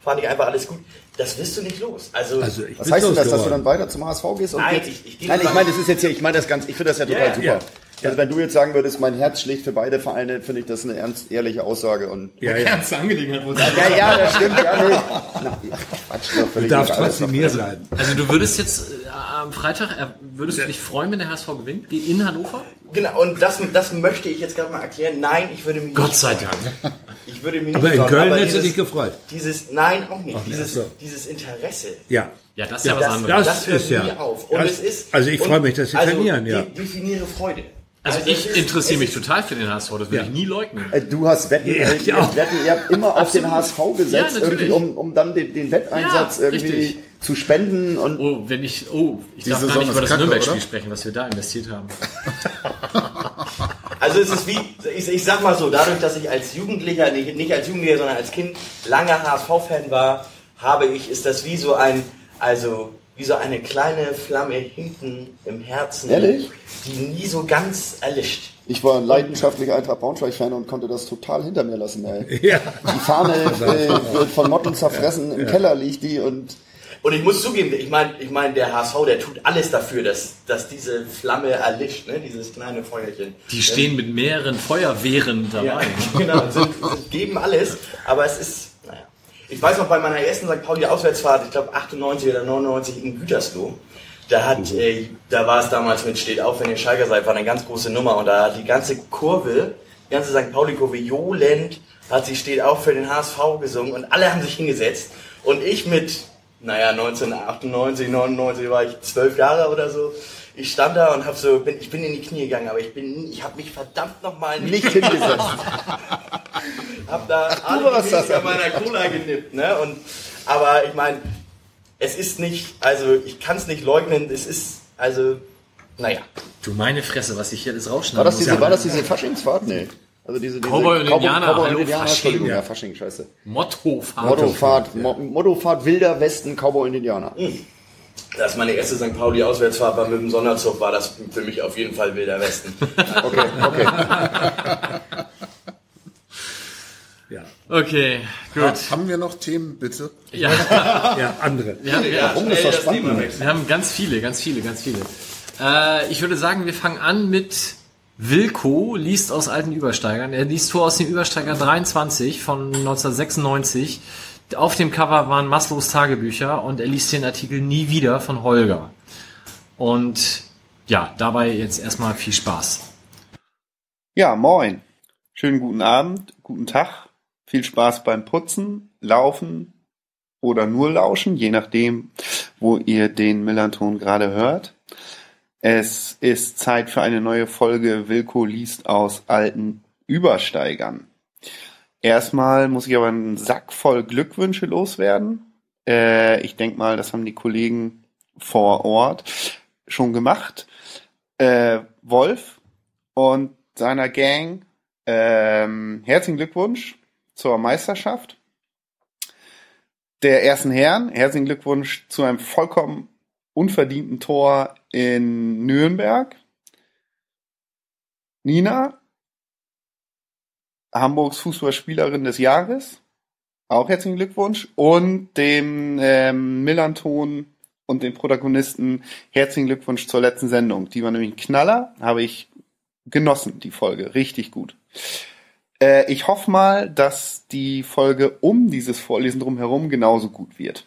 fand ich einfach alles gut. Das wirst du nicht los. Also, Also ich Was heißt denn das, dass du dann weiter zum HSV gehst? Und Nein, jetzt, ich- ich nein, ich meine, das ist jetzt hier, ich meine das ganz, ich finde das ja total Ja, super. ja. Also wenn du jetzt sagen würdest, mein Herz schlägt für beide Vereine, finde ich das eine ernst, ehrliche Aussage und Ja, ja. Ernste Angelegenheit, wo ja, ja, <laughs> das stimmt, ja, nee. Na, ja, Quatsch, doch, Du völlig darfst egal. trotzdem mir bleiben. Also du würdest jetzt äh, am Freitag, äh, würdest du dich freuen, wenn der HSV gewinnt? In Hannover? genau, und das, das möchte ich jetzt gerade mal erklären. Nein, ich würde mich Gott nicht sei. Dank. Ich würde mich nicht Aber in freuen, Köln hättest du dieses- dich gefreut. Dieses, nein, auch nicht. Ach, Dieses, so. dieses Interesse. Ja. Ja, das ist ja was Das, anderes. Das hört ist ja- auf. Und das- es ist, also ich freue mich, dass sie also trainieren, ja. de- Definiere Freude. Also es ich ist- interessiere es mich total für den HSV, das will Ja. ich nie leugnen. Äh, Du hast Wetten, Ja, äh, ich ihr auch. habt Wetten, ihr habt immer auf den HSV gesetzt, Ja, irgendwie, um, um dann den, den Wetteinsatz Ja, irgendwie richtig. zu spenden und Oh, wenn ich, oh, ich darf gar Saison nicht über das Nürnberg-Spiel sprechen, was wir da investiert haben. <laughs> Also es ist wie, ich, ich sag mal so, dadurch, dass ich als Jugendlicher, nicht, nicht als Jugendlicher, sondern als Kind lange HSV-Fan war, habe ich, ist das wie so ein, also wie so eine kleine Flamme hinten im Herzen, Ehrlich? die nie so ganz erlischt. ich war ein leidenschaftlicher Eintracht Braunschweig-Fan und konnte das total hinter mir lassen. Ey. <laughs> Ja. Die Fahne <laughs> äh, wird von Motten zerfressen, im Keller liegt die und Und ich muss zugeben, ich meine, ich mein, der HSV, der tut alles dafür, dass, dass diese Flamme erlischt, ne? dieses kleine Feuerchen. Die stehen mit mehreren Feuerwehren dabei. Ja, <laughs> genau, sind, sind, geben alles, aber es ist. Ich weiß noch, bei meiner ersten St. Pauli-Auswärtsfahrt, ich glaube 98 oder 99 in Gütersloh, da hat, äh, da war es damals mit Steht auf, wenn ihr Schalker seid, war eine ganz große Nummer und da hat die ganze Kurve, die ganze St. Pauli-Kurve johlend, hat sie Steht auf für den HSV gesungen und alle haben sich hingesetzt und ich mit, naja, 1998, 99 war ich zwölf Jahre oder so, ich stand da und hab so, bin, ich bin in die Knie gegangen, aber ich bin, ich habe mich verdammt nochmal Nicht hingesetzt. hab da alle warst das, Minuten an meiner Cola genippt, ne? Und, aber ich meine, es ist nicht, also ich kann es nicht leugnen, es ist, also, naja. Du meine Fresse, was ich hier alles rausschneiden War das muss. diese, war das diese Faschingsfahrt? Nee. Also diese, diese Cowboy und Indianer, Cowboy und hallo, Indianer, Fasching. Entschuldigung, Ja. ja, Fasching, scheiße. Mottofahrt. Mottofahrt, Mo Mottofahrt Wilder Westen, Cowboy und Indianer. Das ist meine erste St. Pauli-Auswärtsfahrt war mit dem Sonderzug, war das für mich auf jeden Fall Wilder Westen. <laughs> Okay, okay. <laughs> Ja, Okay, gut. Ha, haben wir noch Themen, bitte? Ja, ja andere. ja, ja. Warum ist das spannend? Wir haben ganz viele, ganz viele, ganz viele. Äh, ich würde sagen, wir fangen an mit Wilko, liest aus alten Übersteigern. Er liest vor aus dem Übersteiger 23 von 1996. Auf dem Cover waren Maslows Tagebücher und er liest den Artikel Nie wieder von Holger. Und ja, dabei jetzt erstmal viel Spaß. Ja, moin. Schönen guten Abend, guten Tag. Viel Spaß beim Putzen, Laufen oder nur Lauschen, je nachdem, wo ihr den Millanton gerade hört. Es ist Zeit für eine neue Folge Wilko liest aus alten Übersteigern. Erstmal muss ich aber einen Sack voll Glückwünsche loswerden. Äh, ich denke mal, das haben die Kollegen vor Ort schon gemacht. Äh, Wolf und seiner Gang, ähm, herzlichen Glückwunsch zur Meisterschaft der ersten Herren. Herzlichen Glückwunsch zu einem vollkommen unverdienten Tor in Nürnberg. Nina, Hamburgs Fußballspielerin des Jahres. Auch herzlichen Glückwunsch. Und dem ähm, Millanton und den Protagonisten herzlichen Glückwunsch zur letzten Sendung. Die war nämlich ein Knaller. Habe ich genossen, die Folge. Richtig gut. Äh, ich hoffe mal, dass die Folge um dieses Vorlesen drumherum genauso gut wird.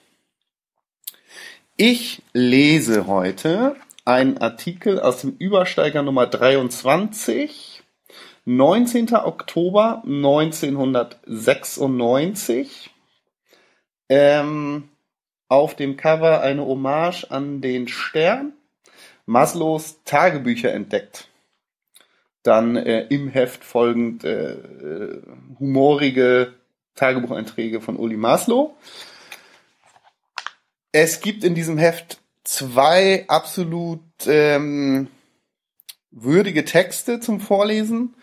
Ich lese heute einen Artikel aus dem Übersteiger Nummer 23, 19. Oktober 1996. Ähm, auf dem Cover eine Hommage an den Stern. Maslows Tagebücher entdeckt. Dann äh, im Heft folgend äh, äh, humorige Tagebucheinträge von Uli Maslow. Es gibt in diesem Heft zwei absolut ähm, würdige Texte zum Vorlesen.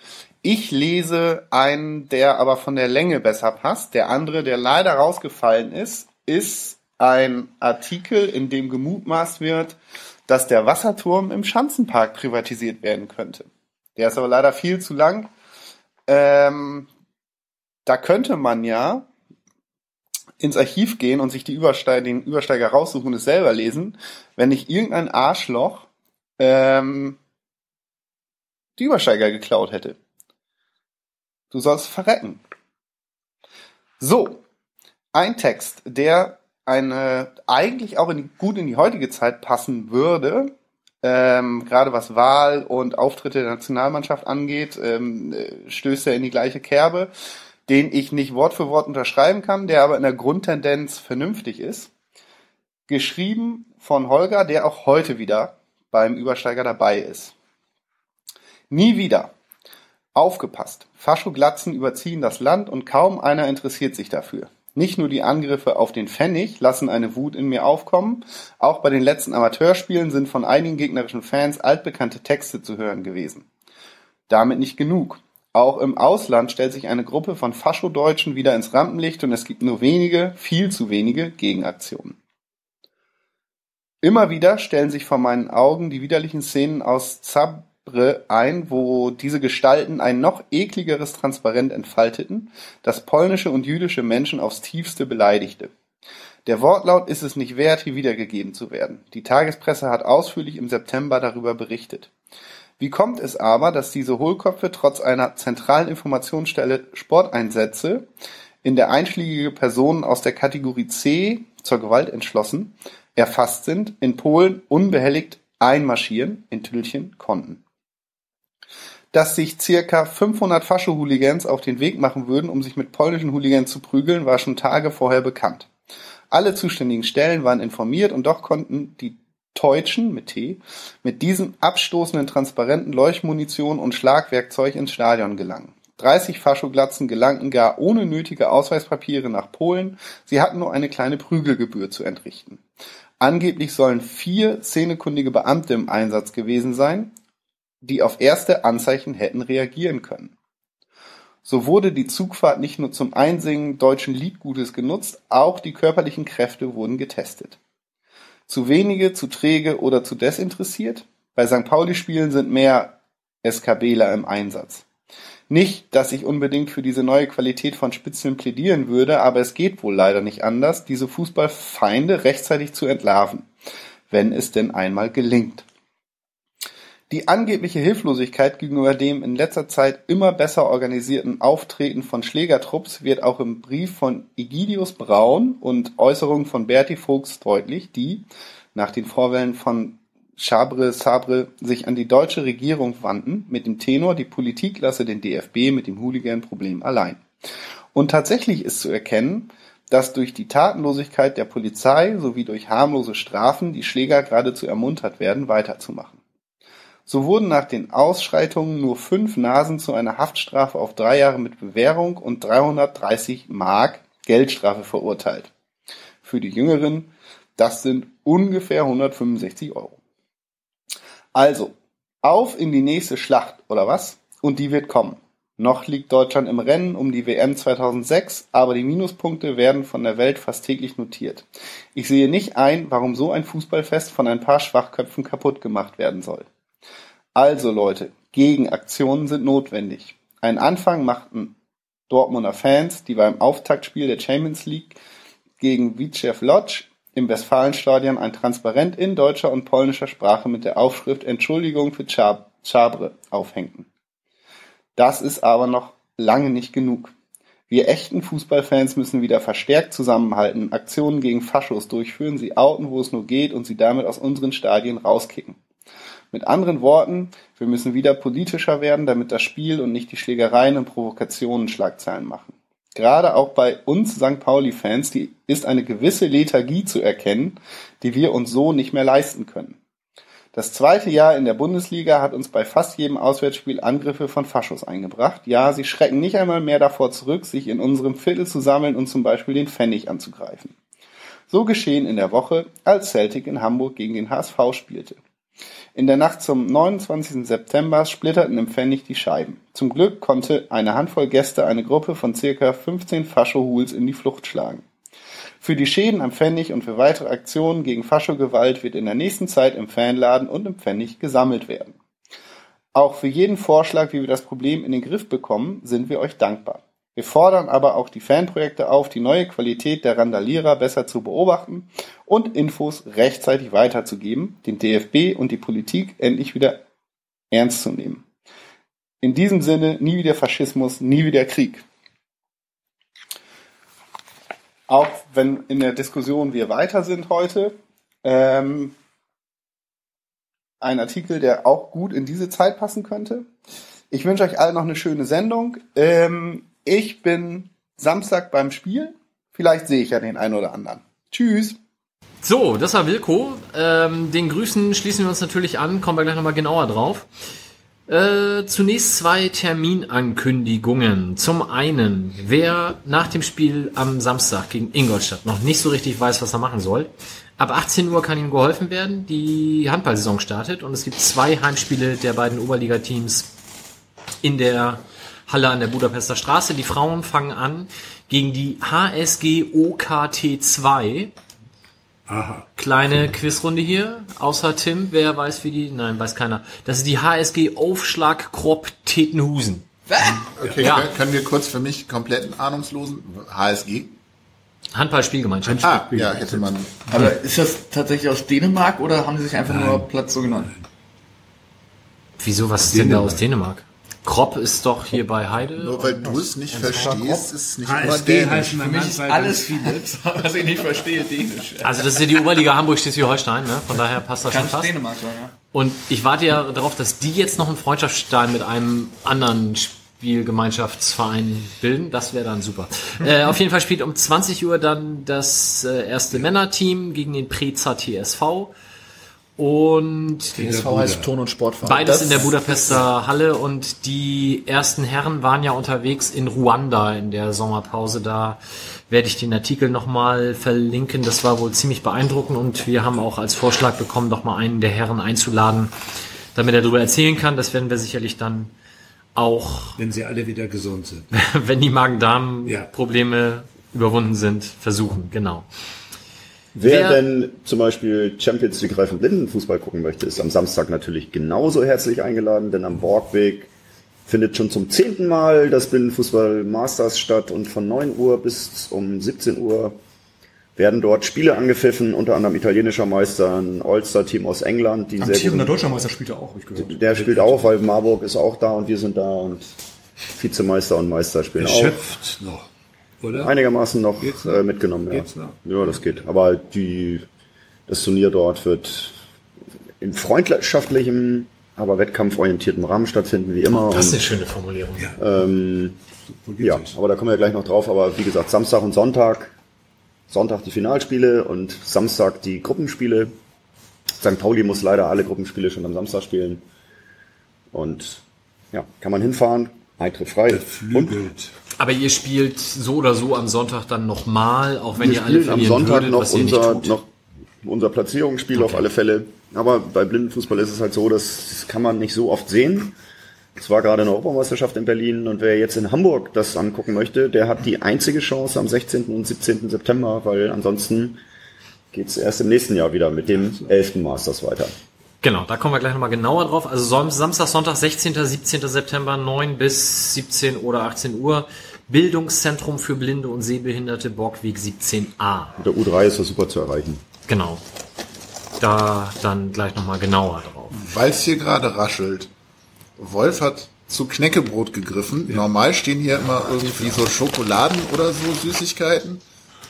Ich lese einen, der aber von der Länge besser passt. Der andere, der leider rausgefallen ist, ist ein Artikel, in dem gemutmaßt wird, dass der Wasserturm im Schanzenpark privatisiert werden könnte. Der ist aber leider viel zu lang. Ähm, da könnte man ja ins Archiv gehen und sich die Übersteiger, den Übersteiger raussuchen und es selber lesen, wenn nicht irgendein Arschloch ähm, die Übersteiger geklaut hätte. Du sollst verrecken. So, ein Text, der eine eigentlich auch in gut in die heutige Zeit passen würde, ähm, gerade was Wahl und Auftritte der Nationalmannschaft angeht, ähm, äh, stößt er in die gleiche Kerbe, den ich nicht Wort für Wort unterschreiben kann, der aber in der Grundtendenz vernünftig ist. Geschrieben von Holger, der auch heute wieder beim Übersteiger dabei ist. Nie wieder. Aufgepasst. Faschoglatzen überziehen das Land und kaum einer interessiert sich dafür. Nicht nur die Angriffe auf den Pfennig lassen eine Wut in mir aufkommen, auch bei den letzten Amateurspielen sind von einigen gegnerischen Fans altbekannte Texte zu hören gewesen. Damit nicht genug. Auch im Ausland stellt sich eine Gruppe von Faschodeutschen wieder ins Rampenlicht und es gibt nur wenige, viel zu wenige Gegenaktionen. Immer wieder stellen sich vor meinen Augen die widerlichen Szenen aus Zabre ein, wo diese Gestalten ein noch ekligeres Transparent entfalteten, das polnische und jüdische Menschen aufs tiefste beleidigte. Der Wortlaut ist es nicht wert, hier wiedergegeben zu werden. Die Tagespresse hat ausführlich im September darüber berichtet. Wie kommt es aber, dass diese Hohlköpfe trotz einer zentralen Informationsstelle Sporteinsätze, in der einschlägige Personen aus der Kategorie C zur Gewalt entschlossen, erfasst sind, in Polen unbehelligt einmarschieren, in Tüllchen konnten? Dass sich circa 500 Fascho-Hooligans auf den Weg machen würden, um sich mit polnischen Hooligans zu prügeln, war schon Tage vorher bekannt. Alle zuständigen Stellen waren informiert und doch konnten die Teutschen mit T mit diesem abstoßenden Transparenten, Leuchtmunition und Schlagwerkzeug ins Stadion gelangen. 30 Faschoglatzen gelangten gar ohne nötige Ausweispapiere nach Polen, sie hatten nur eine kleine Prügelgebühr zu entrichten. Angeblich sollen vier szenekundige Beamte im Einsatz gewesen sein, die auf erste Anzeichen hätten reagieren können. So wurde die Zugfahrt nicht nur zum Einsingen deutschen Liedgutes genutzt, auch die körperlichen Kräfte wurden getestet. Zu wenige, zu träge oder zu desinteressiert? Bei St. Pauli-Spielen sind mehr SKBler im Einsatz. Nicht, dass ich unbedingt für diese neue Qualität von Spitzeln plädieren würde, aber es geht wohl leider nicht anders, diese Fußballfeinde rechtzeitig zu entlarven, wenn es denn einmal gelingt. Die angebliche Hilflosigkeit gegenüber dem in letzter Zeit immer besser organisierten Auftreten von Schlägertrupps wird auch im Brief von Egidius Braun und Äußerungen von Berti Fuchs deutlich, die, nach den Vorwellen von Chabre Sabre sich an die deutsche Regierung wandten, mit dem Tenor, die Politik lasse den DFB mit dem Hooligan-Problem allein. Und tatsächlich ist zu erkennen, dass durch die Tatenlosigkeit der Polizei sowie durch harmlose Strafen die Schläger geradezu ermuntert werden, weiterzumachen. So wurden nach den Ausschreitungen nur fünf Nasen zu einer Haftstrafe auf drei Jahre mit Bewährung und 330 Mark Geldstrafe verurteilt. Für die Jüngeren, das sind ungefähr 165 Euro. Also, auf in die nächste Schlacht, oder was? Und die wird kommen. Noch liegt Deutschland im Rennen um die WM 2006, aber die Minuspunkte werden von der Welt fast täglich notiert. Ich sehe nicht ein, warum so ein Fußballfest von ein paar Schwachköpfen kaputt gemacht werden soll. Also Leute, Gegenaktionen sind notwendig. Einen Anfang machten Dortmunder Fans, die beim Auftaktspiel der Champions League gegen Witschew Lodz im Westfalenstadion ein Transparent in deutscher und polnischer Sprache mit der Aufschrift Entschuldigung für Chabre aufhängten. Das ist aber noch lange nicht genug. Wir echten Fußballfans müssen wieder verstärkt zusammenhalten, Aktionen gegen Faschos durchführen, sie outen, wo es nur geht und sie damit aus unseren Stadien rauskicken. Mit anderen Worten, wir müssen wieder politischer werden, damit das Spiel und nicht die Schlägereien und Provokationen Schlagzeilen machen. Gerade auch bei uns St. Pauli-Fans ist eine gewisse Lethargie zu erkennen, die wir uns so nicht mehr leisten können. Das zweite Jahr in der Bundesliga hat uns bei fast jedem Auswärtsspiel Angriffe von Faschos eingebracht. Ja, sie schrecken nicht einmal mehr davor zurück, sich in unserem Viertel zu sammeln und zum Beispiel den Pfennig anzugreifen. So geschehen in der Woche, als Celtic in Hamburg gegen den HSV spielte. In der Nacht zum 29. September splitterten im Pfennig die Scheiben. Zum Glück konnte eine Handvoll Gäste eine Gruppe von circa 15 Faschohuls in die Flucht schlagen. Für die Schäden am Pfennig und für weitere Aktionen gegen Faschogewalt wird in der nächsten Zeit im Fanladen und im Pfennig gesammelt werden. Auch für jeden Vorschlag, wie wir das Problem in den Griff bekommen, sind wir euch dankbar. Wir fordern aber auch die Fanprojekte auf, die neue Qualität der Randalierer besser zu beobachten und Infos rechtzeitig weiterzugeben, den DFB und die Politik endlich wieder ernst zu nehmen. In diesem Sinne nie wieder Faschismus, nie wieder Krieg. Auch wenn in der Diskussion wir weiter sind heute, ähm, ein Artikel, der auch gut in diese Zeit passen könnte. Ich wünsche euch allen noch eine schöne Sendung. Ähm, ich bin Samstag beim Spiel. Vielleicht sehe ich ja den einen oder anderen. Tschüss. So, das war Wilko. Ähm, den Grüßen schließen wir uns natürlich an, kommen wir gleich nochmal genauer drauf. Äh, zunächst zwei Terminankündigungen. Zum einen, wer nach dem Spiel am Samstag gegen Ingolstadt noch nicht so richtig weiß, was er machen soll, ab 18 Uhr kann ihm geholfen werden. Die Handballsaison startet und es gibt zwei Heimspiele der beiden Oberligateams in der Halle an der Budapester Straße. Die Frauen fangen an gegen die HSG OKT 2. Aha. Kleine Quizrunde hier. Außer Tim, wer weiß wie die, nein, weiß keiner. Das ist die HSG Aufschlag Kropp Tetenhusen. Okay, Ja. können- wir kurz für mich kompletten Ahnungslosen HSG? Handballspielgemeinschaft. Ah, ja, hätte man. Aber ist das tatsächlich aus Dänemark oder haben sie sich einfach nur Platz so genannt? Wieso, was ist denn da aus Dänemark? Kropp ist doch hier bei Heide. Nur weil du es nicht verstehst, ist es nicht immer HSG dänisch. heißt Für mich ist alles vieles, <laughs> <laughs> was ich nicht verstehe, Dänisch. Also das ist ja die Oberliga Hamburg-Schleswig-Holstein, ne? Von daher passt das Kann schon fast. Dänemark sein, ja. Und ich warte ja darauf, dass die jetzt noch einen Freundschaftsstein mit einem anderen Spielgemeinschaftsverein bilden. Das wäre dann super. <laughs> äh, auf jeden Fall spielt um 20 Uhr dann das äh, erste Männerteam gegen den Preza TSV. Und TSV heißt Ton- und Sportverein. Beides Das- in der Budapester Halle und die ersten Herren waren ja unterwegs in Ruanda in der Sommerpause. Da werde ich den Artikel nochmal verlinken. Das war wohl ziemlich beeindruckend und wir haben auch als Vorschlag bekommen, doch mal einen der Herren einzuladen, damit er darüber erzählen kann. Das werden wir sicherlich dann auch, <laughs> Wenn sie alle wieder gesund sind. wenn die Magen-Darm-Probleme überwunden sind, versuchen. Genau. Wer, Wer- denn zum Beispiel Champions League reifen Blindenfußball gucken möchte, ist am Samstag natürlich genauso herzlich eingeladen, denn am Borgweg findet schon zum zehnten Mal das Blindenfußball Masters statt und von 9 Uhr bis um 17 Uhr werden dort Spiele angepfiffen, unter anderem italienischer Meister, ein All-Star-Team aus England, die sehr Amtierender guten- Deutscher Meister spielt er auch, habe ich gehört. Der spielt auch, weil Marburg ist auch da und wir sind da und Vizemeister und Meister spielen auch. Erschöpft noch, oder? Einigermaßen noch Geht's äh, mitgenommen, ja. Geht's noch? Ja, das geht. Aber die, das Turnier dort wird in freundschaftlichem, aber wettkampforientiertem Rahmen stattfinden, wie immer. Das ist eine schöne Formulierung. ähm, ja, aber da kommen wir gleich noch drauf. Aber wie gesagt, Samstag und Sonntag. Sonntag die Finalspiele und Samstag die Gruppenspiele. St. Pauli muss leider alle Gruppenspiele schon am Samstag spielen. Und ja, kann man hinfahren. Eintritt frei. Und Aber ihr spielt so oder so am Sonntag dann nochmal, auch wenn wir ihr alle spielen am verlieren Sonntag würdet, noch was ihr nicht unser, tut. noch unser Platzierungsspiel auf alle Fälle. Aber bei Blindenfußball ist es halt so, das, kann man nicht so oft sehen. Es war gerade eine Europameisterschaft in Berlin und wer jetzt in Hamburg das angucken möchte, der hat die einzige Chance am 16. und 17. September, weil ansonsten geht's erst im nächsten Jahr wieder mit dem 11. Masters weiter. Genau, da kommen wir gleich nochmal genauer drauf. Also Sam- Samstag, Sonntag, 16., 17. September, 9 bis 17 oder 18 Uhr. Bildungszentrum für Blinde und Sehbehinderte, Borgweg 17a. Mit der U3 ist das super zu erreichen. Genau. Da dann gleich nochmal genauer drauf. Weil es hier gerade raschelt. Wolf hat zu Knäckebrot gegriffen. Normal stehen hier immer irgendwie so Schokoladen oder so Süßigkeiten,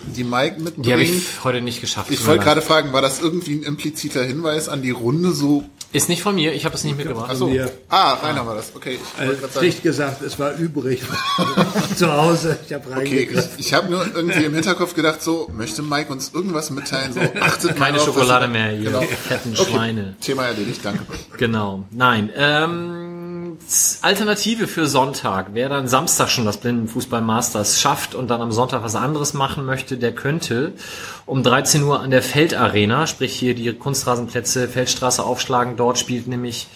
die Mike mitbringt. Die habe ich heute nicht geschafft. Ich wollte gerade fragen, war das irgendwie ein impliziter Hinweis an die Runde so? Ist nicht von mir, ich habe es nicht mitgebracht. Achso. Ah, Rainer war das. Okay, ich wollte Äh, gerade sagen. schlicht gesagt, es war übrig <laughs> zu Hause. Ich habe Okay, reingegriffen. ich, ich habe nur irgendwie im Hinterkopf gedacht, so, möchte Mike uns irgendwas mitteilen? So, <laughs> achtet mal Keine auf, Schokolade was- mehr, ihr Genau. fetten Okay, Schweine. Thema erledigt, danke. Genau. Nein. Ähm, Alternative für Sonntag. Wer dann Samstag schon das Blindenfußball Masters schafft und dann am Sonntag was anderes machen möchte, der könnte um 13 Uhr an der Feldarena, sprich hier die Kunstrasenplätze Feldstraße aufschlagen. Dort spielt nämlich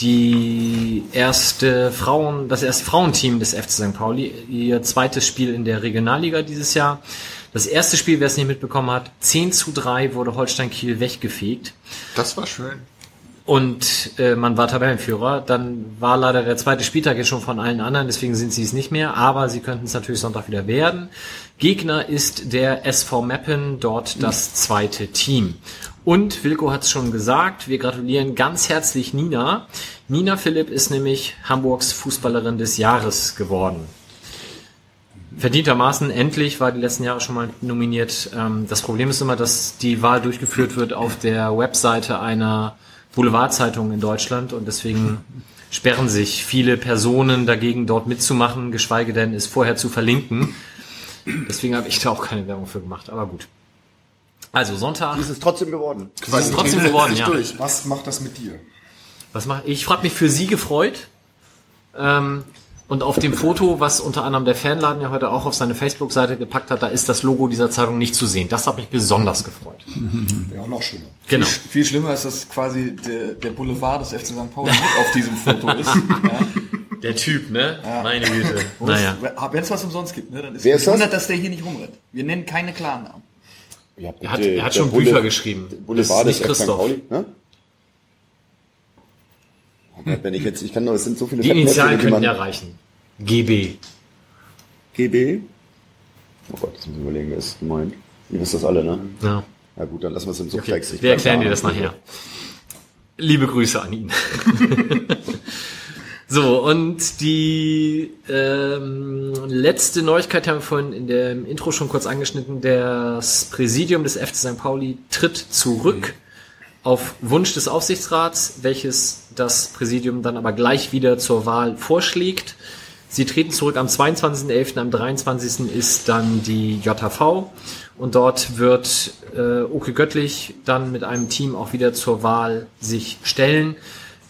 die erste Frauen, das erste Frauenteam des FC St. Pauli, ihr zweites Spiel in der Regionalliga dieses Jahr. Das erste Spiel, wer es nicht mitbekommen hat, 10 zu 3 wurde Holstein Kiel weggefegt. Das war schön. Und äh, man war Tabellenführer. Dann war leider der zweite Spieltag jetzt schon von allen anderen, deswegen sind sie es nicht mehr. Aber sie könnten es natürlich Sonntag wieder werden. Gegner ist der SV Meppen, dort das zweite Team. Und Wilko hat es schon gesagt, wir gratulieren ganz herzlich Nina. Nina Philipp ist nämlich Hamburgs Fußballerin des Jahres geworden. Verdientermaßen endlich war die letzten Jahre schon mal nominiert. Ähm, das Problem ist immer, dass die Wahl durchgeführt wird auf der Webseite einer Boulevardzeitung in Deutschland und deswegen sperren sich viele Personen dagegen, dort mitzumachen, geschweige denn es vorher zu verlinken. Deswegen habe ich da auch keine Werbung für gemacht, aber gut. Also Sonntag. Ist es trotzdem geworden. Es ist trotzdem geworden, ja. <laughs> Was macht das mit dir? Was mache ich? Ich habe mich für sie gefreut. Ähm, und auf dem Foto, was unter anderem der Fanladen ja heute auch auf seine Facebook-Seite gepackt hat, da ist das Logo dieser Zeitung nicht zu sehen. Das hat mich besonders gefreut. <laughs> Ja, noch schlimmer. Genau. Viel, viel schlimmer ist, dass quasi der, der Boulevard des FC St. Pauli mit auf diesem Foto ist. <laughs> Ja. Der Typ, ne? Ja. Meine Güte. Naja. Wenn es was umsonst gibt, ne, dann ist Wer es ist das? wundert, dass der hier nicht rumrennt. Wir nennen keine Klarnamen. Ja, Er hat, er hat schon Bulle- Bücher geschrieben. Boulevard Das des ist FC nicht St. Christoph. Pauli, ne? Wenn ich jetzt, ich kann nur, es sind so viele Die Initialen könnten ja reichen. GB. GB. Oh Gott, das muss ich überlegen, wer ist gemeint. Ihr wisst das alle, ne? Ja. Na gut, dann lassen wir es im Okay. Subtext. Ich Wir erklären dir das nachher. Liebe Grüße an ihn. <laughs> so, und die ähm, letzte Neuigkeit haben wir vorhin in dem Intro schon kurz angeschnitten. Das Präsidium des FC St. Pauli tritt zurück auf Wunsch des Aufsichtsrats, welches das Präsidium dann aber gleich wieder zur Wahl vorschlägt. Sie treten zurück am 22.11., am 23. ist dann die JV und dort wird äh, Oke Göttlich dann mit einem Team auch wieder zur Wahl sich stellen.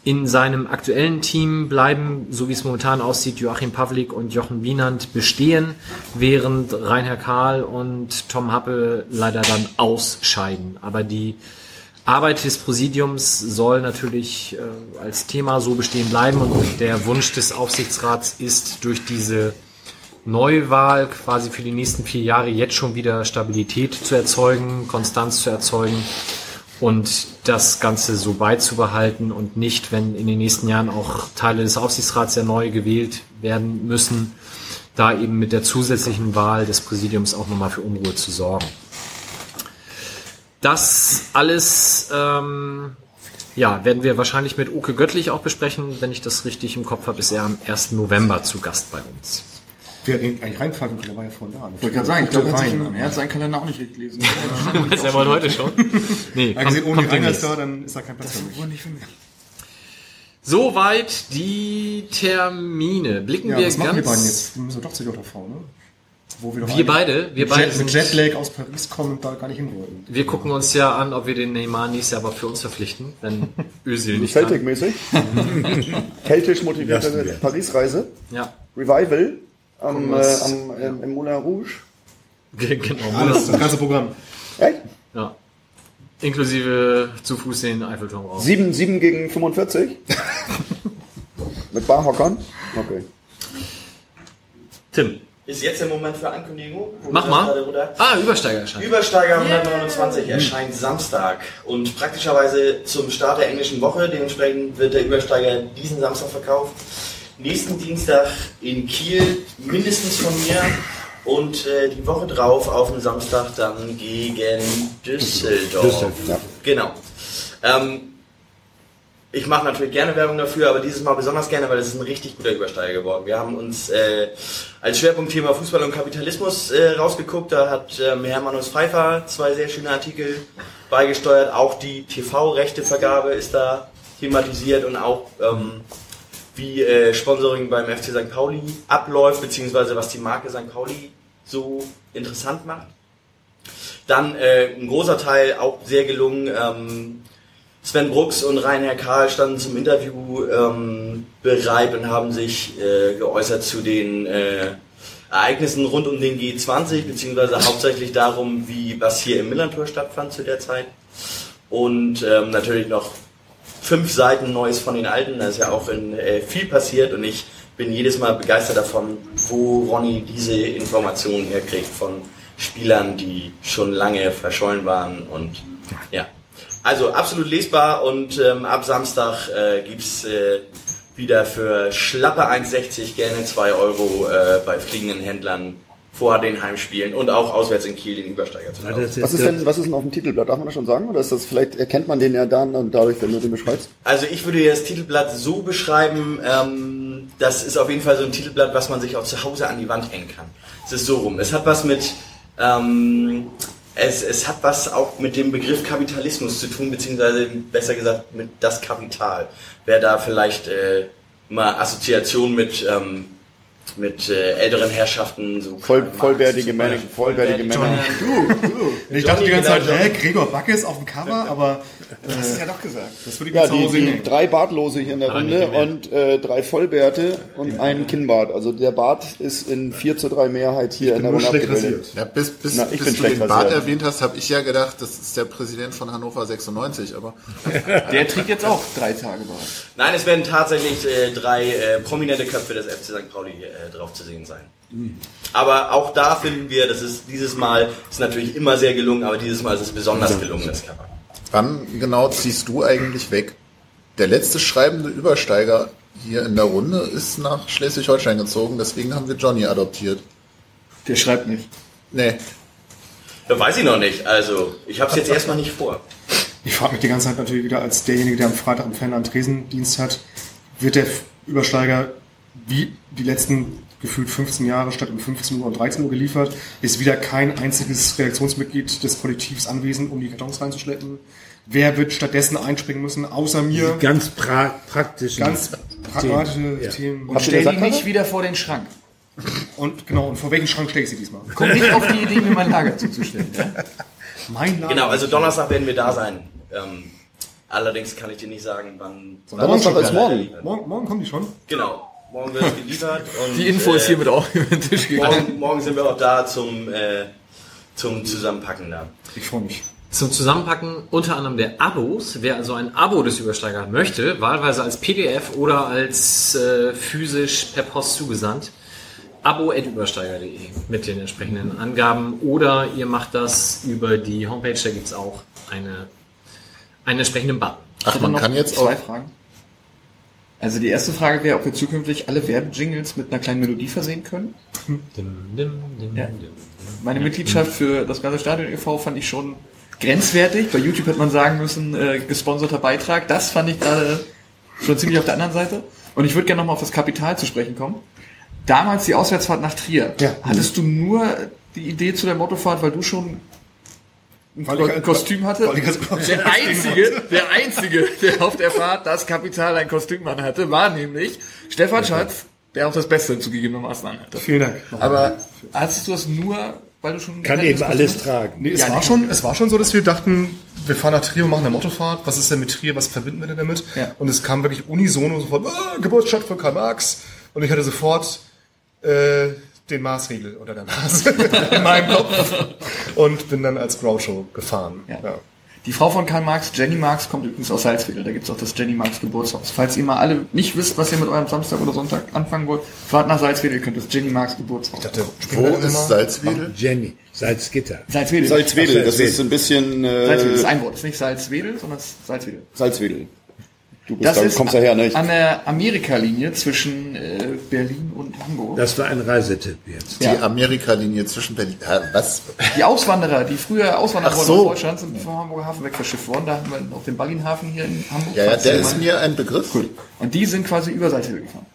In seinem aktuellen Team bleiben, so wie es momentan aussieht, Joachim Pavlik und Jochen Wienand bestehen, während Reinhard Karl und Tom Happe leider dann ausscheiden. Aber die Arbeit des Präsidiums soll natürlich äh, als Thema so bestehen bleiben und der Wunsch des Aufsichtsrats ist, durch diese Neuwahl quasi für die nächsten vier Jahre jetzt schon wieder Stabilität zu erzeugen, Konstanz zu erzeugen und das Ganze so beizubehalten und nicht, wenn in den nächsten Jahren auch Teile des Aufsichtsrats ja neu gewählt werden müssen, da eben mit der zusätzlichen Wahl des Präsidiums auch nochmal für Unruhe zu sorgen. Das alles ähm, ja, werden wir wahrscheinlich mit Uke Göttlich auch besprechen. Wenn ich das richtig im Kopf habe, ist er am 1. November zu Gast bei uns. Wer eigentlich reinfahren könnte, der war ja vorhin da. Ich wollte gerade sagen, ich glaube, er, hat er seinen Kalender auch nicht richtig gelesen. <laughs> Ist er wohl heute schon? <laughs> Nee, kommt, gesehen, ohne kommt demnächst. ist da, dann ist da kein Platz für mich. Soweit die Termine. Blicken Ja, wir was machen die ganz. beiden jetzt? Wir müssen doch zur JV, ne? Wo wir, Wir beide? Wir beide Jet, mit Jetlag aus Paris kommen und da gar nicht hin wollten. Wir gucken uns ja an, ob wir den Neymar nächstes Jahr aber für uns verpflichten, wenn <laughs> Özil nicht Celtic-mäßig. <laughs> Keltisch motivierte. Paris-Reise. Ja. Revival am, äh, am, ähm, im Moulin Rouge. <laughs> genau. Alles, das ganze Programm. Echt? Ja. Inklusive zu Fuß den Eiffelturm raus. 7, 7 gegen 45? Mit Barhockern? Okay. Tim. Ist jetzt der Moment für Ankündigung? Mach mal. Ah, Übersteiger erscheint. Übersteiger 129 erscheint Samstag und praktischerweise zum Start der englischen Woche. Dementsprechend wird der Übersteiger diesen Samstag verkauft. Nächsten Dienstag in Kiel mindestens von mir und äh, die Woche drauf auf dem Samstag dann gegen Düsseldorf. Düsseldorf, ja. Genau. Ähm, ich mache natürlich gerne Werbung dafür, aber dieses Mal besonders gerne, weil es ist ein richtig guter Übersteiger geworden. Wir haben uns äh, als Schwerpunktthema Fußball und Kapitalismus äh, rausgeguckt. Da hat ähm, Hermannus Pfeiffer zwei sehr schöne Artikel beigesteuert. Auch die TV-Rechtevergabe ist da thematisiert und auch ähm, wie äh, Sponsoring beim FC St. Pauli abläuft, beziehungsweise was die Marke St. Pauli so interessant macht. Dann äh, ein großer Teil auch sehr gelungen. Ähm, Sven Brooks und Rainer Karl standen zum Interview ähm, bereit und haben sich äh, geäußert zu den äh, Ereignissen rund um den G20, beziehungsweise hauptsächlich darum, wie was hier im Millantor stattfand zu der Zeit. Und ähm, natürlich noch fünf Seiten Neues von den Alten. Da ist ja auch in, äh, viel passiert und ich bin jedes Mal begeistert davon, wo Ronny diese Informationen herkriegt von Spielern, die schon lange verschollen waren und ja. Also absolut lesbar und ähm, ab Samstag äh, gibt's äh, wieder für schlappe 1,60 gerne 2 Euro äh, bei fliegenden Händlern vor den Heimspielen und auch auswärts in Kiel den Übersteiger zu kaufen. Was ist, denn, was ist denn auf dem Titelblatt? Darf man das schon sagen? Oder ist das vielleicht erkennt man den ja dann und dadurch, wenn du den beschreibst? Also ich würde das Titelblatt so beschreiben, ähm, das ist auf jeden Fall so ein Titelblatt, was man sich auch zu Hause an die Wand hängen kann. Es ist so rum. Es hat was mit, ähm, es, es hat was auch mit dem Begriff Kapitalismus zu tun, beziehungsweise besser gesagt mit das Kapital. Wer da vielleicht äh, mal Assoziationen mit ähm, mit äh, älteren Herrschaften so Voll, vollwertige Männer, vollwertige Männer. Du, du. Ich dachte die ganze Johnny, Zeit, genau, hä, Gregor Backes auf dem Cover, aber äh, Das ist ja doch gesagt. das würde ich Ja, die, die drei Bartlose hier in der Runde und äh, drei Vollbärte und ein Kinnbart. Also der Bart ist in 4 zu 3 Mehrheit hier in der Runde abgebildet. Ja, bis, bis, Na, ich bis bin du den Bart rasiert. erwähnt hast, habe ich ja gedacht, das ist der Präsident von Hannover 96, aber <laughs> Der trägt jetzt auch drei Tage Bart. Nein, es werden tatsächlich äh, drei äh, prominente Köpfe des FC St. Pauli äh, drauf zu sehen sein. Aber auch da finden wir, das ist dieses Mal ist natürlich immer sehr gelungen, aber dieses Mal ist es besonders gelungen, das Cover. wann genau ziehst du eigentlich weg? Der letzte schreibende Übersteiger hier in der Runde ist nach Schleswig-Holstein gezogen, deswegen haben wir Johnny adoptiert. Der schreibt nicht. Nee, Da weiß ich noch nicht. Also, ich habe es jetzt erstmal nicht vor. Ich frage mich die ganze Zeit natürlich wieder als derjenige, der am Freitag im Fan an Tresendienst hat, wird der Übersteiger wie die letzten gefühlt 15 Jahre statt um 15 Uhr und 13 Uhr geliefert. Ist wieder kein einziges Redaktionsmitglied des Kollektivs anwesend, um die Kartons reinzuschleppen. Wer wird stattdessen einspringen müssen, außer mir? Ganz pra praktische Ganz pragmatische Themen, ja. Themen. Und stell die nicht wieder vor den Schrank. Und genau, und vor welchen Schrank stelle ich sie diesmal? Komm nicht auf die Idee, mir mein Lager zuzustellen. Ja? Mein Lager. Genau, also Donnerstag werden wir da sein. Ähm, allerdings kann ich dir nicht sagen, wann. Donnerstag die ist morgen. Morgen, morgen kommen die schon. Genau, morgen wird es geliefert. <laughs> Und, Die Info ist äh, hiermit auch über den Tisch gegangen. Morgen, morgen sind wir auch da zum, äh, zum Zusammenpacken da. Ich freue mich. Zum Zusammenpacken unter anderem der Abos. Wer also ein Abo des Übersteigers möchte, wahlweise als PDF oder als äh, physisch per Post zugesandt, abo.übersteiger.de mit den entsprechenden Angaben. Oder ihr macht das über die Homepage, da gibt's auch eine, einen entsprechenden Button. Ach, man kann jetzt zwei auch. Fragen. Also die erste Frage wäre, ob wir zukünftig alle Werbejingles mit einer kleinen Melodie versehen können. Dim, dim, dim, Ja. dim. Meine Mitgliedschaft für das ganze Stadion e.V. fand ich schon grenzwertig. Bei YouTube hätte man sagen müssen, äh, gesponserter Beitrag. Das fand ich gerade schon ziemlich auf der anderen Seite. Und ich würde gerne nochmal auf das Kapital zu sprechen kommen. Damals die Auswärtsfahrt nach Trier. Ja. Hattest du nur die Idee zu der Mottofahrt, weil du schon Weil ich- ein Kostüm hatte? Der einzige, der einzige, der auf der Fahrt das Kapital ein Kostüm anhatte, war nämlich Stefan Schatz, der auch das Beste zugegebenermaßen anhatte. Vielen Dank. Aber hattest du das nur, weil du schon Kann eben alles tragen. Nee, es, Ja, war nee. schon, es war schon so, dass wir dachten, wir fahren nach Trier und machen eine Mottofahrt. Was ist denn mit Trier? Was verbinden wir denn damit? Ja. Und es kam wirklich unisono sofort, ah, Geburtsstadt von Karl Marx. Und ich hatte sofort äh, den Maßriegel unter der Nase <laughs> in meinem Kopf und bin dann als Groucho gefahren. Ja. Die Frau von Karl Marx, Jenny Marx, kommt übrigens aus Salzwedel. Da gibt's auch das Jenny Marx Geburtshaus. Falls ihr mal alle nicht wisst, was ihr mit eurem Samstag oder Sonntag anfangen wollt, fahrt nach Salzwedel, ihr könnt das Jenny Marx Geburtshaus. Ich dachte, Wo ist Salzwedel? Jenny, Salzgitter. Salzwedel. Salzwedel, das ist ein bisschen äh, Salzwedel ist ein Wort. Das ist nicht Salzwedel, sondern es ist Salzwedel. Salzwedel. Du bist Das da, ist kommst daher, ne? Ich- an der Amerika-Linie zwischen äh, Berlin und Hamburg. Das war ein Reisetipp jetzt. Die Ja. Amerika-Linie zwischen Berlin. Hä, Was? Die Auswanderer, die früher auswandern Ach so. aus Deutschland, sind vom Hamburger Hafen wegverschifft worden. Da haben wir auch den Ballinhafen hier in Hamburg. Ja, ja, der ist mir ein Begriff. Gut. Und die sind quasi über Salzwedel gefahren.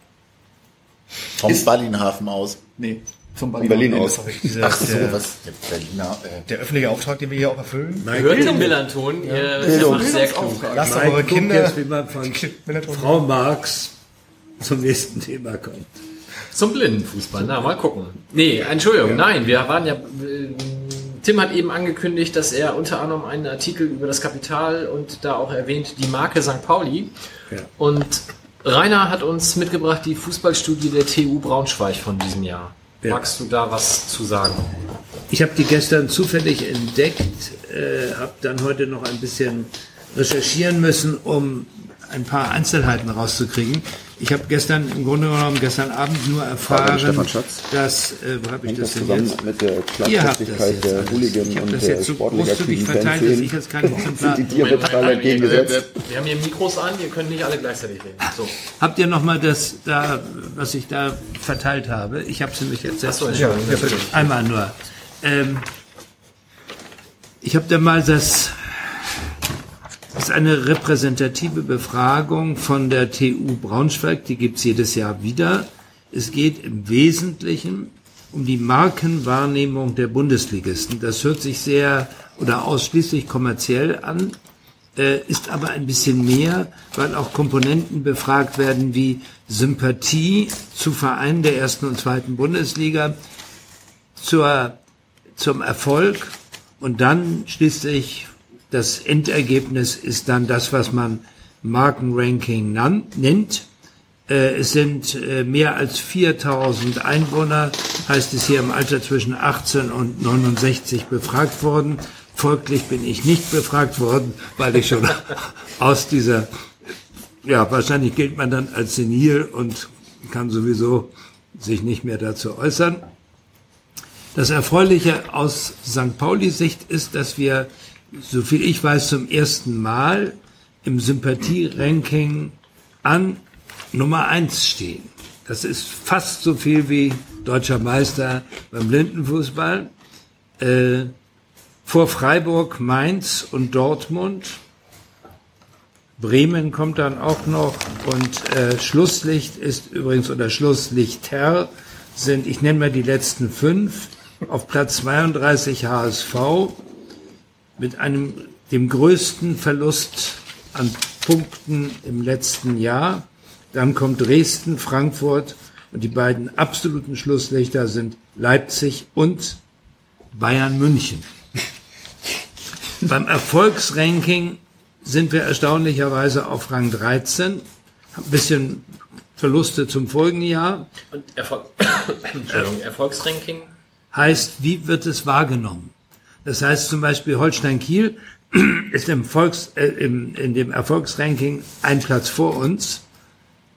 Vom Ist- Ballinhafen aus. Nee, zum Von Berlin. Berlin aus. Dieser, Ach so, der, was? Der Berliner. Äh, der öffentliche Auftrag, den wir hier auch erfüllen. Ihr hört den Millanton, ihr Bildung. macht sehr klug. Lasst doch eure Kinder. jetzt, wie man von Frau Marx zum nächsten Thema kommt. Zum Blindenfußball, na, mal gucken. Nee, Entschuldigung, nein, wir waren ja. äh, Tim hat eben angekündigt, dass er unter anderem einen Artikel über das Kapital und da auch erwähnt die Marke St. Pauli. Ja. Und Rainer hat uns mitgebracht die Fußballstudie der TU Braunschweig von diesem Jahr. Ja. Magst du da was zu sagen? Ich habe die gestern zufällig entdeckt, äh, habe dann heute noch ein bisschen recherchieren müssen, um ein paar Einzelheiten rauszukriegen. Ich habe gestern im Grunde genommen gestern Abend nur erfahren, dass äh, wo habe ich das das denn jetzt? mit der Ihr habt das jetzt der ich habe und das jetzt so großzügig verteilt, dass ich jetzt kein <laughs> Exemplar. Sind die dir total entgegengesetzt? Wir haben hier Mikros an, ihr könnt nicht alle gleichzeitig reden. So. Habt ihr noch mal das da, was ich da verteilt habe? Ich habe es nämlich jetzt Achso, selbst Entschuldigung. natürlich. einmal nur. Ähm, ich habe da mal das, das ist eine repräsentative Befragung von der TU Braunschweig, die gibt's jedes Jahr wieder. Es geht im Wesentlichen um die Markenwahrnehmung der Bundesligisten. Das hört sich sehr oder ausschließlich kommerziell an, äh, ist aber ein bisschen mehr, weil auch Komponenten befragt werden wie Sympathie zu Vereinen der ersten und zweiten Bundesliga, zur, zum Erfolg und dann schließlich das Endergebnis ist dann das, was man Markenranking nennt. Äh, Es sind äh, mehr als 4000 Einwohner, heißt es hier im Alter zwischen 18 und 69 befragt worden. Folglich bin ich nicht befragt worden, weil ich schon <laughs> aus dieser, ja, wahrscheinlich gilt man dann als senil und kann sowieso sich nicht mehr dazu äußern. Das Erfreuliche aus St. Pauli-Sicht ist, dass wir, soviel ich weiß, zum ersten Mal im Sympathie-Ranking an Nummer eins stehen. Das ist fast so viel wie deutscher Meister beim Blindenfußball. Äh, vor Freiburg, Mainz und Dortmund. Bremen kommt dann auch noch und äh, Schlusslicht ist übrigens oder Schlusslichter sind, ich nenne mal die letzten fünf, auf Platz 32 HSV mit einem, dem größten Verlust an Punkten im letzten Jahr. Dann kommt Dresden, Frankfurt und die beiden absoluten Schlusslichter sind Leipzig und Bayern München. <laughs> Beim Erfolgsranking sind wir erstaunlicherweise auf Rang 13. Ein bisschen Verluste zum folgenden Jahr. Und Erfolg <coughs> Erfolgsranking Heißt, wie wird es wahrgenommen? Das heißt zum Beispiel Holstein Kiel <clears throat> ist im, Volks, äh, im, in dem Erfolgsranking ein Platz vor uns,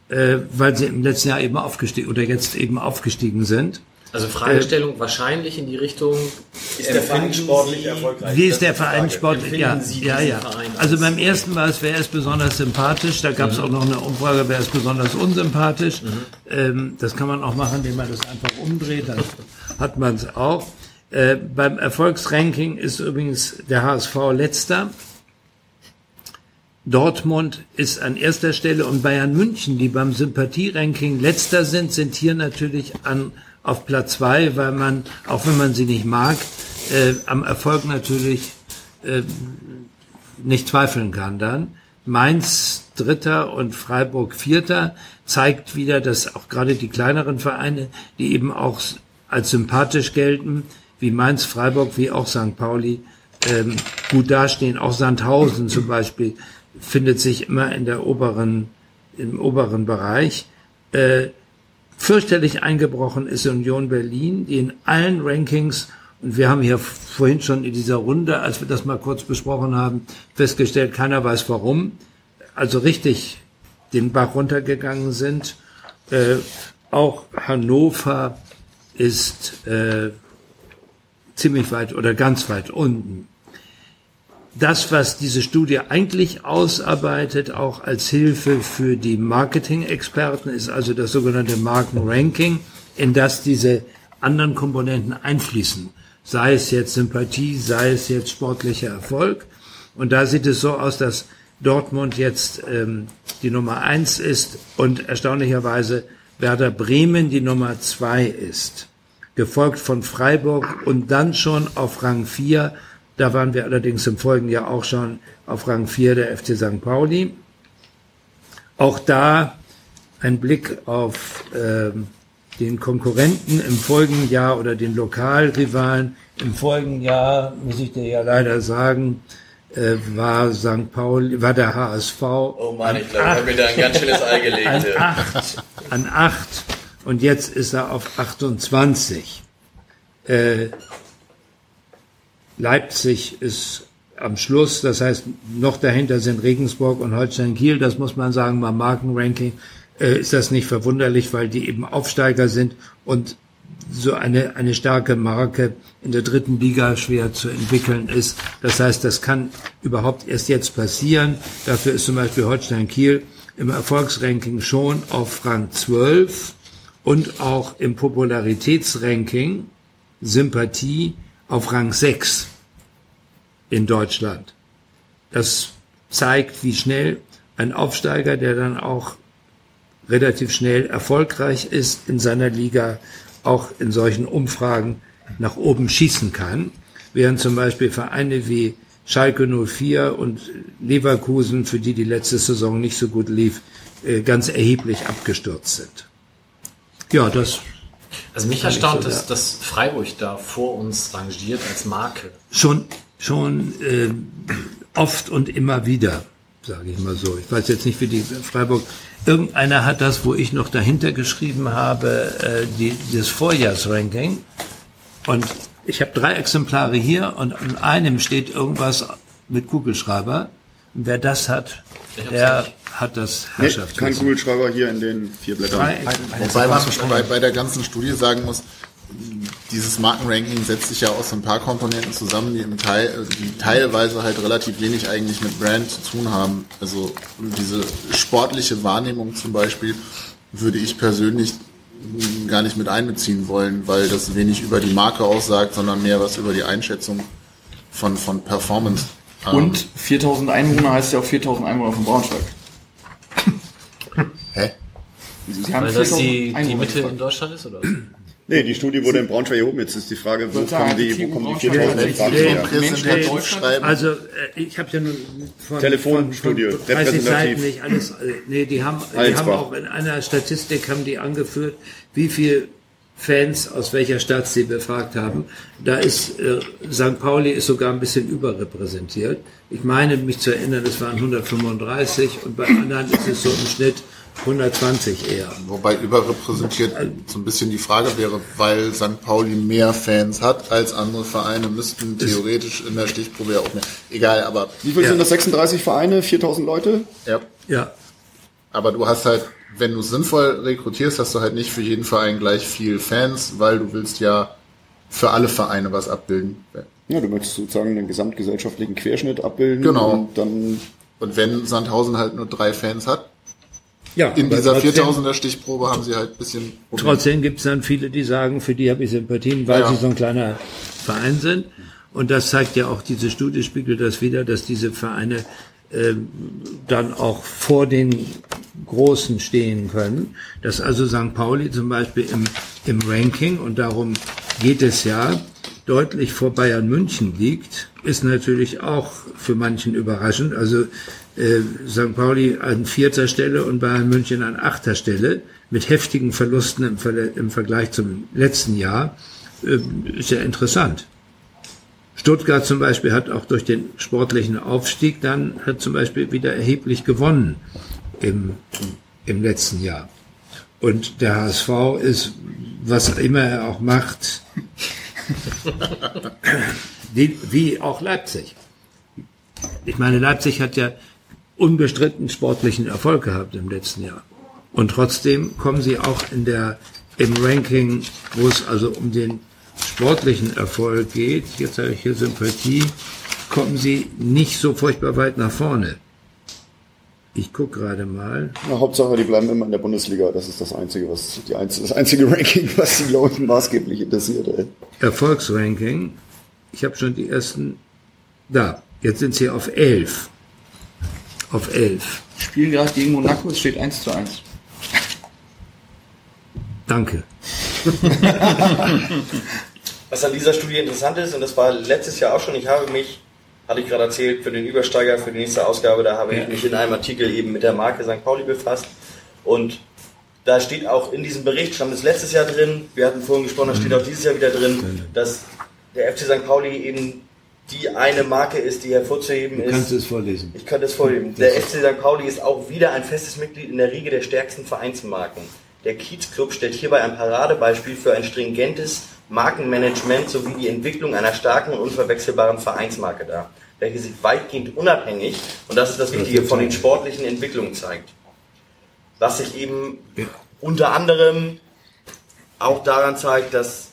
äh, weil sie im letzten Jahr eben aufgestiegen oder jetzt eben aufgestiegen sind. Also Fragestellung wahrscheinlich in die Richtung Ist der Verein sportlich Sie- erfolgreich? Wie Das ist der. Verein sportlich? Ja, Sie ja, ja. Also beim ersten war es, wer ist besonders sympathisch. Da gab es auch noch eine Umfrage, wer ist besonders unsympathisch. Ähm, das kann man auch machen, indem man das einfach umdreht. Dann <laughs> hat man es auch. Äh, beim Erfolgsranking ist übrigens der HSV letzter. Dortmund ist an erster Stelle und Bayern München, die beim Sympathieranking letzter sind, sind hier natürlich an, auf Platz zwei, weil man, auch wenn man sie nicht mag, äh, am Erfolg natürlich äh, nicht zweifeln kann dann. Mainz Dritter und Freiburg Vierter zeigt wieder, dass auch gerade die kleineren Vereine, die eben auch als sympathisch gelten, wie Mainz, Freiburg, wie auch St. Pauli, ähm, gut dastehen. Auch Sandhausen zum Beispiel findet sich immer in der oberen, im oberen Bereich. Äh, fürchterlich eingebrochen ist Union Berlin, die in allen Rankings, und wir haben hier vorhin schon in dieser Runde, als wir das mal kurz besprochen haben, festgestellt, keiner weiß warum, also richtig den Bach runtergegangen sind. Äh, auch Hannover ist äh, ziemlich weit oder ganz weit unten. Das, was diese Studie eigentlich ausarbeitet, auch als Hilfe für die Marketing-Experten, ist also das sogenannte Markenranking, in das diese anderen Komponenten einfließen. Sei es jetzt Sympathie, sei es jetzt sportlicher Erfolg. Und da sieht es so aus, dass Dortmund jetzt ähm, die Nummer eins ist und erstaunlicherweise Werder Bremen die Nummer zwei ist. Gefolgt von Freiburg und dann schon auf Rang 4 da waren wir allerdings im folgenden Jahr auch schon auf Rang 4 der FC St. Pauli. Auch da ein Blick auf ähm, den Konkurrenten im folgenden Jahr oder den Lokalrivalen. Im folgenden Jahr, muss ich dir ja leider sagen, äh, war St. Pauli, war der HSV. Oh Mann, ich glaube, ich habe mir da ein ganz schönes Ei gelegt. An ja. acht, an acht und jetzt ist er auf 28. Äh, Leipzig ist am Schluss, das heißt, noch dahinter sind Regensburg und Holstein Kiel, das muss man sagen, beim Markenranking äh, ist das nicht verwunderlich, weil die eben Aufsteiger sind und so eine, eine starke Marke in der dritten Liga schwer zu entwickeln ist. Das heißt, das kann überhaupt erst jetzt passieren. Dafür ist zum Beispiel Holstein Kiel im Erfolgsranking schon auf Rang 12 und auch im Popularitätsranking Sympathie auf Rang 6 in Deutschland. Das zeigt, wie schnell ein Aufsteiger, der dann auch relativ schnell erfolgreich ist in seiner Liga, auch in solchen Umfragen nach oben schießen kann, während zum Beispiel Vereine wie Schalke 04 und Leverkusen, für die die letzte Saison nicht so gut lief, äh, ganz erheblich abgestürzt sind. Ja, das Also mich erstaunt, so dass, dass Freiburg da vor uns rangiert als Marke. schon schon äh, oft und immer wieder, sage ich mal so. Ich weiß jetzt nicht, wie die Freiburg. Irgendeiner hat das, wo ich noch dahinter geschrieben habe, äh, die, das Vorjahrsranking. Und ich habe drei Exemplare hier und an einem steht irgendwas mit Kugelschreiber. Und wer das hat, der hat das Nee, Herrschaft. kein Kugelschreiber hier in den vier Blättern. Drei- Wobei man bei, bei der ganzen Studie sagen muss, dieses Markenranking setzt sich ja aus ein paar Komponenten zusammen, die, im Teil, die teilweise halt relativ wenig eigentlich mit Brand zu tun haben. Also diese sportliche Wahrnehmung zum Beispiel würde ich persönlich gar nicht mit einbeziehen wollen, weil das wenig über die Marke aussagt, sondern mehr was über die Einschätzung von, von Performance. Und 4000 Einwohner heißt ja auch 4000 Einwohner von Braunschweig. Hä? Sie haben Weil das 4000 die, die Mitte in Deutschland ist, oder? Nee, die Studie wurde in Braunschweig erhoben. Jetzt ist die Frage, wo kommen die, wo kommen die Team 4000 Braunschweig Fragen die her? Repräsentativ schreiben. Also äh, ich habe ja nun von, Telefonstudie, von, von 30 repräsentativ. Seiten nicht alles. äh, Nee, die haben, die haben auch in einer Statistik haben die angeführt, wie viel Fans aus welcher Stadt sie befragt haben. Da ist äh, St. Pauli ist sogar ein bisschen überrepräsentiert. Ich meine mich zu erinnern, es waren 135 und bei anderen ist es so im Schnitt 120 eher. Wobei überrepräsentiert so ein bisschen die Frage wäre, weil St. Pauli mehr Fans hat als andere Vereine, müssten theoretisch in der Stichprobe ja auch mehr. Egal, aber Wie viel Ja. sind das? 36 Vereine, 4000 Leute? ja. Ja, Aber du hast halt, wenn du sinnvoll rekrutierst, hast du halt nicht für jeden Verein gleich viel Fans, weil du willst ja für alle Vereine was abbilden. Ja, du möchtest sozusagen den gesamtgesellschaftlichen Querschnitt abbilden. Genau. Und dann Und wenn Sandhausen halt nur drei Fans hat, ja. in dieser trotzdem- 4000er Stichprobe haben sie halt ein bisschen Probleme. Trotzdem gibt es dann viele, die sagen, für die habe ich Sympathien, weil Ja. sie so ein kleiner Verein sind. Und das zeigt ja auch diese Studie, spiegelt das wieder, dass diese Vereine ähm, dann auch vor den Großen stehen können. Dass also St. Pauli zum Beispiel im, im Ranking, und darum geht es ja, deutlich vor Bayern München liegt, ist natürlich auch für manchen überraschend. Also äh, St. Pauli an vierter Stelle und Bayern München an achter Stelle mit heftigen Verlusten im, Verle im Vergleich zum letzten Jahr äh, ist ja interessant. Stuttgart zum Beispiel hat auch durch den sportlichen Aufstieg dann hat zum Beispiel wieder erheblich gewonnen im, im letzten Jahr. Und der HSV ist, was immer er auch macht, <laughs> wie, wie auch Leipzig. Ich meine, Leipzig hat ja unbestritten sportlichen Erfolg gehabt im letzten Jahr. Und trotzdem kommen sie auch in der, im Ranking, wo es also um den sportlichen Erfolg geht, jetzt habe ich hier Sympathie, kommen sie nicht so furchtbar weit nach vorne. Ich gucke gerade mal. Na, Hauptsache, die bleiben immer in der Bundesliga. Das ist das einzige, was die einzige, das einzige <laughs> Ranking, was die Leute maßgeblich interessiert. Ey. Erfolgsranking. Ich habe schon die ersten. Da, jetzt sind sie auf 11. Auf 11. Spielen gerade gegen Monaco, es steht 1 zu 1. Danke. <laughs> Was an dieser Studie interessant ist, und das war letztes Jahr auch schon, ich habe mich, hatte ich gerade erzählt, für den Übersteiger, für die nächste Ausgabe, da habe ich mich in einem Artikel eben mit der Marke St. Pauli befasst. Und da steht auch in diesem Bericht, stand es letztes Jahr drin, wir hatten vorhin gesprochen, da steht auch dieses Jahr wieder drin, dass der FC St. Pauli eben die eine Marke ist, die hervorzuheben Du ist. kannst es vorlesen. Ich könnte es vorlesen. Der FC St. Pauli ist auch wieder ein festes Mitglied in der Riege der stärksten Vereinsmarken. Der Kiezclub stellt hierbei ein Paradebeispiel für ein stringentes Markenmanagement sowie die Entwicklung einer starken und unverwechselbaren Vereinsmarke dar, welche sich weitgehend unabhängig, und das ist das Wichtige, von den sportlichen Entwicklungen zeigt. Was sich eben unter anderem auch daran zeigt, dass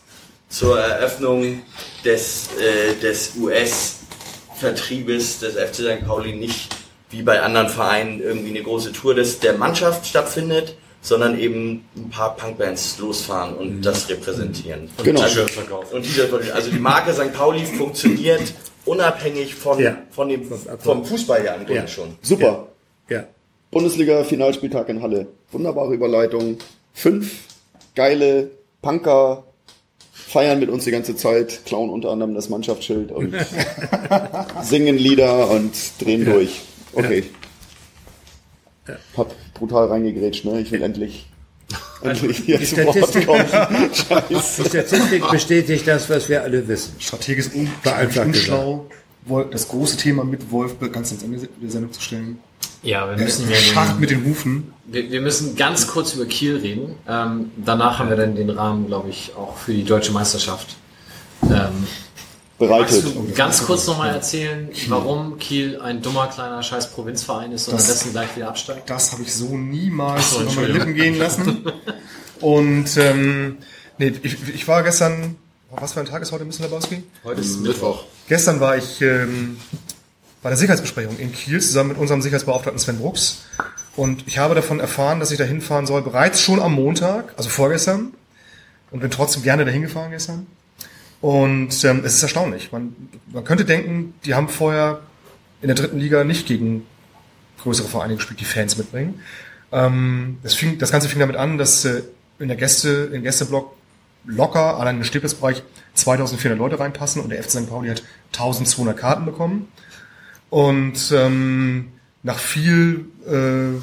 zur Eröffnung des, äh, des US-Vertriebes des FC St. Pauli nicht wie bei anderen Vereinen irgendwie eine große Tour des, der Mannschaft stattfindet, sondern eben ein paar Punkbands losfahren und das repräsentieren. Genau. Also, und T-Shirt verkaufen. also die Marke St. Pauli funktioniert unabhängig von, Ja. von dem, vom Fußball ja im Grunde Ja. schon. Super. Ja. Bundesliga-Finalspieltag in Halle. Wunderbare Überleitung. Fünf geile Punker feiern mit uns die ganze Zeit, klauen unter anderem das Mannschaftsschild und <laughs> singen Lieder und drehen Ja. durch. Okay. Hab brutal reingegrätscht, ne? Ich will endlich, endlich hier Die zu Wort Statistik, kommen. <laughs> die. Statistik bestätigt das, was wir alle wissen. Strategisch un unschlau, das große Thema mit Wolf ganz ans Ende der Sendung zu stellen. Ja, wir müssen ja den, mit den Hufen. wir, wir müssen ganz kurz über Kiel reden. Ähm, danach haben wir dann den Rahmen, glaube ich, auch für die deutsche Meisterschaft. Ähm, Bereitet. Magst du ganz kurz nochmal erzählen, warum Kiel ein dummer kleiner scheiß Provinzverein ist und Das- dessen gleich wieder absteigt? Das habe ich so niemals so, über meine. Lippen gehen lassen. Und ähm, nee, ich, ich war gestern, was für ein Tag ist heute, Mr. Lebowski? Heute ist Mittwoch. Gestern war ich ähm, bei der Sicherheitsbesprechung in Kiel zusammen mit unserem Sicherheitsbeauftragten Sven Brooks. Und ich habe davon erfahren, dass ich da hinfahren soll, bereits schon am Montag, also vorgestern. Und bin trotzdem gerne dahin gefahren gestern. Und ähm, es ist erstaunlich. Man, man könnte denken, die haben vorher in der dritten Liga nicht gegen größere Vereine gespielt, die Fans mitbringen. Ähm, das, fing, das Ganze fing damit an, dass äh, in der Gäste, im Gästeblock locker allein in den Stehplatzbereich 2400 Leute reinpassen und der FC St. Pauli hat 1200 Karten bekommen. Und ähm, nach viel äh,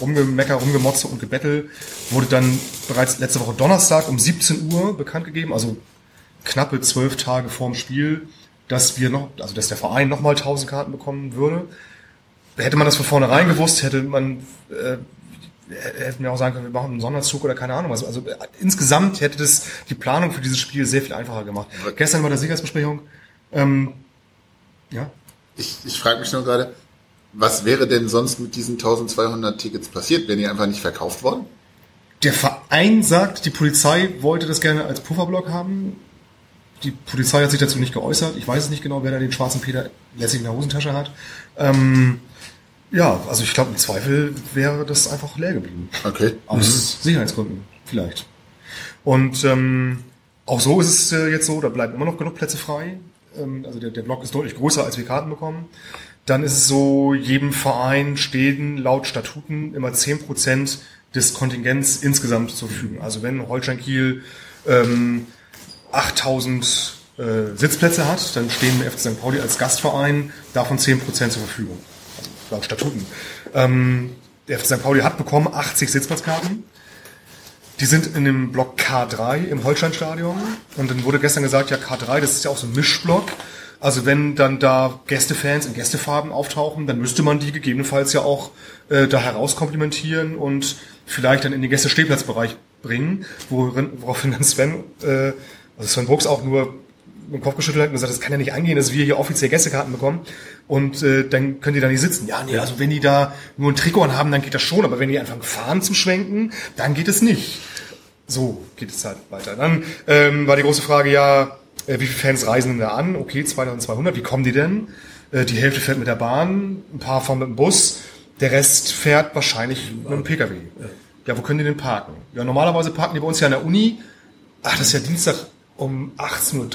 Rumgemecker, Rumgemotze und Gebettel wurde dann bereits letzte Woche Donnerstag um 17 Uhr bekannt gegeben, also knappe zwölf Tage vorm Spiel, dass wir noch, also dass der Verein nochmal 1000 Karten bekommen würde. Hätte man das von vornherein gewusst, hätte man äh, hätten wir auch sagen können, wir machen einen Sonderzug oder keine Ahnung. Also, also äh, insgesamt hätte das die Planung für dieses Spiel sehr viel einfacher gemacht. Gestern bei der Sicherheitsbesprechung, ähm, ja. Ich, ich frage mich nur gerade, was wäre denn sonst mit diesen 1200 Tickets passiert? Wären die einfach nicht verkauft worden? Der Verein sagt, die Polizei wollte das gerne als Pufferblock haben. Die Polizei hat sich dazu nicht geäußert. Ich weiß es nicht genau, wer da den schwarzen Peter lässig in der Hosentasche hat. Ähm, ja, also ich glaube, im Zweifel wäre das einfach leer geblieben. Okay. Aus Sicherheitsgründen, vielleicht. Und ähm, auch so ist es äh, jetzt so, da bleiben immer noch genug Plätze frei. Ähm, also der, der Block ist deutlich größer, als wir Karten bekommen. Dann ist es so, jedem Verein stehen laut Statuten immer 10% des Kontingents insgesamt zur Verfügung. Also wenn Holstein Kiel ähm, 8000 äh, Sitzplätze hat, dann stehen FC St. Pauli als Gastverein davon 10% zur Verfügung. Also laut Statuten. Ähm, der FC St. Pauli hat bekommen 80 Sitzplatzkarten. Die sind in dem Block K3 im Holsteinstadion. Und dann wurde gestern gesagt, ja, K3, das ist ja auch so ein Mischblock. Also wenn dann da Gästefans in Gästefarben auftauchen, dann müsste man die gegebenenfalls ja auch äh, da herauskomplimentieren und vielleicht dann in den Gästestehplatzbereich bringen, worin, woraufhin dann Sven, äh, also Sven Brooks auch nur dem Kopf geschüttelt hat und gesagt, das kann ja nicht angehen, dass wir hier offiziell Gästekarten bekommen und äh, dann können die da nicht sitzen. Ja, nee, also wenn die da nur ein Trikot haben, dann geht das schon, aber wenn die anfangen fahren zu schwenken, dann geht es nicht. So geht es halt weiter. Dann ähm, war die große Frage, ja, äh, wie viele Fans reisen denn da an? Okay, 2200, wie kommen die denn? Äh, die Hälfte fährt mit der Bahn, ein paar fahren mit dem Bus, der Rest fährt wahrscheinlich mit dem Pkw. Ja, wo können die denn parken? Ja, normalerweise parken die bei uns ja an der Uni. Ach, das ist ja Dienstag um 18.30 Uhr.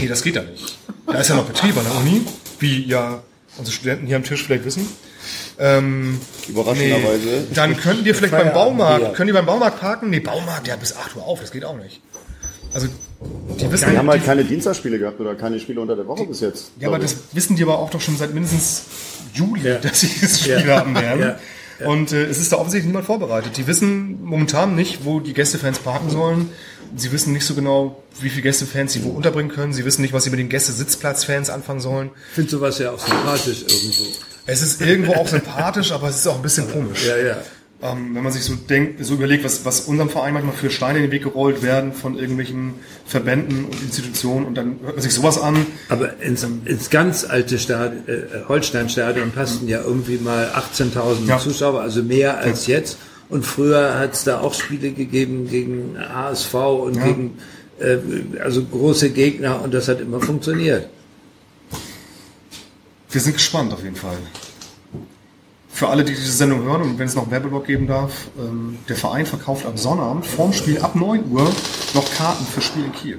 Nee, das geht ja nicht. Da ist ja noch Betrieb an der Uni, wie ja unsere Studenten hier am Tisch vielleicht wissen. Ähm, Überraschenderweise. Nee. Dann könnten die vielleicht beim Baumarkt, ja. können die beim Baumarkt parken? Nee, Baumarkt, der hat bis 8 Uhr auf, das geht auch nicht. Also, die wissen, Wir haben halt die, keine Dienstagsspiele gehabt oder keine Spiele unter der Woche bis jetzt. ja, aber glaub das wissen die aber auch doch schon seit mindestens Juli, dass sie dieses Spiel Ja. haben werden. Ja. Und äh, es ist da offensichtlich niemand vorbereitet. Die wissen momentan nicht, wo die Gästefans parken sollen. Sie wissen nicht so genau, wie viele Gästefans sie wo unterbringen können. Sie wissen nicht, was sie mit den Gästesitzplatzfans anfangen sollen. Ich finde sowas ja auch sympathisch irgendwo. Es ist irgendwo auch sympathisch, aber es ist auch ein bisschen komisch. Ja, ja. Ähm, wenn man sich so denkt, so überlegt, was, was unserem Verein manchmal für Steine in den Weg gerollt werden von irgendwelchen Verbänden und Institutionen und dann hört man sich sowas an. Aber ins, ins ganz alte Stadion, äh, Holstein-Stadion passten ja irgendwie mal 18.000 Ja. Zuschauer, also mehr als jetzt. Und früher hat es da auch Spiele gegeben gegen HSV und Ja. gegen äh, also große Gegner und das hat immer funktioniert. Wir sind gespannt auf jeden Fall. Für alle, die diese Sendung hören und wenn es noch Werbeblock geben darf, ähm, der Verein verkauft am Sonnabend vorm Spiel ab 9 Uhr noch Karten für Spiel in Kiel.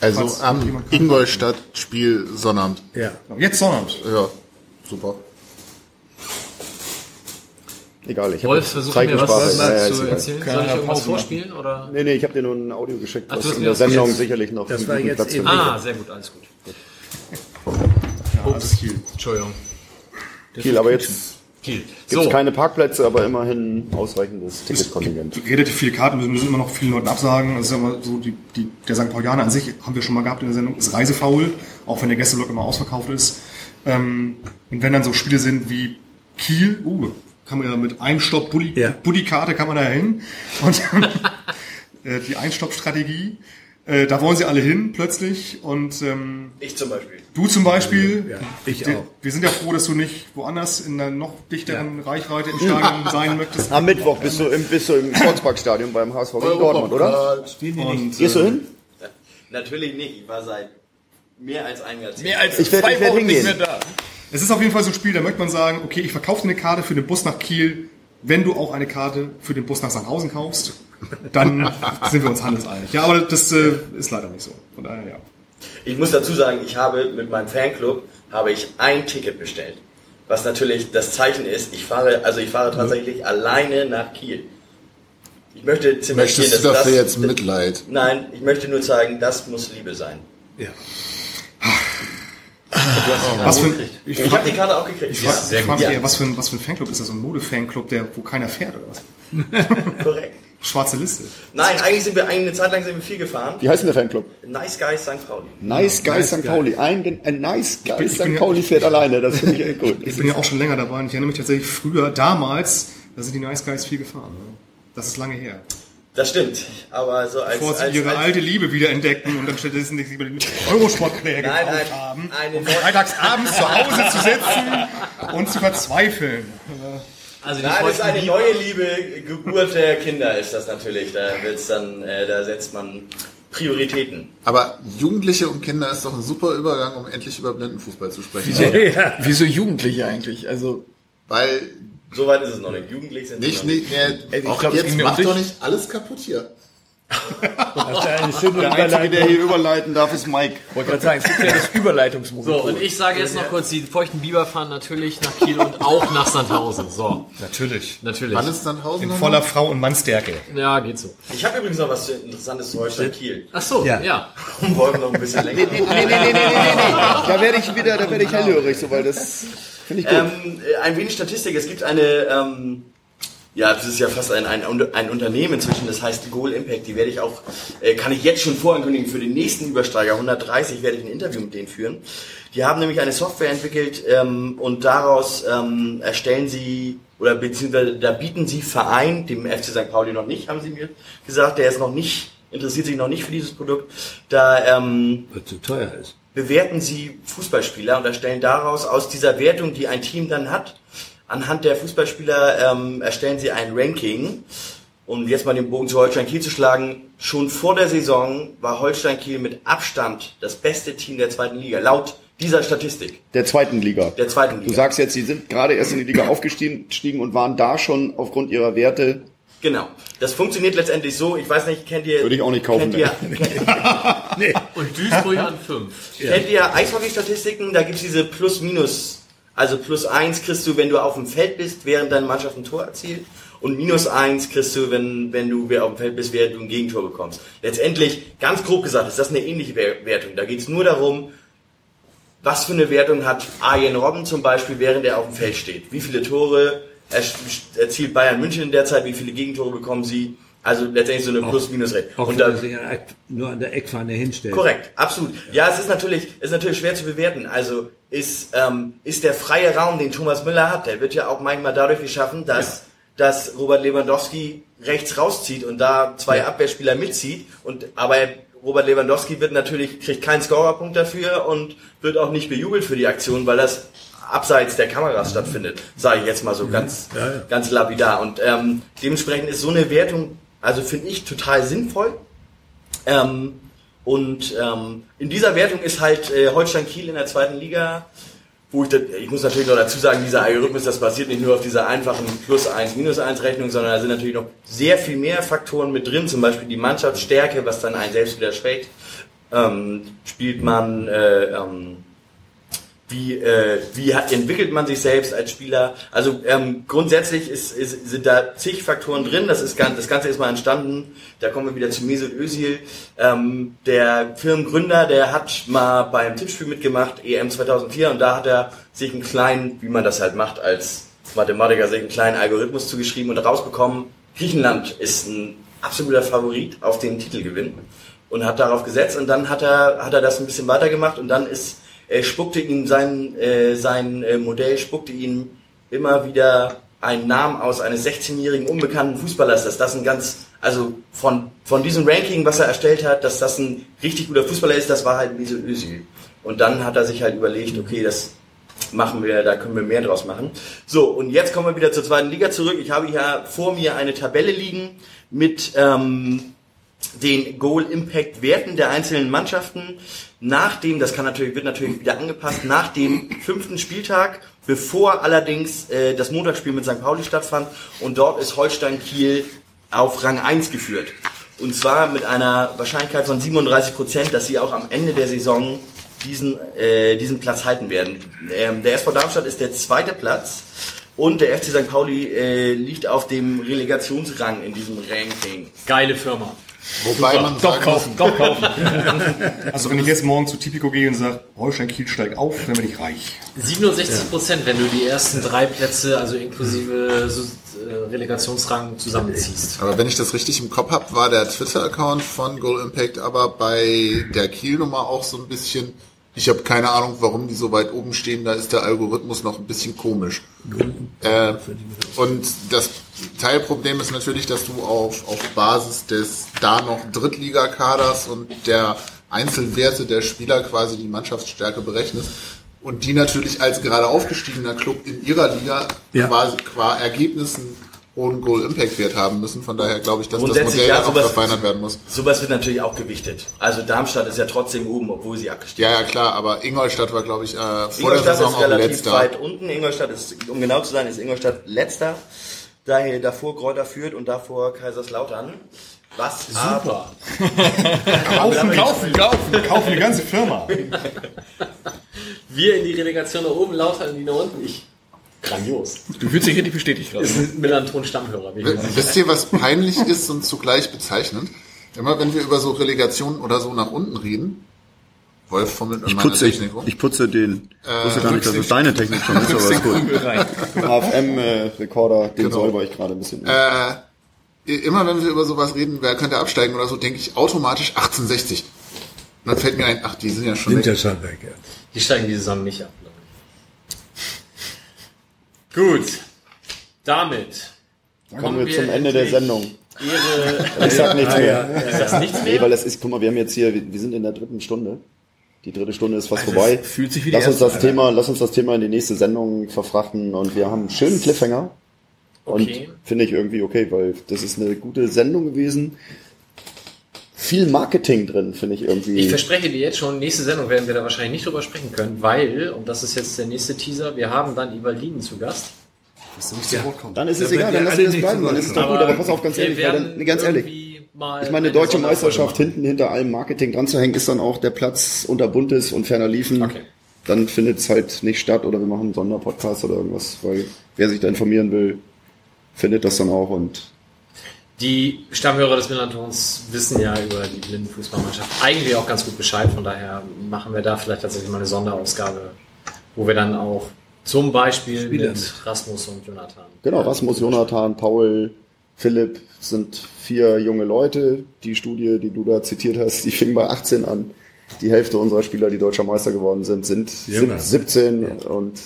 Also Falls am Ingolstadt-Spiel Sonnabend. Ja. Jetzt Sonnabend. Ja, super. Egal, ich Wolf, habe versuch mir was, was Ja, ja, zu erzählen. Soll ich irgendwas vorspielen? Oder? Nee, nee, ich habe dir nur ein Audio geschickt, Ach, was in der Sendung jetzt- sicherlich noch das war jetzt Platz eben-. Ah, sehr gut, alles gut. Ja, das ist Kiel. Entschuldigung. Kiel, aber jetzt Kiel. gibt es So, keine Parkplätze, aber immerhin ausreichendes Ticketkontingent. Relativ viele Karten, wir müssen immer noch vielen Leuten absagen. Das ist aber so, die, die, der St. Paulianer an sich, haben wir schon mal gehabt in der Sendung, ist reisefaul, auch wenn der Gästeblock immer ausverkauft ist. Ähm, und wenn dann so Spiele sind wie Kiel, uh, kann man ja mit Einstopp Bulli, Ja. Bulli-Karte kann man da hin. Und <laughs> äh, die Einstopp-Strategie, äh, da wollen sie alle hin plötzlich. Und ähm, Ich zum Beispiel. Du zum Beispiel, Ja, ich auch. wir sind ja froh, dass du nicht woanders in einer noch dichteren Reichweite im Stadion sein möchtest. Am Mittwoch bist du im, bist du im Volksparkstadion beim HSV gegen Dortmund, oder? Und, Gehst du äh, hin? Natürlich nicht. Ich war seit mehr als einem Jahrzehnt. Mehr als Ich zwei ich werd Wochen nicht mehr da. Es ist auf jeden Fall so ein Spiel, da möchte man sagen, okay, ich verkaufe dir eine Karte für den Bus nach Kiel, wenn du auch eine Karte für den Bus nach Sandhausen kaufst, dann <laughs> sind wir uns handelseinig. Ja, aber das äh, ist leider nicht so. Von daher, ja. Ich muss dazu sagen, ich habe mit meinem Fanclub habe ich ein Ticket bestellt. Was natürlich das Zeichen ist, ich fahre, also ich fahre tatsächlich alleine nach Kiel. Ich möchte zementieren, Möchtest du dass dafür das, jetzt Mitleid? Nein, ich möchte nur zeigen, das muss Liebe sein. Ja. Was für ein, Ich, ich habe die Karte auch gekriegt. Ich frage Ja. frag mich Ja. eher, was für ein, was für ein Fanclub ist das? So ein Modefanclub, der, wo keiner fährt oder was? Korrekt. Schwarze Liste. Nein, eigentlich sind wir eine Zeit lang sind wir viel gefahren. Wie heißt denn der Fanclub? Nice Guys St. Pauli. Nice Guy Nice St. Pauli. Ein, ein Nice Guy ich bin St. ja- Pauli fährt alleine. Das finde ich <laughs> echt gut. Ich bin ja auch schon länger dabei und ich erinnere mich tatsächlich früher, damals, da sind die Nice Guys viel gefahren. Ne? Das ist lange her. Das stimmt. Aber so als, Bevor sie als, ihre als alte Liebe wieder entdeckten und dann stattdessen sich über den Eurosport-Player Nein, gekauft nein, haben, um neue- freitags abends zu Hause zu sitzen <laughs> und zu verzweifeln. Also die Nein, das ist eine Biber- neue Liebe, Geburt der Kinder ist das natürlich. Da wird's dann, äh, da setzt man Prioritäten. Aber Jugendliche und Kinder ist doch ein super Übergang, um endlich über Blindenfußball zu sprechen. Wieso, wieso Jugendliche eigentlich? Also, Weil Soweit ist es noch nicht. Jugendlich sind nicht, sie noch nicht, nee, Ey, ich auch glaub, jetzt macht doch nicht alles kaputt hier. Du eine schöne Der Einzige, der hier überleiten darf, ist Mike. wollte gerade sagen, es gibt ja das So, Überleitungsmonopol. und ich sage jetzt noch kurz, die feuchten Biber fahren natürlich nach Kiel und auch nach Sandhausen. So, Natürlich. natürlich. Wann ist Sandhausen? In voller? Frau- und Mannstärke. Ja, geht so. Ich habe übrigens noch was Interessantes zu Holstein Kiel. Ach so, Ja. ja. Und <laughs> wollen noch ein bisschen länger. Nee, nee, nee, nee, nee, nee, nee. Da werde ich wieder, da werde ich hellhörig, so, weil das finde ich gut. Ähm, äh, ein wenig Statistik. Es gibt eine, ähm, ja, das ist ja fast ein, ein, ein Unternehmen inzwischen, das heißt Goal Impact. Die werde ich auch, äh, kann ich jetzt schon vorankündigen, für den nächsten Übersteiger 130 werde ich ein Interview mit denen führen. Die haben nämlich eine Software entwickelt ähm, und daraus ähm, erstellen sie oder beziehungsweise da bieten sie Verein, dem FC St. Pauli noch nicht, haben sie mir gesagt, der ist noch nicht, interessiert sich noch nicht für dieses Produkt. Da ähm, Weil zu teuer ist. bewerten sie Fußballspieler und erstellen daraus aus dieser Wertung, die ein Team dann hat, anhand der Fußballspieler ähm, erstellen sie ein Ranking. Um jetzt mal den Bogen zu Holstein Kiel zu schlagen, schon vor der Saison war Holstein Kiel mit Abstand das beste Team der zweiten Liga, laut dieser Statistik. Der zweiten Liga. Der zweiten Du Liga. sagst jetzt, sie sind gerade erst in die Liga aufgestiegen und waren da schon aufgrund ihrer Werte. Genau. Das funktioniert letztendlich so, ich weiß nicht, kennt ihr... Würde ich auch nicht kaufen, Kennt ihr, <laughs> Nee. Und Duisburg an 5. Kennt ihr Eishockey-Statistiken? Da gibt's diese Plus-Minus. Also plus eins kriegst du, wenn du auf dem Feld bist, während deine Mannschaft ein Tor erzielt. Und minus eins kriegst du, wenn, wenn du auf dem Feld bist, während du ein Gegentor bekommst. Letztendlich, ganz grob gesagt, ist das eine ähnliche Wer- Wertung. Da geht's nur darum, was für eine Wertung hat Arjen Robben zum Beispiel, während er auf dem Feld steht. Wie viele Tore erzielt Bayern München in der Zeit, wie viele Gegentore bekommen sie. Also letztendlich so eine Plus-Minus-Rechnung. Auch Und wenn da- sich an- nur an der Eckfahne hinstellt. Korrekt, absolut. Ja, es ist natürlich, ist natürlich schwer zu bewerten. Also ist, ähm, ist der freie Raum, den Thomas Müller hat, der wird ja auch manchmal dadurch geschaffen, dass, dass Robert Lewandowski rechts rauszieht und da zwei Abwehrspieler mitzieht. Und aber Robert Lewandowski wird natürlich, kriegt keinen Scorerpunkt dafür und wird auch nicht bejubelt für die Aktion, weil das abseits der Kameras stattfindet, sage ich jetzt mal so ganz, ganz lapidar. Und ähm, dementsprechend ist so eine Wertung, also finde ich total sinnvoll. Ähm, und ähm, in dieser Wertung ist halt äh, Holstein Kiel in der zweiten Liga, wo ich, das, ich muss natürlich noch dazu sagen, dieser Algorithmus, das basiert nicht nur auf dieser einfachen Plus 1, Minus 1 Rechnung, sondern da sind natürlich noch sehr viel mehr Faktoren mit drin, zum Beispiel die Mannschaftsstärke, was dann einen selbst wieder schwächt. Ähm, spielt man äh, ähm, wie, äh, wie entwickelt man sich selbst als Spieler? Also ähm, grundsätzlich ist, ist, sind da zig Faktoren drin. Das, ist ganz, das Ganze ist mal entstanden. Da kommen wir wieder zu Mesut Özil. Ähm, der Firmengründer, der hat mal beim Tippspiel mitgemacht, EM 2004, und da hat er sich einen kleinen, wie man das halt macht als Mathematiker, sich einen kleinen Algorithmus zugeschrieben und rausbekommen, Griechenland ist ein absoluter Favorit auf den Titelgewinn und hat darauf gesetzt und dann hat er, hat er das ein bisschen weitergemacht und dann ist er spuckte ihm sein, äh, sein äh, Modell, spuckte ihm immer wieder einen Namen aus eines 16-jährigen unbekannten Fußballers, dass das ein ganz, also von, von diesem Ranking, was er erstellt hat, dass das ein richtig guter Fußballer ist, das war halt Mesut Özil. Und dann hat er sich halt überlegt, okay, das machen wir, da können wir mehr draus machen. So, und jetzt kommen wir wieder zur zweiten Liga zurück. Ich habe hier vor mir eine Tabelle liegen mit ähm, den Goal Impact Werten der einzelnen Mannschaften nach dem, das kann natürlich, wird natürlich wieder angepasst, nach dem fünften Spieltag, bevor allerdings äh, das Montagsspiel mit St. Pauli stattfand und dort ist Holstein Kiel auf Rang 1 geführt. Und zwar mit einer Wahrscheinlichkeit von 37 Prozent, dass sie auch am Ende der Saison diesen, äh, diesen Platz halten werden. Ähm, der SV Darmstadt ist der zweite Platz Und der FC St. Pauli äh, liegt auf dem Relegationsrang in diesem Ranking. Geile Firma. Wobei Super. man doch kaufen, doch kaufen. <laughs> Also wenn ich jetzt morgen zu Tipico gehe und sage, Holstein Kiel steigt auf, dann bin ich reich. 67 Prozent, wenn du die ersten drei Plätze, also inklusive so, äh, Relegationsrang zusammenziehst. Aber wenn ich das richtig im Kopf habe, war der Twitter-Account von Goal Impact aber bei der Kiel-Nummer auch so ein bisschen. Ich habe keine Ahnung, warum die so weit oben stehen. Da ist der Algorithmus noch ein bisschen komisch. Äh, und das Teilproblem ist natürlich, dass du auf, auf Basis des da noch Drittligakaders und der Einzelwerte der Spieler quasi die Mannschaftsstärke berechnest. Und die natürlich als gerade aufgestiegener Club in ihrer Liga Ja. quasi qua Ergebnissen hohen Goal-Impact-Wert haben müssen. Von daher glaube ich, dass das Modell ja, auch sowas- verfeinert werden muss. Sowas wird natürlich auch gewichtet. Also Darmstadt ist ja trotzdem oben, obwohl sie abgestiegen Ja, ja, klar, aber Ingolstadt war, glaube ich, äh, vor der Ingolstadt Saison ist auch relativ letzter. weit unten. Ingolstadt ist, um genau zu sein, ist Ingolstadt letzter. Daher davor Kräuter führt und davor Kaiserslautern. Was Super. <laughs> Kaufen, kaufen, kaufen, kaufen die ganze Firma. <laughs> Wir in die Relegation nach oben, lauter in die nach unten. Ich. Grandios. Du fühlst dich richtig bestätigt gerade. Ist ein Melanton-Stammhörer. ich Wisst ihr, was peinlich ist und zugleich bezeichnend? Immer wenn wir über so Relegationen oder so nach unten reden, Wolf fummelt in Ich meiner putze, Technik rum. ich putze den. Ich Äh, wusste gar nicht, dass es deine Technik schon ist, aber ist gut. <laughs> HFM-Rekorder, den Genau. säuber ich gerade ein bisschen. Äh, immer wenn wir über sowas reden, wer könnte absteigen oder so, denke ich automatisch 1860. Und dann fällt mir ein, ach, die sind ja schon Sind ja weg. schon weg, ja. Die steigen die Saison nicht ab, ich. Gut. Damit Dann kommen wir zum Ende der Sendung. Ihre, <laughs> Ich sag nichts mehr. Ist das nichts Nee, mehr? weil das ist, guck mal, wir haben jetzt hier, wir wir sind in der dritten Stunde. Die dritte Stunde ist fast Also vorbei. fühlt sich wie lass uns das an. Thema, lass uns das Thema in die nächste Sendung verfrachten und wir haben einen schönen Cliffhanger. Und Okay. finde ich irgendwie okay, weil das ist eine gute Sendung gewesen. Viel Marketing drin, finde ich irgendwie. Ich verspreche dir jetzt schon, nächste Sendung werden wir da wahrscheinlich nicht drüber sprechen können, weil, und das ist jetzt der nächste Teaser, wir haben dann Ivalinen zu Gast. Dann ist es egal, dann ja lass wir das bleiben, dann ist es doch gut, aber pass auf, ganz ehrlich, dann, ganz ehrlich. Ich meine, eine deutsche Meisterschaft machen. hinten hinter allem Marketing dran zu hängen, ist dann auch der Platz unter Buntes und ferner liefen. Okay. Dann findet es halt nicht statt oder wir machen einen Sonderpodcast oder irgendwas, weil wer sich da informieren will, findet das dann auch und Die Stammhörer des Millantons wissen ja über die Blindenfußballmannschaft eigentlich auch ganz gut Bescheid. Von daher machen wir da vielleicht tatsächlich mal eine Sonderausgabe, wo wir dann auch zum Beispiel Spieler mit Rasmus und Jonathan. genau, Rasmus, Jonathan, Paul, Philipp sind vier junge Leute. Die Studie, die du da zitiert hast, die fing bei 18 an. Die Hälfte unserer Spieler, die deutscher Meister geworden sind, sind Jünger. sieb- 17 und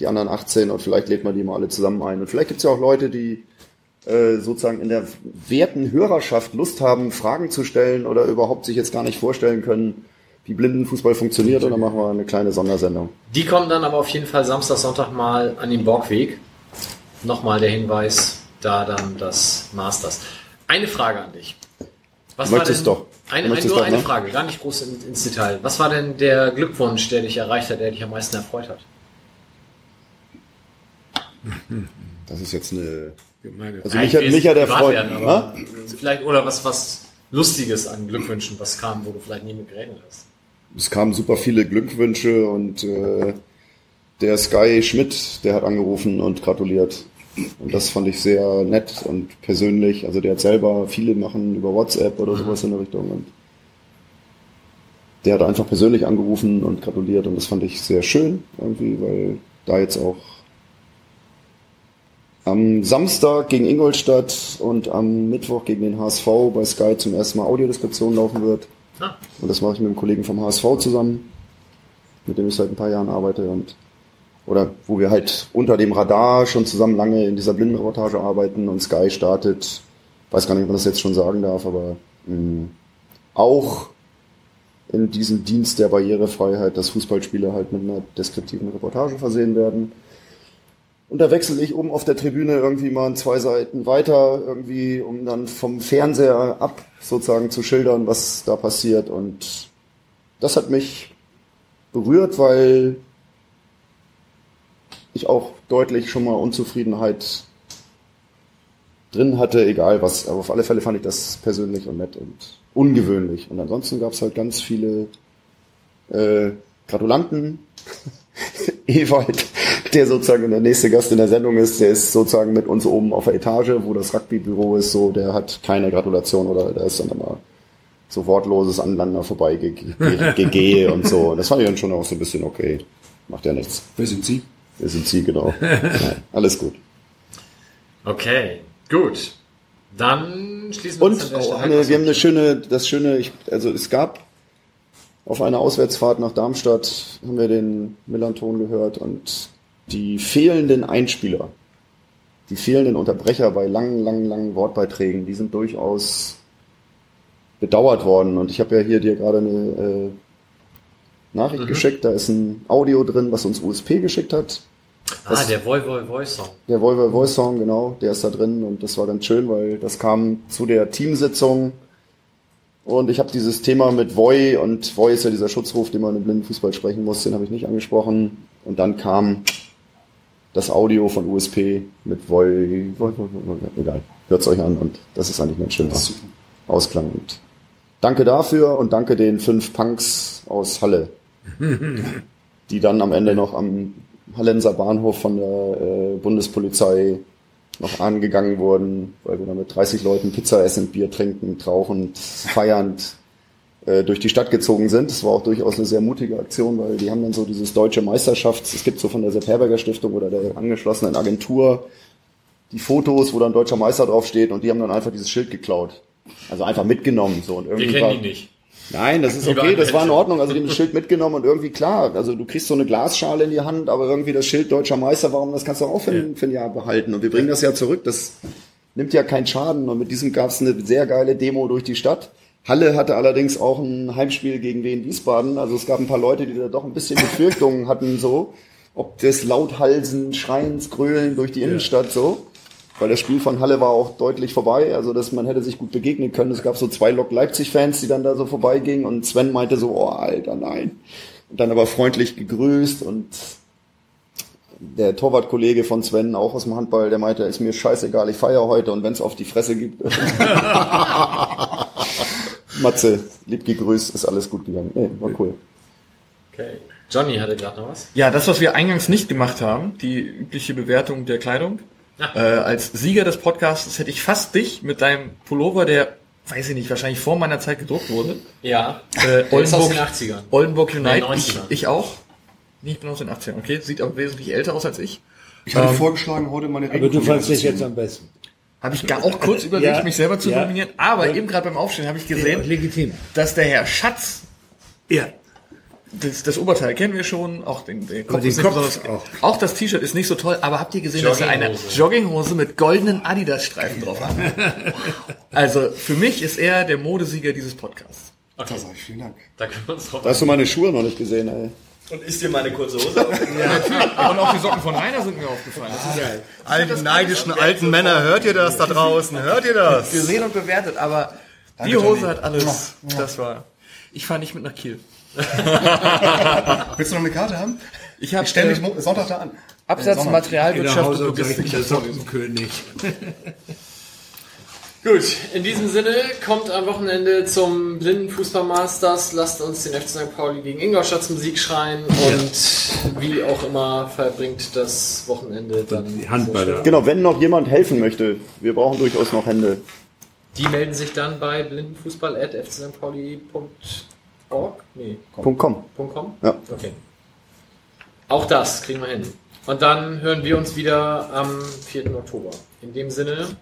die anderen 18 und vielleicht lädt man die mal alle zusammen ein. Und vielleicht gibt es ja auch Leute, die äh, sozusagen in der werten Hörerschaft Lust haben, Fragen zu stellen oder überhaupt sich jetzt gar nicht vorstellen können, wie Blindenfußball funktioniert. Und dann machen wir eine kleine Sondersendung. Die kommen dann aber auf jeden Fall Samstag, Sonntag mal an den Borgweg. Nochmal der Hinweis, da dann das Masters. Eine Frage an dich. Was Du möchtest denn, doch. Du Eine, möchtest nur doch, eine ne? Frage, gar nicht groß in, ins Detail. Was war denn der Glückwunsch, der dich erreicht hat, der dich am meisten erfreut hat? Das ist jetzt eine. Gemeine. Also mich hat, mich hat er privat freut. werden, aber vielleicht, oder was, was Lustiges an Glückwünschen, was kam, wo du vielleicht nie mit gerechnet hast. Es kamen super viele Glückwünsche und äh, der Sky Schmidt, der hat angerufen und gratuliert. Und das fand ich sehr nett und persönlich. Also der hat selber viele machen über WhatsApp oder sowas in der Richtung. Und der hat einfach persönlich angerufen und gratuliert und das fand ich sehr schön irgendwie, weil da jetzt auch am Samstag gegen Ingolstadt und am Mittwoch gegen den HSV bei Sky zum ersten Mal Audiodeskription laufen wird. Und das mache ich mit einem Kollegen vom HSV zusammen, mit dem ich seit ein paar Jahren arbeite und oder wo wir halt unter dem Radar schon zusammen lange in dieser Blindenreportage arbeiten und Sky startet, weiß gar nicht, ob man das jetzt schon sagen darf, aber mh, auch in diesem Dienst der Barrierefreiheit, dass Fußballspieler halt mit einer deskriptiven Reportage versehen werden. Und da wechsle ich oben auf der Tribüne irgendwie mal zwei Seiten weiter, irgendwie, um dann vom Fernseher ab sozusagen zu schildern, was da passiert. Und das hat mich berührt, weil ich auch deutlich schon mal Unzufriedenheit drin hatte, egal was. Aber auf alle Fälle fand ich das persönlich und nett und ungewöhnlich. Und ansonsten gab es halt ganz viele äh, Gratulanten. <laughs> Ewald, der sozusagen der nächste Gast in der Sendung ist, der ist sozusagen mit uns oben auf der Etage, wo das Rugbybüro ist, so, der hat keine Gratulation oder der ist dann immer so wortloses Aneinander vorbei gegehe und so. Und das fand ich dann schon auch so ein bisschen okay. Macht ja nichts. Wer sind Sie? Wir sind Sie, genau. Nein, alles gut. Okay, gut. Dann schließen wir uns Und an der oh, eine, wir haben eine schöne, das schöne, ich, also es gab auf einer Auswärtsfahrt nach Darmstadt haben wir den Millanton gehört und die fehlenden Einspieler, die fehlenden Unterbrecher bei langen, langen, langen Wortbeiträgen, die sind durchaus bedauert worden. Und ich habe ja hier dir gerade eine äh, Nachricht Mhm. geschickt, da ist ein Audio drin, was uns USP geschickt hat. Ah, der Voi Voi Voice Song. Der Volvo Voice Song, genau, der ist da drin und das war ganz schön, weil das kam zu der Teamsitzung und ich habe dieses Thema mit Voi und Voi ist ja dieser Schutzruf, den man im Blindenfußball sprechen muss, den habe ich nicht angesprochen und dann kam das Audio von USP mit Voi egal, hört's euch an und das ist eigentlich ein schöner Ausklang und danke dafür und danke den fünf Punks aus Halle, <laughs> die dann am Ende noch am Hallenser Bahnhof von der äh, Bundespolizei noch angegangen wurden, weil wir da mit 30 Leuten Pizza essen, Bier trinken, rauchend, feiernd durch die Stadt gezogen sind. Das war auch durchaus eine sehr mutige Aktion, weil die haben dann so dieses deutsche Meisterschafts, es gibt so von der Sepp Herberger Stiftung oder der angeschlossenen Agentur die Fotos, wo dann deutscher Meister draufsteht und die haben dann einfach dieses Schild geklaut. Also einfach mitgenommen. So, und Wir irgendwie kennen war- die nicht. Nein, das ist okay, das war in. Ordnung. Also die haben das Schild mitgenommen und irgendwie klar, also du kriegst so eine Glasschale in die Hand, aber irgendwie das Schild Deutscher Meister, warum, das kannst du auch für, ein, für ein Jahr behalten. Und wir bringen das ja zurück, das nimmt ja keinen Schaden. Und mit diesem gab es eine sehr geile Demo durch die Stadt. Halle hatte allerdings auch ein Heimspiel gegen Wien Wiesbaden. Also es gab ein paar Leute, die da doch ein bisschen Befürchtungen hatten, so, ob das Lauthalsen, Schreiens, Grölen durch die Innenstadt so. Weil das Spiel von Halle war auch deutlich vorbei, also dass man hätte sich gut begegnen können. Es gab so zwei Lok Leipzig-Fans, die dann da so vorbeigingen und Sven meinte so, oh Alter, nein. Und dann aber freundlich gegrüßt und der Torwartkollege von Sven, auch aus dem Handball, der meinte, ist mir scheißegal, ich feiere heute und wenn es auf die Fresse gibt. <laughs> <laughs> Matze, lieb gegrüßt, ist alles gut gegangen. Nee, war cool. Okay. Johnny hatte gerade noch was. Ja, das, was wir eingangs nicht gemacht haben, die übliche Bewertung der Kleidung. Äh, als Sieger des Podcasts hätte ich fast dich mit deinem Pullover, der, weiß ich nicht, wahrscheinlich vor meiner Zeit gedruckt wurde. Ja. Äh, Der ist aus Oldenburg, den 80ern. Oldenburg United. Nee, ich, 90ern. ich auch. Nee, ich bin aus den 80ern. Okay, sieht aber wesentlich älter aus als ich. Ich hatte Ähm, vorgeschlagen, heute meine Aber du fandst dich jetzt am besten. Habe ich gar auch kurz überlegt, Ja, mich selber zu ja. nominieren. Aber Ja. eben gerade beim Aufstehen habe ich Ja, gesehen, legitim. dass der Herr Schatz, Ja. das, das Oberteil kennen wir schon, auch den, den Kopf den ist nicht Kopf auch. auch das T-Shirt ist nicht so toll, aber habt ihr gesehen, dass er eine Jogginghose. Mit goldenen Adidas-Streifen drauf hat? <laughs> Also für mich ist er der Modesieger dieses Podcasts. Okay. Das sag ich, vielen Dank. Da können wir uns drauf Da hast du meine Schuhe noch nicht gesehen, ey. Und ist dir meine kurze Hose <laughs> aufgefallen? Und auch die Socken von Rainer sind mir aufgefallen. Das ist geil. All die neidischen alten Männer, hört ihr das da draußen? Hört ihr das? Gesehen und bewertet, aber die Hose Johnny. hat alles. Das war. Ich fahre nicht mit nach Kiel. <laughs> Willst du noch eine Karte haben? Ich habe Ich stelle mich äh, Sonntag da an. Absatz. Materialwirtschaft und Hause und Logistik. direkt der Sockenkönig. <laughs> Gut, in diesem Sinne kommt am Wochenende zum Blindenfußball-Masters. Lasst uns den FC St. Pauli gegen Ingolstadt zum Sieg schreien und wie auch immer verbringt das Wochenende dann. Die Handballer. Genau, wenn noch jemand helfen möchte, wir brauchen durchaus noch Hände. Die melden sich dann bei blindenfußball.fcstpauli.org? Nee, Punkt .com. .com? Ja. Okay. Auch das kriegen wir hin. Und dann hören wir uns wieder am 4. Oktober. In dem Sinne,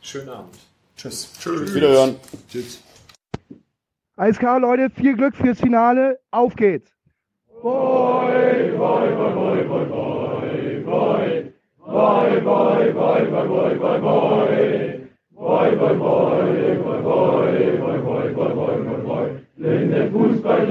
schönen Abend. Tschüss. Wiederhören. Tschüss. Alles klar, Leute, viel Glück fürs Finale. Auf geht's. Fußball